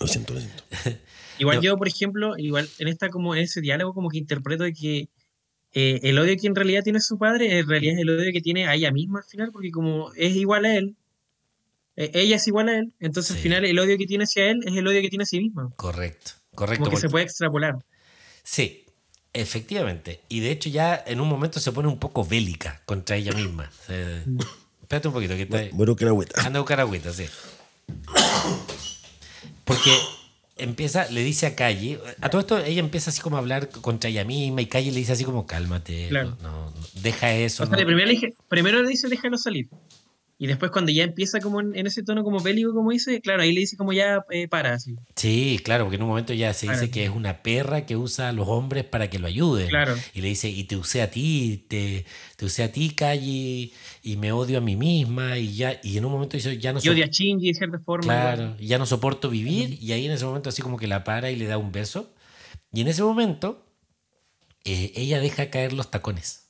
Lo siento, lo siento. Igual No. yo, por ejemplo, igual en esta como en ese diálogo como que interpreto de que eh, el odio que en realidad tiene su padre, en realidad es el odio que tiene a ella misma al final, porque como es igual a él, eh, ella es igual a él, entonces Sí. al final el odio que tiene hacia él es el odio que tiene a sí misma. Correcto. Correcto. Como que porque- se puede extrapolar. Sí, efectivamente. Y de hecho ya en un momento se pone un poco bélica contra ella misma. Espérate un poquito, que está... Bueno, que era agüita. Anda a buscar agüita, sí. Porque empieza, le dice a Calle, a todo esto ella empieza así como a hablar contra ella misma y Calle le dice así como cálmate, Claro. no, no, deja eso. O sea, no". primero, le dije- primero le dice déjalo salir. Y después cuando ya empieza como en, en ese tono como bélico, como dice, claro, ahí le dice como ya eh, para, así. Sí, claro, porque en un momento ya se dice Claro. que es una perra que usa a los hombres para que lo ayuden. Claro. Y le dice, y te usé a ti, te, te usé a ti, Calle, y me odio a mí misma, y ya, y en un momento dice, ya no Y odia a Shinji de cierta forma. igual. Claro, y ya no soporto vivir, y ahí en ese momento así como que la para y le da un beso. Y en ese momento, eh, ella deja caer los tacones.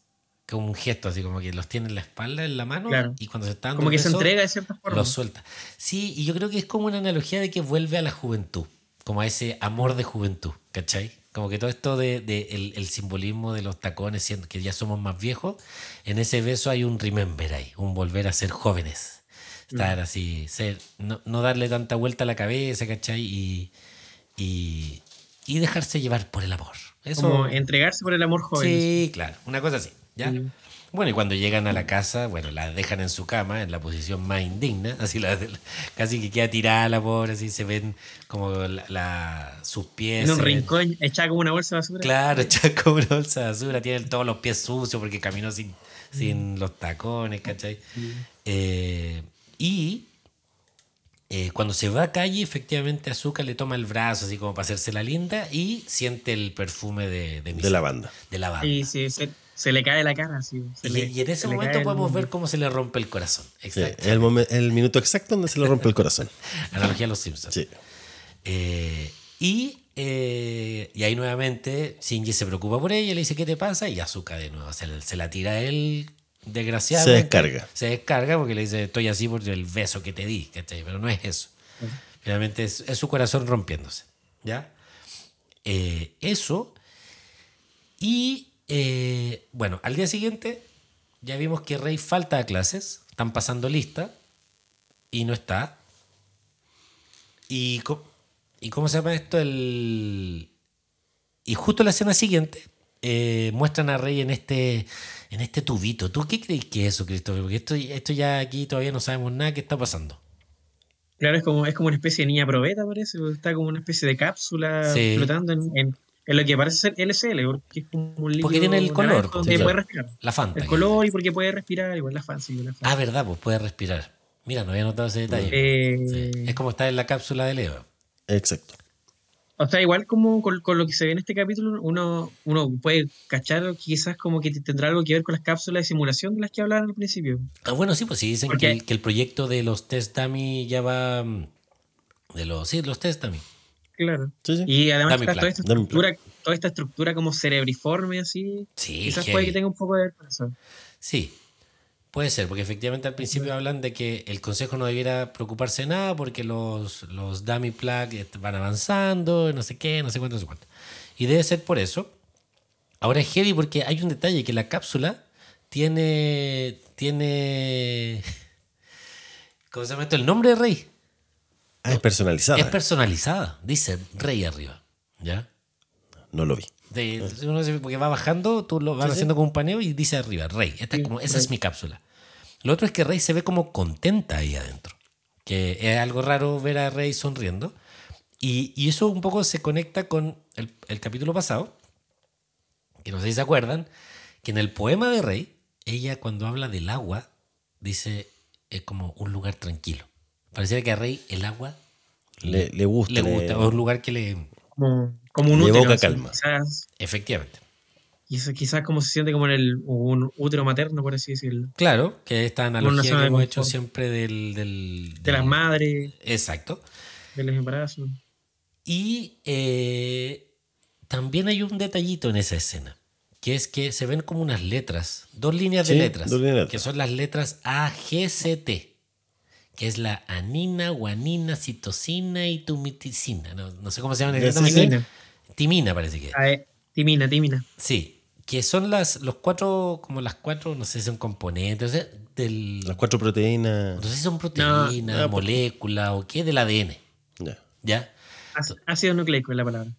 Como un gesto, así como que los tiene en la espalda, en la mano, Claro. y cuando se está dando Como que se entrega de cierta forma. lo suelta. Sí, y yo creo que es como una analogía de que vuelve a la juventud, como a ese amor de juventud, ¿cachai? Como que todo esto de, de el, el simbolismo de los tacones, siendo que ya somos más viejos, en ese beso hay un remember ahí, un volver a ser jóvenes. Estar así, ser, no, no darle tanta vuelta a la cabeza, ¿cachai? Y, y, y dejarse llevar por el amor. Eso, Como entregarse por el amor joven. Sí, claro, una cosa así, ¿ya? Sí. Bueno, y cuando llegan a la casa, bueno, la dejan en su cama, en la posición más indigna, así la, casi que queda tirada la pobre, así se ven como la, la- sus pies. En un rincón, echada como una bolsa de basura. Claro, echa como una bolsa de basura, tiene todos los pies sucios porque caminó sin, sin los tacones, ¿cachai? Eh, y eh, cuando se va a calle, efectivamente Azúcar le toma el brazo, así como para hacerse la linda, y siente el perfume de, de, De la banda. De la banda. Y sí, se, se le cae la cara. Sí, se Y, le- y en ese se le momento el podemos mundo. ver cómo se le rompe el corazón. Exacto. el, momen- el minuto exacto donde se le rompe el corazón. Analogía a los Simpsons. Sí. Eh, y, eh, y ahí nuevamente Shinji se preocupa por ella, le dice, ¿qué te pasa? Y Azuka de nuevo se, la tira a él, desgraciado. Se descarga. Se descarga porque le dice, estoy así por el beso que te di, ¿cachai? Pero no es eso. Finalmente es, es su corazón rompiéndose. ¿Ya? Eh, eso. Y eh, bueno, al día siguiente ya vimos que Rey falta a clases, están pasando lista y no está. Y, ¿Y cómo se llama esto? El... Y justo la escena siguiente eh, muestran a Rey en este, en este tubito. ¿Tú qué crees que es eso, Cristóbal? Porque esto, esto ya aquí todavía no sabemos nada qué está pasando. Claro, es como, es como una especie de niña probeta, parece. Está como una especie de cápsula Sí. flotando en, en- en lo que parece ser LSL, porque es como un líquido Porque tiene el color, donde sí, puede claro. respirar. La Fanta. El color y porque puede respirar, igual la fan, sí, la fan. Ah, verdad, pues puede respirar. Mira, no había notado ese detalle. Eh, Sí. Es como está en la cápsula de Leo. Exacto. O sea, igual como con, con lo que se ve en este capítulo, uno, uno puede cachar quizás como que tendrá algo que ver con las cápsulas de simulación de las que hablaban al principio. Ah, bueno, sí, pues sí, dicen Porque- que el, que el proyecto de los test dummy ya va. mm, De los, sí, los test dummy. Claro. Sí, sí. Y además está plan, toda esta estructura, toda esta estructura como cerebriforme así. Sí, Quizás heavy. puede que tenga un poco de ver con eso. Sí, puede ser, porque efectivamente al principio hablan de que el consejo no debiera preocuparse de nada porque los, los dummy plug est- van avanzando, no sé qué, no sé cuánto, no sé cuánto. Y debe ser por eso. Ahora es heavy porque hay un detalle que la cápsula tiene. tiene. ¿Cómo se llama esto? El nombre de Rey. Ah, es personalizada. Es personalizada. Dice Rey arriba. ¿Ya? no lo vi. De- uno se- porque va bajando, tú lo vas Sí, sí. haciendo con un paneo y dice arriba, Rey. Esta es Sí, como, esa es mi cápsula. Lo otro es que Rey se ve como contenta ahí adentro. Que es algo raro ver a Rey sonriendo. Y, y eso un poco se conecta con el, el capítulo pasado, que no sé si se acuerdan, que en el poema de Rey, ella cuando habla del agua, dice es como un lugar tranquilo. Pareciera que a Rey el agua Le, le gusta. le le- gusta, o un lugar que le... Como, como un Le útero. calma. Quizás, Efectivamente. quizás, quizás como se siente como en el, un útero materno, por así decirlo. Claro, que esta analogía que de hemos hecho siempre del... del- De las del- madres, Exacto. de los embarazos. Y eh, también hay un detallito en esa escena, que es que se ven como unas letras, dos líneas de Sí, letras, dos líneas de letras. que son las letras AGCT, que es la anina, guanina, citosina y tumiticina. No, no sé cómo se llaman Ya, sí, exactamente. Timina. Timina parece que. es. Ah, eh, timina, timina. Sí, que son las, los cuatro, como las cuatro, no sé si son componentes, o sea, del... Las cuatro proteínas. No sé si son proteínas, no, moléculas o qué del ADN. Ya. ¿Ya? Ácido- Ácido nucleico es la palabra.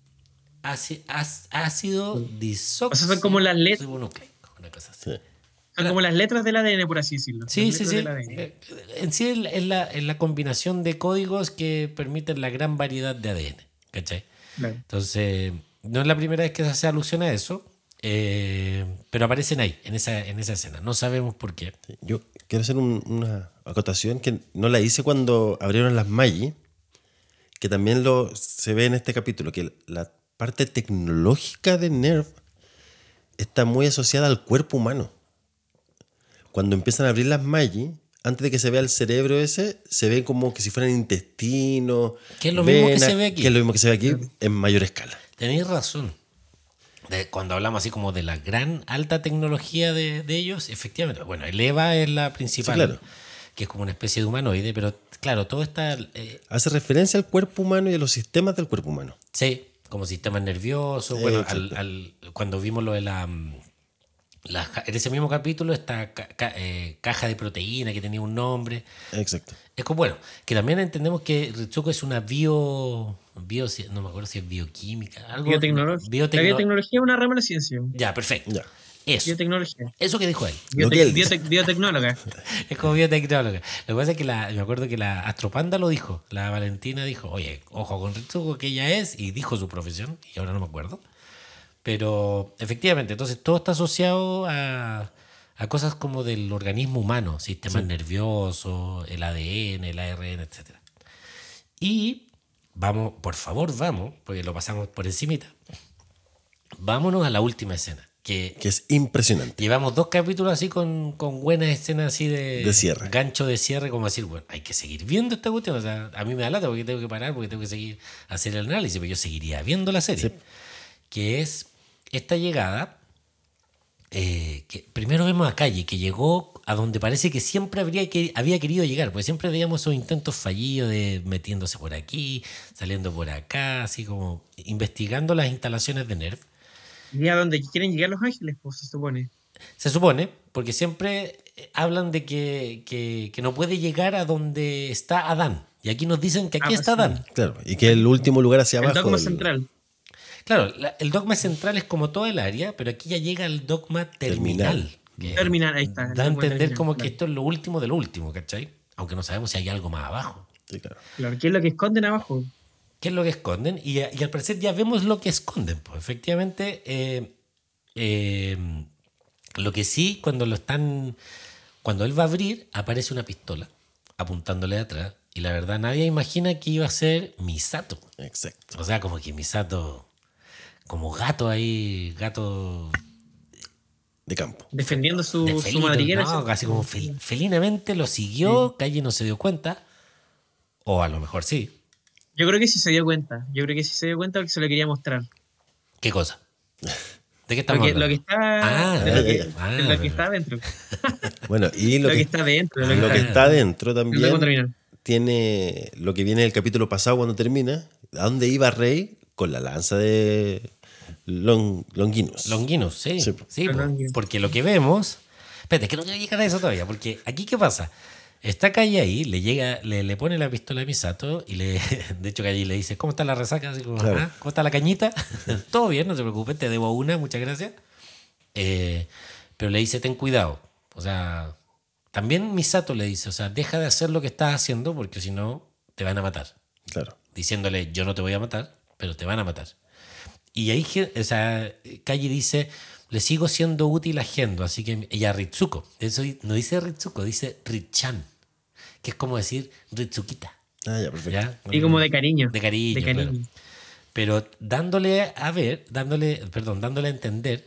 Ácido disoxi. O sea, son como las let- ribonucleico, una cosa así. Sí. Son como las letras del ADN, por así decirlo. Sí, sí, sí. Eh, En sí es la, es la, combinación de códigos que permiten la gran variedad de ADN. ¿Cachai? Claro. Entonces, no es la primera vez que se hace alusión a eso, eh, pero aparecen ahí, en esa, en esa escena. No sabemos por qué. Yo quiero hacer un- una acotación que no la hice cuando abrieron las Magi, que también lo se ve en este capítulo, que la parte tecnológica de Nerf está muy asociada al cuerpo humano. Cuando empiezan a abrir las Magi, antes de que se vea el cerebro ese, se ve como que si fueran intestinos. Que es lo mismo que se ve aquí. Que es lo mismo que se ve aquí en mayor escala. Tenéis razón. de- cuando hablamos así como de la gran alta tecnología de, de ellos, efectivamente, bueno, el EVA es la principal, Sí, claro. que es como una especie de humanoide, pero claro, todo está, eh, Hace referencia al cuerpo humano y a los sistemas del cuerpo humano. sí, como sistema nervioso, bueno, al- cuando vimos lo de la, mm, la en ese mismo capítulo, esta ca- ca- eh, caja de proteína que tenía un nombre, Exacto. Es como, bueno, que también entendemos que Ritsuko es una bio, bio no me acuerdo si es bioquímica, algo. Biotecnología. biotecno- La biotecnología es una rama de la ciencia. Ya, perfecto. Ya. Eso. Biotecnología. Eso que dijo él. Biote- que él biote- biotecnóloga. Es como biotecnóloga. Lo que pasa es que la, me acuerdo que la Astropanda lo dijo. La Valentina dijo, oye, ojo con Ritsuko que ella es, y dijo su profesión, y ahora no me acuerdo. Pero efectivamente, entonces todo está asociado a, a cosas como del organismo humano, sistemas nerviosos, el ADN, el ARN, etc. Y vamos, por favor, vamos, porque lo pasamos por encimita. Vámonos a la última escena, que Que es impresionante. Llevamos dos capítulos así con, con buenas escenas así de, De cierre. Gancho de cierre, como decir, bueno, hay que seguir viendo esta cuestión. O sea, a mí me da lata porque tengo que parar, porque tengo que seguir hacer el análisis, pero yo seguiría viendo la serie. Sí. Que es esta llegada. eh, que primero vemos a Calle, que llegó a donde parece que siempre habría que, había querido llegar, porque siempre veíamos esos intentos fallidos de metiéndose por aquí, saliendo por acá, así como investigando las instalaciones de NERV. Y a donde quieren llegar los ángeles, pues se supone. Se supone, porque siempre eh, hablan de que, que- que no puede llegar a donde está Adán. Y aquí nos dicen que aquí Ah, está sí. Adán. Claro. Y que el último lugar hacia El abajo. dogma del- central. Claro, la- el dogma central es como todo el área, pero aquí ya llega el dogma terminal. Terminal. que Terminal, ahí está, Da a entender terminal, como que esto es lo último de lo último, ¿cachai? Aunque no sabemos si hay algo más abajo. Sí, claro. Claro, ¿qué es lo que esconden abajo? ¿Qué es lo que esconden? Y, y al parecer ya vemos lo que esconden. Pues efectivamente, eh, eh, lo que sí, cuando lo están. Cuando él va a abrir, aparece una pistola apuntándole de atrás. Y la verdad, nadie imagina que iba a ser Misato. Exacto. O sea, como que Misato. Como gato ahí, gato De campo. Defendiendo su, de su madriguera. ¿no? Casi como fel- felinamente lo siguió, Calle no se dio cuenta. O a lo mejor sí. Yo creo que sí se dio cuenta. Yo creo que sí se dio cuenta porque se lo quería mostrar. ¿Qué cosa? ¿De qué Lo estamos lo que hablando? está, Ah, de lo que, ah, de lo que está adentro. Bueno, y lo, Lo, que, que, está dentro. lo Lo que está dogma también tiene lo que viene del capítulo pasado cuando termina. ¿A dónde iba Rey? Con la lanza de Long, Longinus. Longinus, sí. Sí, Sí, porque lo que vemos. Espérate, es que no quiero llegar a eso todavía, porque aquí, ¿qué pasa? Está Calle ahí, le llega, le, le pone la pistola a Misato y le, de hecho Calle le dice, ¿cómo está la resaca? Así como, Claro. "Ah, ¿cómo está la cañita? Todo bien, no se preocupe, te debo una, muchas gracias. Eh, pero le dice, ten cuidado. O sea, también Misato le dice, o sea, deja de hacer lo que estás haciendo porque si no, te van a matar. Claro. Diciéndole, yo no te voy a matar, pero te van a matar. Y ahí, o sea, Calle dice, le sigo siendo útil a Gendo, así que, y a Ritsuko. Eso no dice Ritsuko, dice Richan, que es como decir Ritsukita. Ah, ya, perfecto. ¿ya? Y como de cariño. De cariño, De cariño. claro. Pero dándole a ver, dándole, perdón, dándole a entender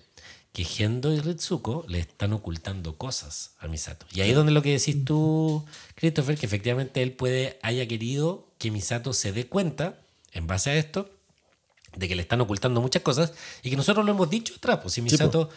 que Gendo y Ritsuko le están ocultando cosas a Misato. Y ahí es donde lo que decís tú, Christopher, que efectivamente él puede, haya querido que Misato se dé cuenta, en base a esto, de que le están ocultando muchas cosas y que nosotros lo hemos dicho atrás, pues si Misato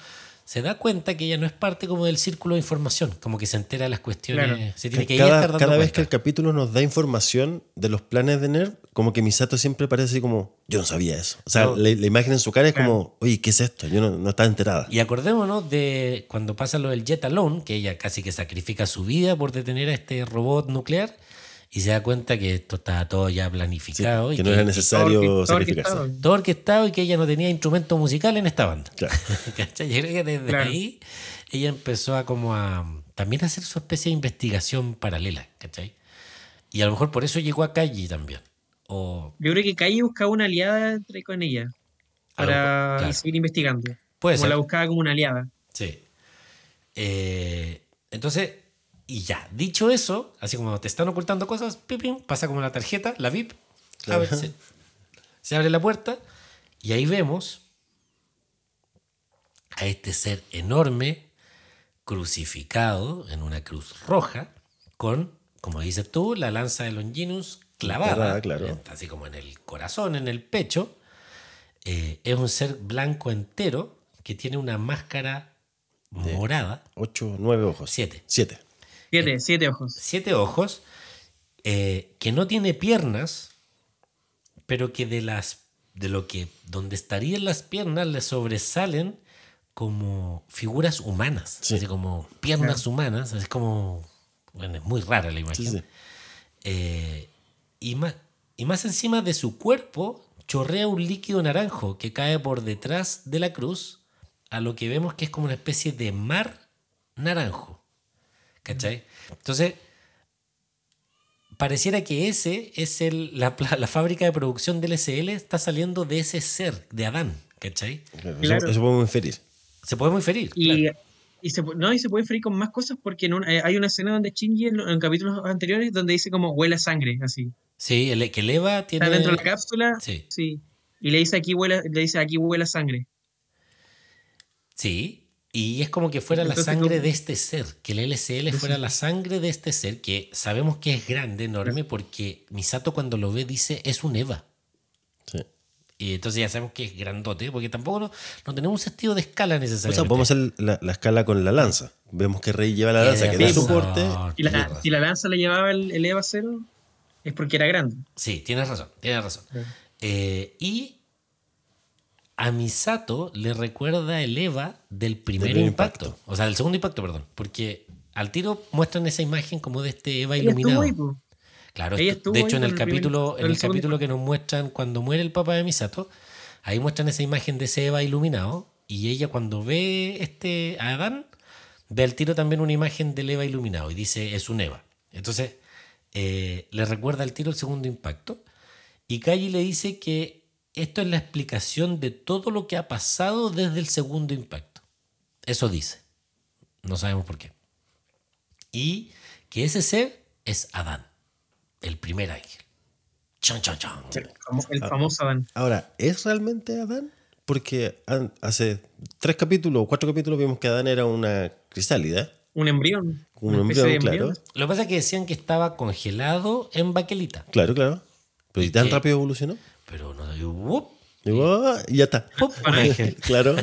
se da cuenta que ella no es parte como del círculo de información, como que se entera de las cuestiones, Claro. se tiene que cada estar dando cada vez que el cuenta. capítulo nos da información de los planes de Nerv, como que Misato siempre parece así como, yo no sabía eso. O sea, No. la, la imagen en su cara es Claro. como, oye, ¿qué es esto? Yo no, no estaba enterada. Y acordémonos de cuando pasa lo del Jet Alone, que ella casi que sacrifica su vida por detener a este robot nuclear y se da cuenta que esto estaba todo ya Sí, planificado y que no era necesario todo sacrificarse. orquestado. todo orquestado y que ella no tenía instrumento musical en esta banda. Claro. ¿Cachai? Yo creo que desde Claro. ahí ella empezó a como a también a hacer su especie de investigación paralela, ¿cachai? Y a lo mejor por eso llegó a Calle también. O Yo creo que Calle buscaba una aliada entre con ella. Para mejor, claro. seguir investigando. puede como ser. la buscaba como una aliada. Sí. Eh, entonces, y ya, dicho eso, así como te están ocultando cosas, pim, pim, pasa como la tarjeta, la VIP, se abre la puerta y ahí vemos a este ser enorme crucificado en una cruz roja con, como dices tú, la lanza de Longinus clavada, Clavada, claro. así como en el corazón, en el pecho. eh, es un ser blanco entero que tiene una máscara morada, Ocho, nueve ojos. Siete. Siete. Siete, siete ojos. siete ojos, eh, que no tiene piernas, pero que de las de lo que donde estarían las piernas le sobresalen como figuras humanas, Sí. así como piernas humanas, es como bueno, es muy rara la imagen. Sí, sí. Eh, y, más, y más encima de su cuerpo chorrea un líquido naranjo que cae por detrás de la cruz, a lo que vemos que es como una especie de mar naranjo. ¿Cachai? Entonces, pareciera que ese es el, la, la fábrica de producción del SL, está saliendo de ese ser, de Adán. ¿Cachai? Claro. Eso, eso podemos inferir. Se podemos inferir. Y, claro. y, se, no, y se puede freír con más cosas porque en un- eh, hay una escena donde Shinji en, en capítulos anteriores donde dice como huele a sangre, así. Sí, el que eleva tiene. Está dentro de la cápsula, Sí. sí. Y le dice aquí huele, le dice aquí huele a sangre. Sí, y es como que fuera la Entonces, sangre ¿cómo? de este ser, que el LCL fuera la sangre de este ser, que sabemos que es grande, enorme, porque Misato cuando lo ve dice es un Eva. Sí. Y entonces ya sabemos que es grandote, porque tampoco no, no tenemos un sentido de escala O necesariamente. sea, podemos hacer la, la escala con la lanza. Vemos que Rey lleva la lanza, que da soporte. Y la, si la lanza le llevaba el, el EVA 0, es porque era grande. Sí, tienes razón, tienes razón. Claro. Eh, y a Misato le recuerda el Eva del primer primer impacto. impacto. O sea, del segundo impacto, perdón. Porque al tiro muestran esa imagen como de este Eva Ella iluminado. estuvo ahí, po. Claro, esto- de hecho en el primer- capítulo, en el capítulo que nos muestran cuando muere el papá de Misato, ahí muestran esa imagen de ese Eva iluminado y ella cuando ve este a Adán ve al tiro también una imagen del Eva iluminado y dice es un Eva. Entonces eh, le recuerda al tiro el segundo impacto y Kaji le dice que esto es la explicación de todo lo que ha pasado desde el segundo impacto. Eso dice. No sabemos por qué. Y que ese ser es Adán, el primer ángel. Chan, chan, chan. El, el famoso Adán. Ahora, ¿es realmente Adán? Porque hace tres capítulos o cuatro capítulos vimos que Adán era una crisálida. Un embrión. Un embrión, de claro. Lo que pasa es que decían que estaba congelado en baquelita. Claro, claro. Pero ¿y tan rápido evolucionó? Pero no ¡wup! Y, ¡oh! y ya está. ¡pup! un ángel. claro.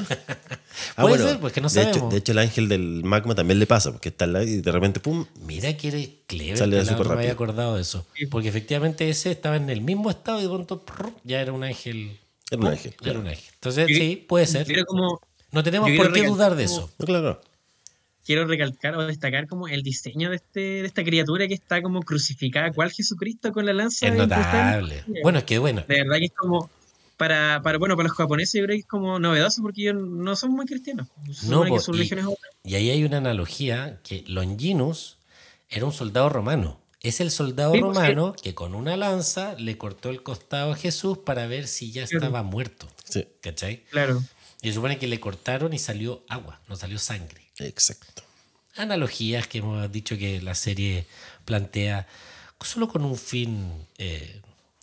Ah, Puede ser, pues, que no de hecho, de hecho, el ángel del magma también le pasa, porque está al lado y de repente, ¡pum! Mira que eres clever. Sale no me había rápido. acordado de eso. Porque efectivamente ese estaba en el mismo estado y de pronto prr, ya era un ángel. Era un ángel. Era Claro. un ángel. Entonces, sí, puede ser. Como No tenemos por qué dudar de como- eso. No, claro. Quiero recalcar o destacar como el diseño de este de esta criatura que está como crucificada, cual Jesucristo con la lanza. Es notable. Bueno, es que bueno. De verdad que es como para, para bueno para los japoneses yo creo que es como novedoso porque ellos no son muy cristianos. No, que su y- religión es otra. Y ahí hay una analogía que Longinus era un soldado romano. Es el soldado Sí, romano que con una lanza le cortó el costado a Jesús para ver si ya estaba muerto. Sí, ¿Cachai? Claro. Y se supone que le cortaron y salió agua, no salió sangre. Exacto. Analogías que hemos dicho que la serie plantea solo con un fin eh,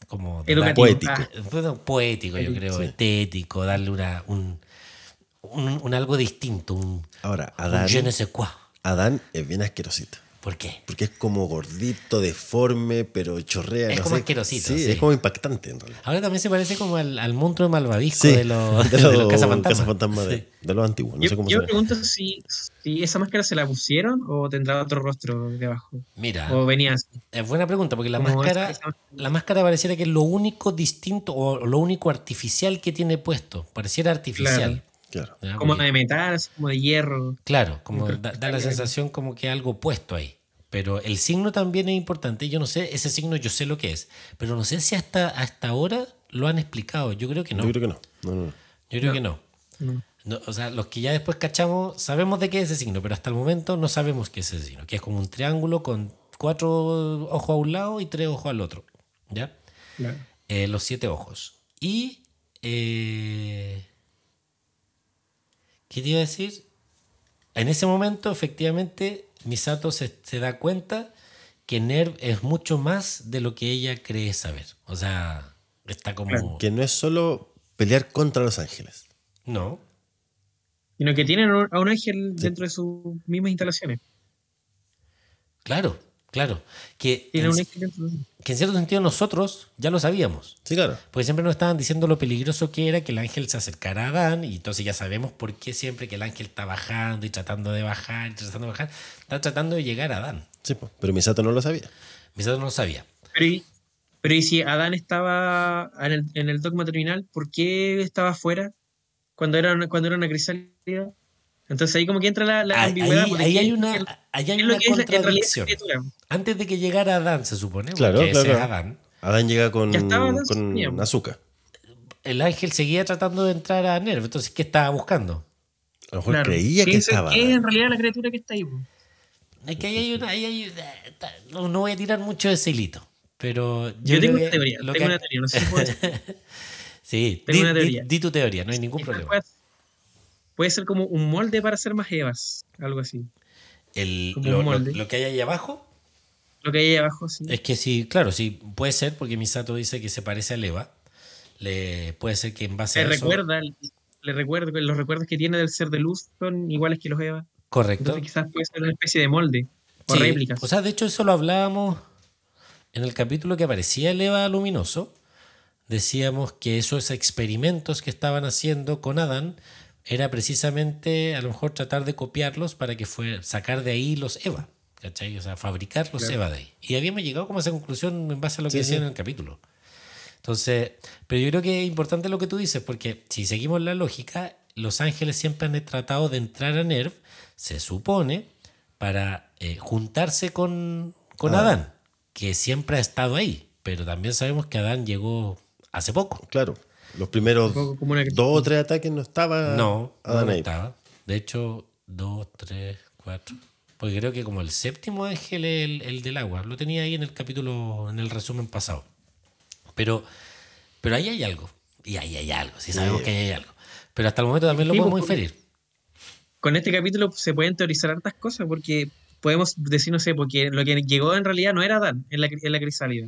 como de dar-. Poético. Ah, bueno, poético, yo creo, Sí. estético, darle una, un, un, un algo distinto, un, Ahora, un Adán, je ne sais quoi. Adán es bien asquerosito. ¿Por qué? Porque es como gordito, deforme, pero chorrea. Es no como sé. asquerosito, Sí, sí. es como impactante en realidad. Ahora también se parece como al, al monstruo de Malvavisco Sí, de los, de de los cazafantasmas. de, Sí. de los antiguos. No yo sé cómo yo se me pregunto si, si esa máscara se la pusieron o tendrá otro rostro debajo. Mira, O venía así. es buena pregunta porque la Como máscara, esa- la máscara pareciera que es lo único distinto o lo único artificial que tiene puesto. Pareciera artificial. Claro. ¿ya? Como Porque- de metal, como de hierro. Claro, como da, da la sensación como que algo puesto ahí. Pero el signo también es importante. Yo no sé, ese signo yo sé lo que es. Pero no sé si hasta, hasta ahora lo han explicado. Yo creo que no. Yo creo que no. No, no, no. Yo creo que no. No. No, o sea, los que ya después cachamos, sabemos de qué es ese signo, pero hasta el momento no sabemos qué es ese signo, que es como un triángulo con cuatro ojos a un lado y tres ojos al otro. ¿Ya? Claro. Eh, los siete ojos. Y. eh, ¿Qué te iba a decir? En ese momento, efectivamente, Misato se, se da cuenta que Nerv es mucho más de lo que ella cree saber. O sea, está como. Claro, Que no es solo pelear contra los ángeles. No. Sino que tienen a un- a un ángel dentro de sus mismas instalaciones. Claro. Claro. Que Tiene en, un éxito. que en cierto sentido nosotros ya lo sabíamos. Sí, claro. Porque siempre nos estaban diciendo lo peligroso que era que el ángel se acercara a Adán, y entonces ya sabemos por qué siempre que el ángel está bajando y tratando de bajar y tratando de bajar, está tratando de llegar a Adán. Sí, pero Misato no lo sabía. Misato no lo sabía. Pero y, pero y si Adán estaba en el, en el dogma terminal, ¿por qué estaba afuera cuando era una, cuando era una crisálida? Entonces ahí como que entra la, la Ahí, ambigüedad. ahí- porque ahí ¿qué- hay una, qué hay una contradicción. Antes de que llegara Adán, se supone, Claro, porque ese claro. es Adán, Adán llega con, Adán, azúcar. el ángel seguía tratando de entrar a Nerv. Entonces, ¿qué estaba buscando? A lo mejor Claro. creía ¿Qué que es- estaba. ¿Qué es en realidad la criatura que está ahí? Es que ahí hay una. ahí hay- no, no voy a tirar mucho de ese hilito. Pero yo, Yo, tengo que una teoría, tengo que- una teoría, no sé si puedo decir. Sí, Tengo di, una di- teoría. di tu teoría, no hay ningún problema. Puede, puede ser como un molde para hacer más Evas, algo así. El- lo, lo- lo que hay ahí abajo Lo que hay ahí abajo, sí. es que sí, claro, sí, puede ser porque Misato dice que se parece a Leva. Le, puede ser que en base Le a eso. recuerda, le recuerda que los recuerdos que tiene del ser de luz son iguales que los Eva. Correcto. Entonces quizás puede ser una especie de molde o Sí, réplicas. O sea, de hecho, eso lo hablábamos en el capítulo que aparecía el Eva luminoso. Decíamos que esos experimentos que estaban haciendo con Adán era precisamente a lo mejor tratar de copiarlos para que fue sacar de ahí los Eva. ¿Cachai? O sea, fabricar los Claro. Eva de ahí. Y habíamos llegado como a esa conclusión en base a lo que Sí, decía sí. en el capítulo. Entonces, pero yo creo que es importante lo que tú dices, porque si seguimos la lógica, los ángeles siempre han tratado de entrar a Nerv, se supone, para eh, juntarse con, con Ah. Adán, que siempre ha estado ahí, pero también sabemos que Adán llegó hace poco. Claro. Los primeros como una- dos o tres ataques no estaba No, Adán no estaba. De hecho, dos, tres, cuatro. Porque creo que como el séptimo ángel es el, el del agua. Lo tenía ahí en el capítulo, en el resumen pasado. Pero, pero ahí hay algo. Y ahí hay algo. Sí sabemos Sí. que ahí hay algo. Pero hasta el momento también lo Sí, podemos porque- inferir. Con este capítulo se pueden teorizar hartas cosas porque podemos decir, no sé, porque lo que llegó en realidad no era Adán en la, en la crisálida.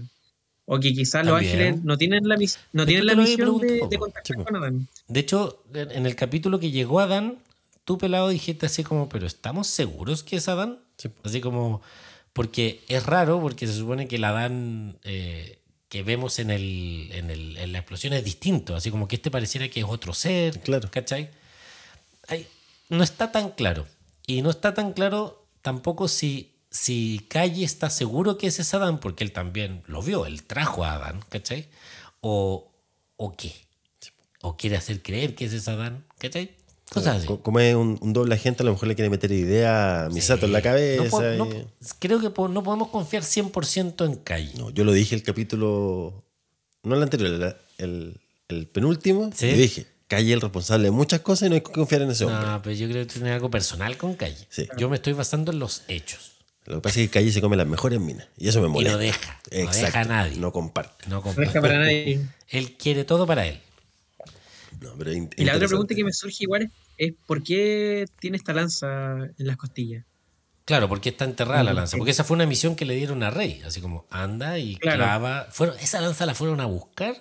O que quizás los ángeles no tienen la, no tienen la misión de, contactar Sí, con Adán. De hecho, en en el capítulo que llegó Adán, tú pelado dijiste así como, pero ¿estamos seguros que es Adán? Sí. Así como, porque es raro, porque se supone que el Adán eh, que vemos en, el, en, el- en la explosión es distinto, así como que este pareciera que es otro ser, Claro. ¿cachai? Ay, no está tan claro. Y no está tan claro tampoco si, si Calle está seguro que ese es Adán, porque él también lo vio, él trajo a Adán, ¿cachai? O, o qué. O quiere hacer creer que ese es Adán, ¿cachai? Cosas así. Co- Como es un, un doble agente, a lo mejor le quiere meter idea a Misato en la Sí. cabeza. No po- y- no- creo que no podemos confiar 100% en Calle. No, yo lo dije el capítulo. No el anterior, el, el- el penúltimo. Sí. Yo dije: Calle es el responsable de muchas cosas y no hay que confiar en ese hombre. No, pero yo creo que tiene algo personal con Calle. Sí. Yo me estoy basando en los hechos. Lo que pasa es que Calle se come las mejores minas. Y eso me Y molesta. no deja. No deja a nadie. No comparte. No No comparte. deja para nadie. Él quiere todo para él. No, pero Y la otra pregunta que me surge igual es, es ¿por qué tiene esta lanza en las costillas? Claro, porque está enterrada la lanza. Porque esa fue una misión que le dieron a Rey. Así como, anda y Claro. clava. Fueron, esa lanza la fueron a buscar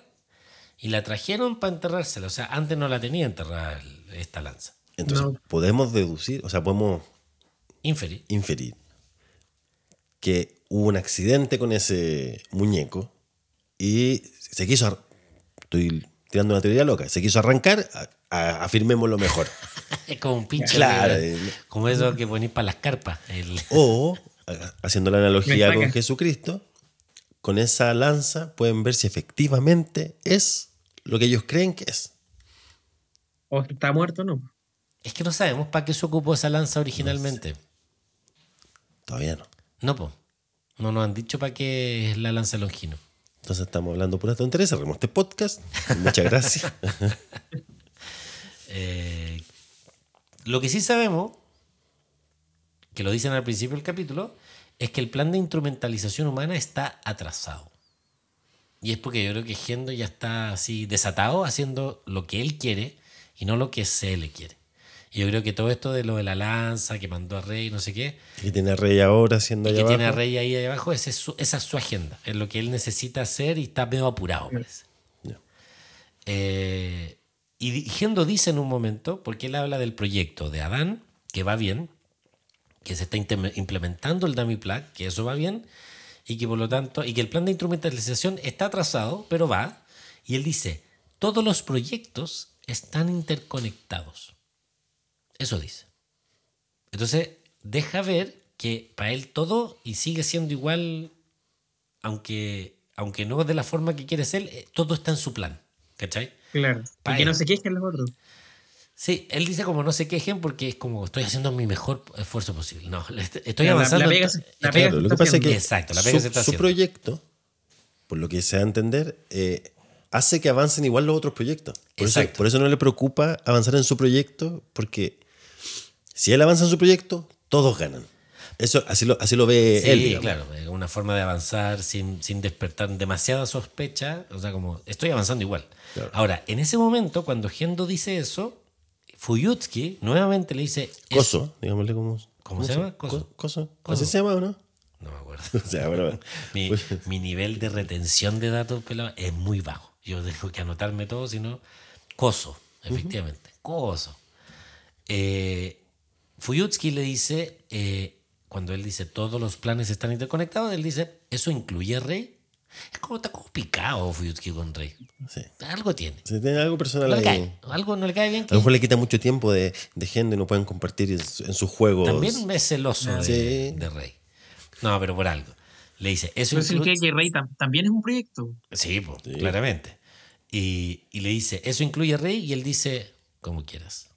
y la trajeron para enterrársela. O sea, antes no la tenía enterrada esta lanza. Entonces, No. podemos deducir, o sea, podemos Inferir. inferir que hubo un accidente con ese muñeco y se quiso. Estoy tirando una teoría loca. Se quiso arrancar, a- a- afirmemos lo mejor. Es como un pinche. Claro, de- Como eso que ponís para las carpas. El- O, haciendo la analogía con. Jesucristo, con esa lanza pueden ver si efectivamente es lo que ellos creen que es. ¿O está muerto o no? Es que no sabemos para qué se ocupó esa lanza originalmente. Todavía no. No, po. No nos han dicho para qué es la lanza Longino. Entonces estamos hablando pura tontería. Cerremos este podcast. Muchas gracias. Eh, lo que sí sabemos, que lo dicen al principio del capítulo, es que el plan de instrumentalización humana está atrasado. Y es porque yo creo que Gendo ya está así desatado haciendo lo que él quiere y no lo que se le quiere. Y yo creo que todo esto de lo de la lanza que mandó a Rey, no sé qué, que tiene a Rey ahora haciendo y allá que tiene a. Rey ahí abajo, ese es su- esa es su agenda, es lo que él necesita hacer y está medio apurado, parece. Ya. Eh, y Gendo dice en un momento, porque él habla del proyecto de Adán, que va bien, que se está implementando el dummy plug, que eso va bien, y que por lo tanto, y que el plan de instrumentalización está atrasado, pero va. Y él dice, todos los proyectos están interconectados. Eso dice. Entonces, deja ver que para él todo y sigue siendo igual, aunque, aunque no de la forma que quiere ser, eh, todo está en su plan. ¿Cachai? Claro. Pa' Y que él. no se quejen los otros. Sí, él dice como no se quejen porque es como estoy haciendo mi mejor esfuerzo posible. No, estoy la- avanzando. la pega pega lo que pasa es que Exacto, la pega su, se está su proyecto, por lo que se da a entender, eh, hace que avancen igual los otros proyectos. Por eso, Exacto. por eso no le preocupa avanzar en su proyecto, porque si él avanza en su proyecto, todos ganan. Eso así lo, así lo ve Sí, él. digamos. claro, una forma de avanzar sin, sin despertar demasiada sospecha. O sea, como estoy avanzando igual. Claro. Ahora, en ese momento, cuando Gendo dice eso, Fuyutsuki nuevamente le dice. Coso, digámosle como. ¿Cómo se llama? Coso. Co- Coso. ¿Así se llama o no? No me acuerdo. O sea, bueno. Mi, mi nivel de retención de datos pelado es muy bajo. Yo tengo que anotarme todo, sino coso, efectivamente, coso. Eh, Fuyutsuki le dice, eh, cuando él dice todos los planes están interconectados, él dice, ¿eso incluye a Rey? Es como está como picado Fuyutsuki con Rey. Sí. Algo tiene. Si tiene algo personal No le cae. Algo no le cae bien. A lo mejor le quita mucho tiempo de, de gente y no pueden compartir en, su- en sus juegos. También es celoso de, Sí. de Rey. No, pero por algo. Le dice, eso incluye... que Rey tam- también es un proyecto. Sí, po, claramente. Y, y le dice, ¿eso incluye Rey? Y él dice, como quieras.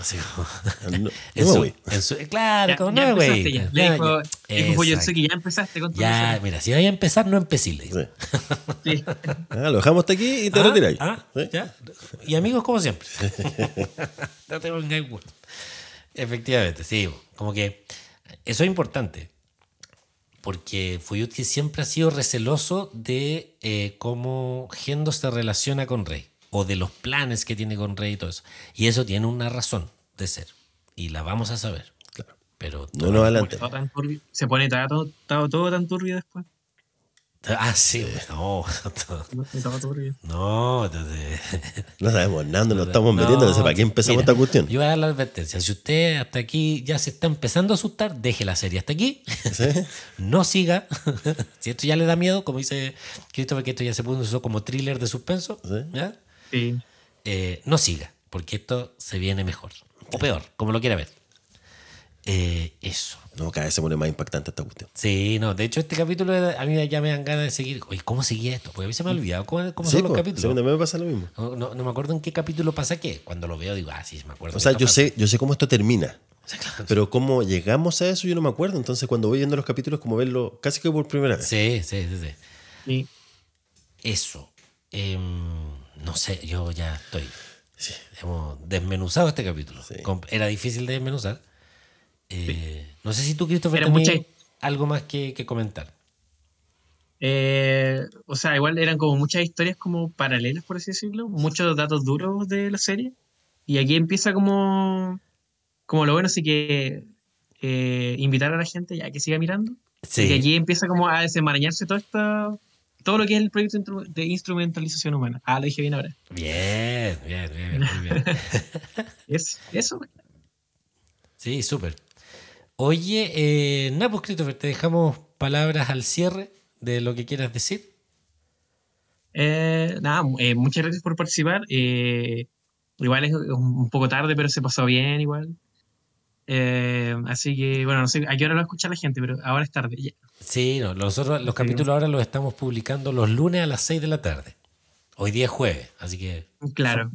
Así como- No, no en me su- voy. en su- claro, Ya, como ya no, güey. empezaste ya. Le dijo, ya empezaste con tu Ya, persona. mira, si vais a empezar, no empecé, le dice. Sí. Sí. Ah, lo dejamos hasta aquí y te Ah, retiráis. ah, ¿Sí? ya. Y amigos como siempre. no te pongáis huevo. Efectivamente, sí. Como que eso es importante. Porque Fuyutsuki siempre ha sido receloso de eh, cómo Gendo se relaciona con Rey. O de los planes que tiene con Rey y todo eso. Y eso tiene una razón de ser. Y la vamos a saber. Claro. Pero No, no, adelante. Todo tan turbio. Se pone todo, todo, todo tan turbio después. Ah, sí, no, Todo turbio. no, entonces- No sabemos nada, nos estamos No, metiendo, no sé para qué empezamos mira, esta cuestión. Yo voy a dar la advertencia. Si usted hasta aquí ya se está empezando a asustar, deje la serie hasta aquí. ¿Sí? no siga. si esto ya le da miedo, como dice Christopher, que esto ya se puso como thriller de suspenso, Sí. ¿ya? Sí. Eh, no siga, porque esto se viene mejor. O peor, como lo quiera ver. Eh, eso. No, cada vez se pone más impactante esta cuestión. Sí, no. De hecho, este capítulo a mí ya me dan ganas de seguir. Oye, ¿cómo seguía esto? Porque a mí se me ha olvidado cómo, cómo Sí, son los po, capítulos. sí, me pasa lo mismo. No, no- no me acuerdo en qué capítulo pasa qué. Cuando lo veo digo, ah, sí, me acuerdo. O sea, yo sé, yo sé cómo esto termina. O sea, claro. Pero cómo llegamos a eso yo no me acuerdo. Entonces cuando voy viendo los capítulos como verlo casi que por primera vez. Sí, sí, sí, sí. Sí. Eso. Em, no sé, yo ya estoy. Hemos desmenuzado este capítulo. Sí. Era difícil de desmenuzar. Eh, No sé si tú, Christopher, mucha- algo más que, que comentar. Eh, o sea, igual eran como muchas historias como paralelas, por así decirlo, muchos datos duros de la serie. Y aquí empieza como, como lo bueno, así que eh, invitar a la gente ya que siga mirando. Y aquí empieza como a desenmarañarse todo esto, todo lo que es el proyecto de instrumentalización humana. Ah, lo dije bien ahora. Bien, bien, bien, muy bien. Es eso. Sí, súper. Oye, eh, nada, pues, Christopher, te dejamos palabras al cierre de lo que quieras decir. Eh, nada, eh, muchas gracias por participar. Eh, igual es un poco tarde, pero se pasó bien igual. Eh, así que, bueno, no sé a qué hora lo va a escuchar la gente, pero ahora es tarde. ya. Sí, no, nosotros los capítulos ahora los estamos publicando los lunes a las 6 de la tarde. Hoy día es jueves, así que, Claro.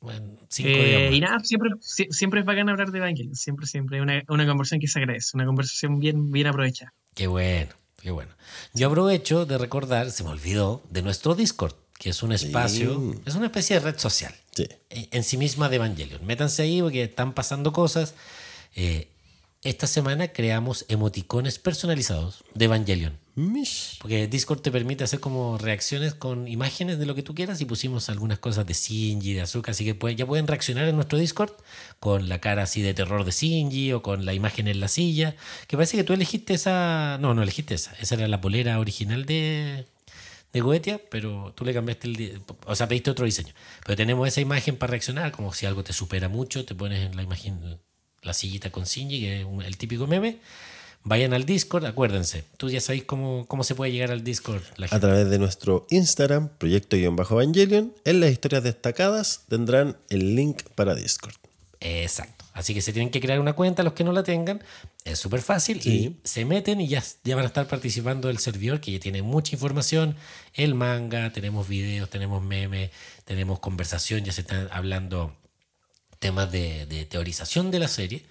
bueno, cinco Eh, días más. y nada, siempre, sie- siempre es bacán hablar de Evangelion. Siempre, siempre. Una, una conversación que se agradece. Una conversación bien, bien aprovechada. Qué bueno, qué bueno. Yo aprovecho de recordar, se me olvidó, de nuestro Discord, que es un espacio, es una especie de red social Sí. en en sí misma de Evangelion. Métanse ahí porque están pasando cosas. Eh, esta semana creamos emoticones personalizados de Evangelion. Mish. Porque Discord te permite hacer como reacciones con imágenes de lo que tú quieras y pusimos algunas cosas de Shinji, de Azuka, así que pueden- ya pueden reaccionar en nuestro Discord con la cara así de terror de Shinji o con la imagen en la silla, que parece que tú elegiste esa... No, no elegiste esa, esa era la polera original de, de Goetia, pero tú le cambiaste el... O sea, pediste otro diseño. Pero tenemos esa imagen para reaccionar, como si algo te supera mucho, te pones en la imagen la sillita con Shinji, que es un- el típico meme. Vayan al Discord, acuérdense. Tú ya sabéis cómo, cómo se puede llegar al Discord. La A través de nuestro Instagram, proyecto-evangelion, en las historias destacadas tendrán el link para Discord. Exacto. Así que se tienen que crear una cuenta los que no la tengan. Es súper fácil y se meten y ya, ya van a estar participando del servidor que ya tiene mucha información. El manga, tenemos videos, tenemos memes, tenemos conversación, ya se están hablando temas de, de teorización de la serie.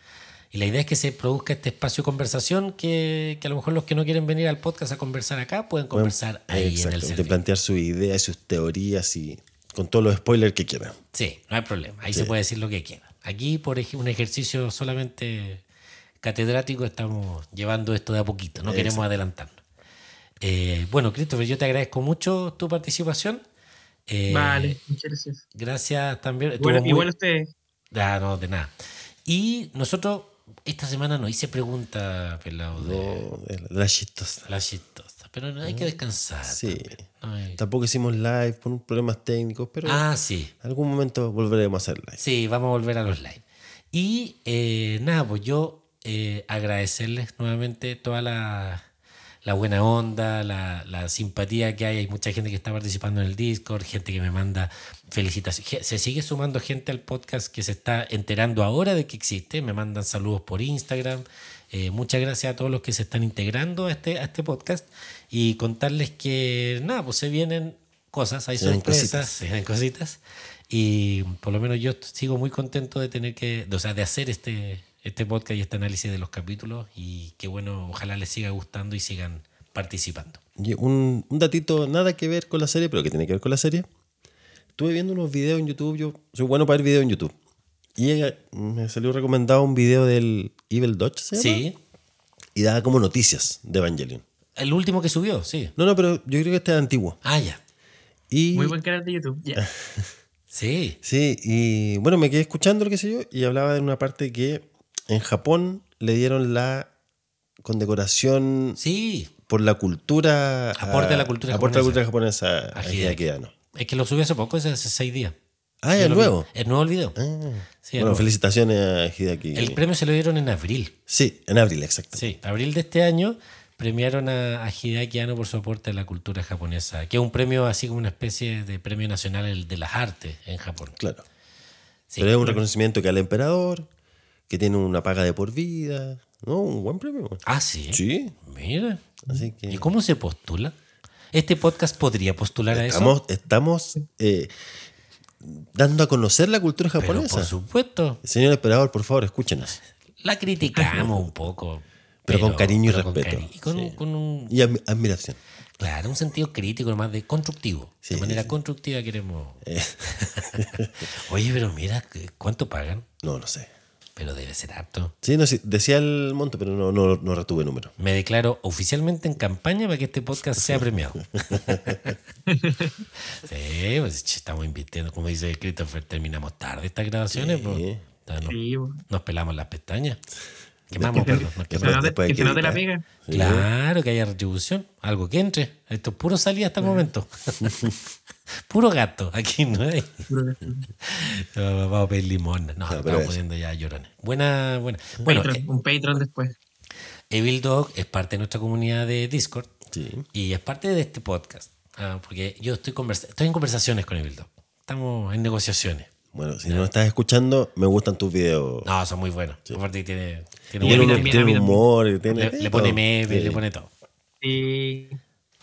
Y la idea es que se produzca este espacio de conversación que, que a lo mejor los que no quieren venir al podcast a conversar acá pueden conversar ahí en el Exacto, de plantear sus ideas, sus teorías y con todos los spoilers que quieran. Sí, no hay problema. Ahí se puede decir lo que quiera. Aquí, por un ejercicio solamente catedrático, estamos llevando esto de a poquito. No queremos adelantarnos. Eh, bueno, Christopher, yo te agradezco mucho tu participación. Eh, Vale, muchas gracias. Gracias también. Igual, muy- igual usted. Ah, no, de nada. Y nosotros, esta semana no hice pregunta, pelado, de No, la- chistosa. la chistosa. Pero no hay que descansar. Sí. también. No hay- Tampoco hicimos live por problemas técnicos, pero Ah, sí. en algún momento volveremos a hacer live. Sí, vamos a volver a los live. Y eh, nada, pues yo eh, agradecerles nuevamente toda la, la buena onda, la, la simpatía que hay. Hay mucha gente que está participando en el Discord, gente que me manda felicitaciones. Se sigue sumando gente al podcast que se está enterando ahora de que existe. Me mandan saludos por Instagram. Eh, muchas gracias a todos los que se están integrando a este, a este podcast y contarles que nada, pues se vienen cosas, hay sorpresas, se vienen cositas. Y por lo menos yo sigo muy contento de tener que, o sea, de hacer este, este podcast y este análisis de los capítulos. Y qué bueno, ojalá les siga gustando y sigan participando. Y un, un datito nada que ver con la serie, pero que tiene que ver con la serie. Estuve viendo unos videos en YouTube. Yo soy bueno para ver videos en YouTube. Y me salió recomendado un video del Evil Dodge, ¿se llama? Sí, Y daba como noticias de Evangelion. el último que subió, sí. No, no, pero yo creo que este es antiguo. Ah, ya. Y, Muy buen canal de YouTube. Ya. Sí. Sí, y bueno, me quedé escuchando lo que sé yo y hablaba de una parte que en Japón le dieron la condecoración Sí. por la cultura. Aporte a la cultura aporte a la cultura japonesa. japonesa a Hideaki. Es que lo subió hace poco, hace seis días. Ah, es nuevo. Es nuevo el video. Ah. Sí, bueno, nuevo. felicitaciones a Hideaki. El premio se lo dieron en abril. Sí, en abril, exacto. Sí, abril de este año premiaron a, a Hideaki Anno por su aporte a la cultura japonesa, que es un premio así como una especie de premio nacional de las artes en Japón. Claro. Sí. Pero es un reconocimiento que al emperador, que tiene una paga de por vida. ¿No? Un buen premio. Ah, sí. Sí. Mira. Así que. ¿Y cómo se postula? ¿Este podcast podría postular a eso? Estamos, estamos eh, dando a conocer la cultura Pero japonesa. por supuesto, Señor emperador, por favor, escúchenos. la criticamos un poco. Pero con cariño y con respeto. cari- y con, Sí. con un, Y admi- admiración. claro, un sentido crítico, más de constructivo. Sí, de manera sí. constructiva queremos. Eh, Oye, pero mira, ¿cuánto pagan? no, no sé. Pero debe ser harto. Sí, no, sí, decía el monto, pero no, no, no retuve número. Me declaro oficialmente en campaña para que este podcast sea premiado. sí, pues estamos invirtiendo, como dice Christopher, terminamos tarde estas grabaciones. Sí. pues. Nos, Sí, bo. nos pelamos las pestañas. Quemamos, perdón. Que después hay que la pega. Claro, que haya retribución, algo que entre. Esto es puro salida hasta el momento. puro gato, aquí no hay. No, Vamos a pedir limón. No, pero estamos poniendo ya llorones. Buena, buena. Bueno, Patreon, eh, un Patreon después. Evil Dog es parte de nuestra comunidad de Discord Sí. y es parte de este podcast. Ah, porque yo estoy, conversa- estoy en conversaciones con Evil Dog. Estamos en negociaciones. Bueno, si no estás escuchando, me gustan tus videos. No, son muy buenos. Aparte que tiene, tiene, Y Tiene, humor. Tiene, le, le pone Sí. le pone todo. Y,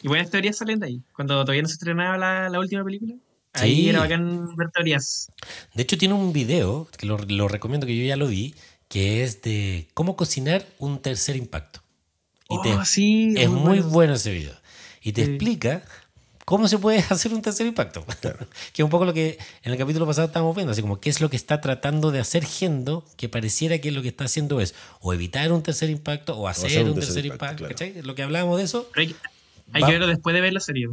y buenas teorías salen de ahí. Cuando todavía no se estrenaba la, la última película, ahí Sí. era bacán ver teorías. De hecho, tiene un video que lo, lo recomiendo, que yo ya lo vi, que es de cómo cocinar un tercer impacto. Y te- Oh, sí, es muy bueno. bueno ese video. Y te Sí. explica cómo se puede hacer un tercer impacto. que es un poco lo que en el capítulo pasado estábamos viendo, así como qué es lo que está tratando de hacer Gendo, que pareciera que lo que está haciendo es o evitar un tercer impacto o hacer, un tercer, impacto. claro. ¿cachai? Lo que hablábamos de eso. Pero hay, hay que verlo después de ver la serie.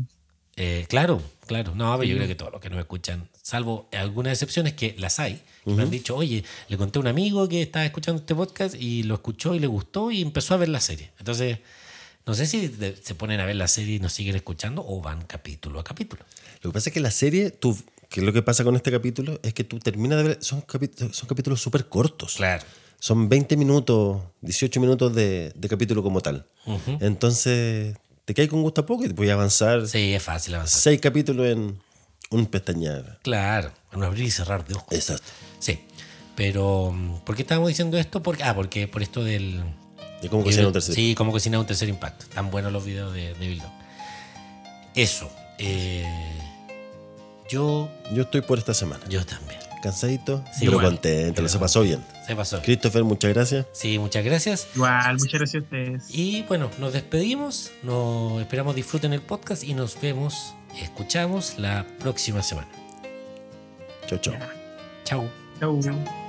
Eh, claro, claro. No, pero yo creo que todos los que nos escuchan, salvo algunas excepciones que las hay, que me han dicho, oye, le conté a un amigo que estaba escuchando este podcast y lo escuchó y le gustó y empezó a ver la serie. Entonces, no sé si de- se ponen a ver la serie y nos siguen escuchando o van capítulo a capítulo. Lo que pasa es que la serie, tú, que es lo que pasa con este capítulo, es que tú terminas de ver, son, capítulos son capítulos súper cortos. Claro. son 20 minutos, 18 minutos de, de capítulo como tal. Entonces, te caes con gusto a poco y te puedes avanzar Sí, es fácil avanzar. seis capítulos en un pestañear. Claro, un abrir y cerrar de ojos. Exacto. Sí. Pero, ¿por qué estábamos diciendo esto? Porque, ah, porque por esto del. De cómo cocinar un tercer. Sí, cómo cocinar un tercer impacto. Tan buenos los videos de, de Bill Dog. Eso. eh, yo, Yo estoy por esta semana. yo también. Cansadito, Sí, pero igual. contento, Pero- se pasó bien. Se pasó. Christopher, muchas gracias. Sí, muchas gracias. Igual, muchas gracias a ustedes. Y bueno, nos despedimos. Nos esperamos disfruten el podcast y nos vemos, escuchamos la próxima semana. Chau, chau. Chao. Chau.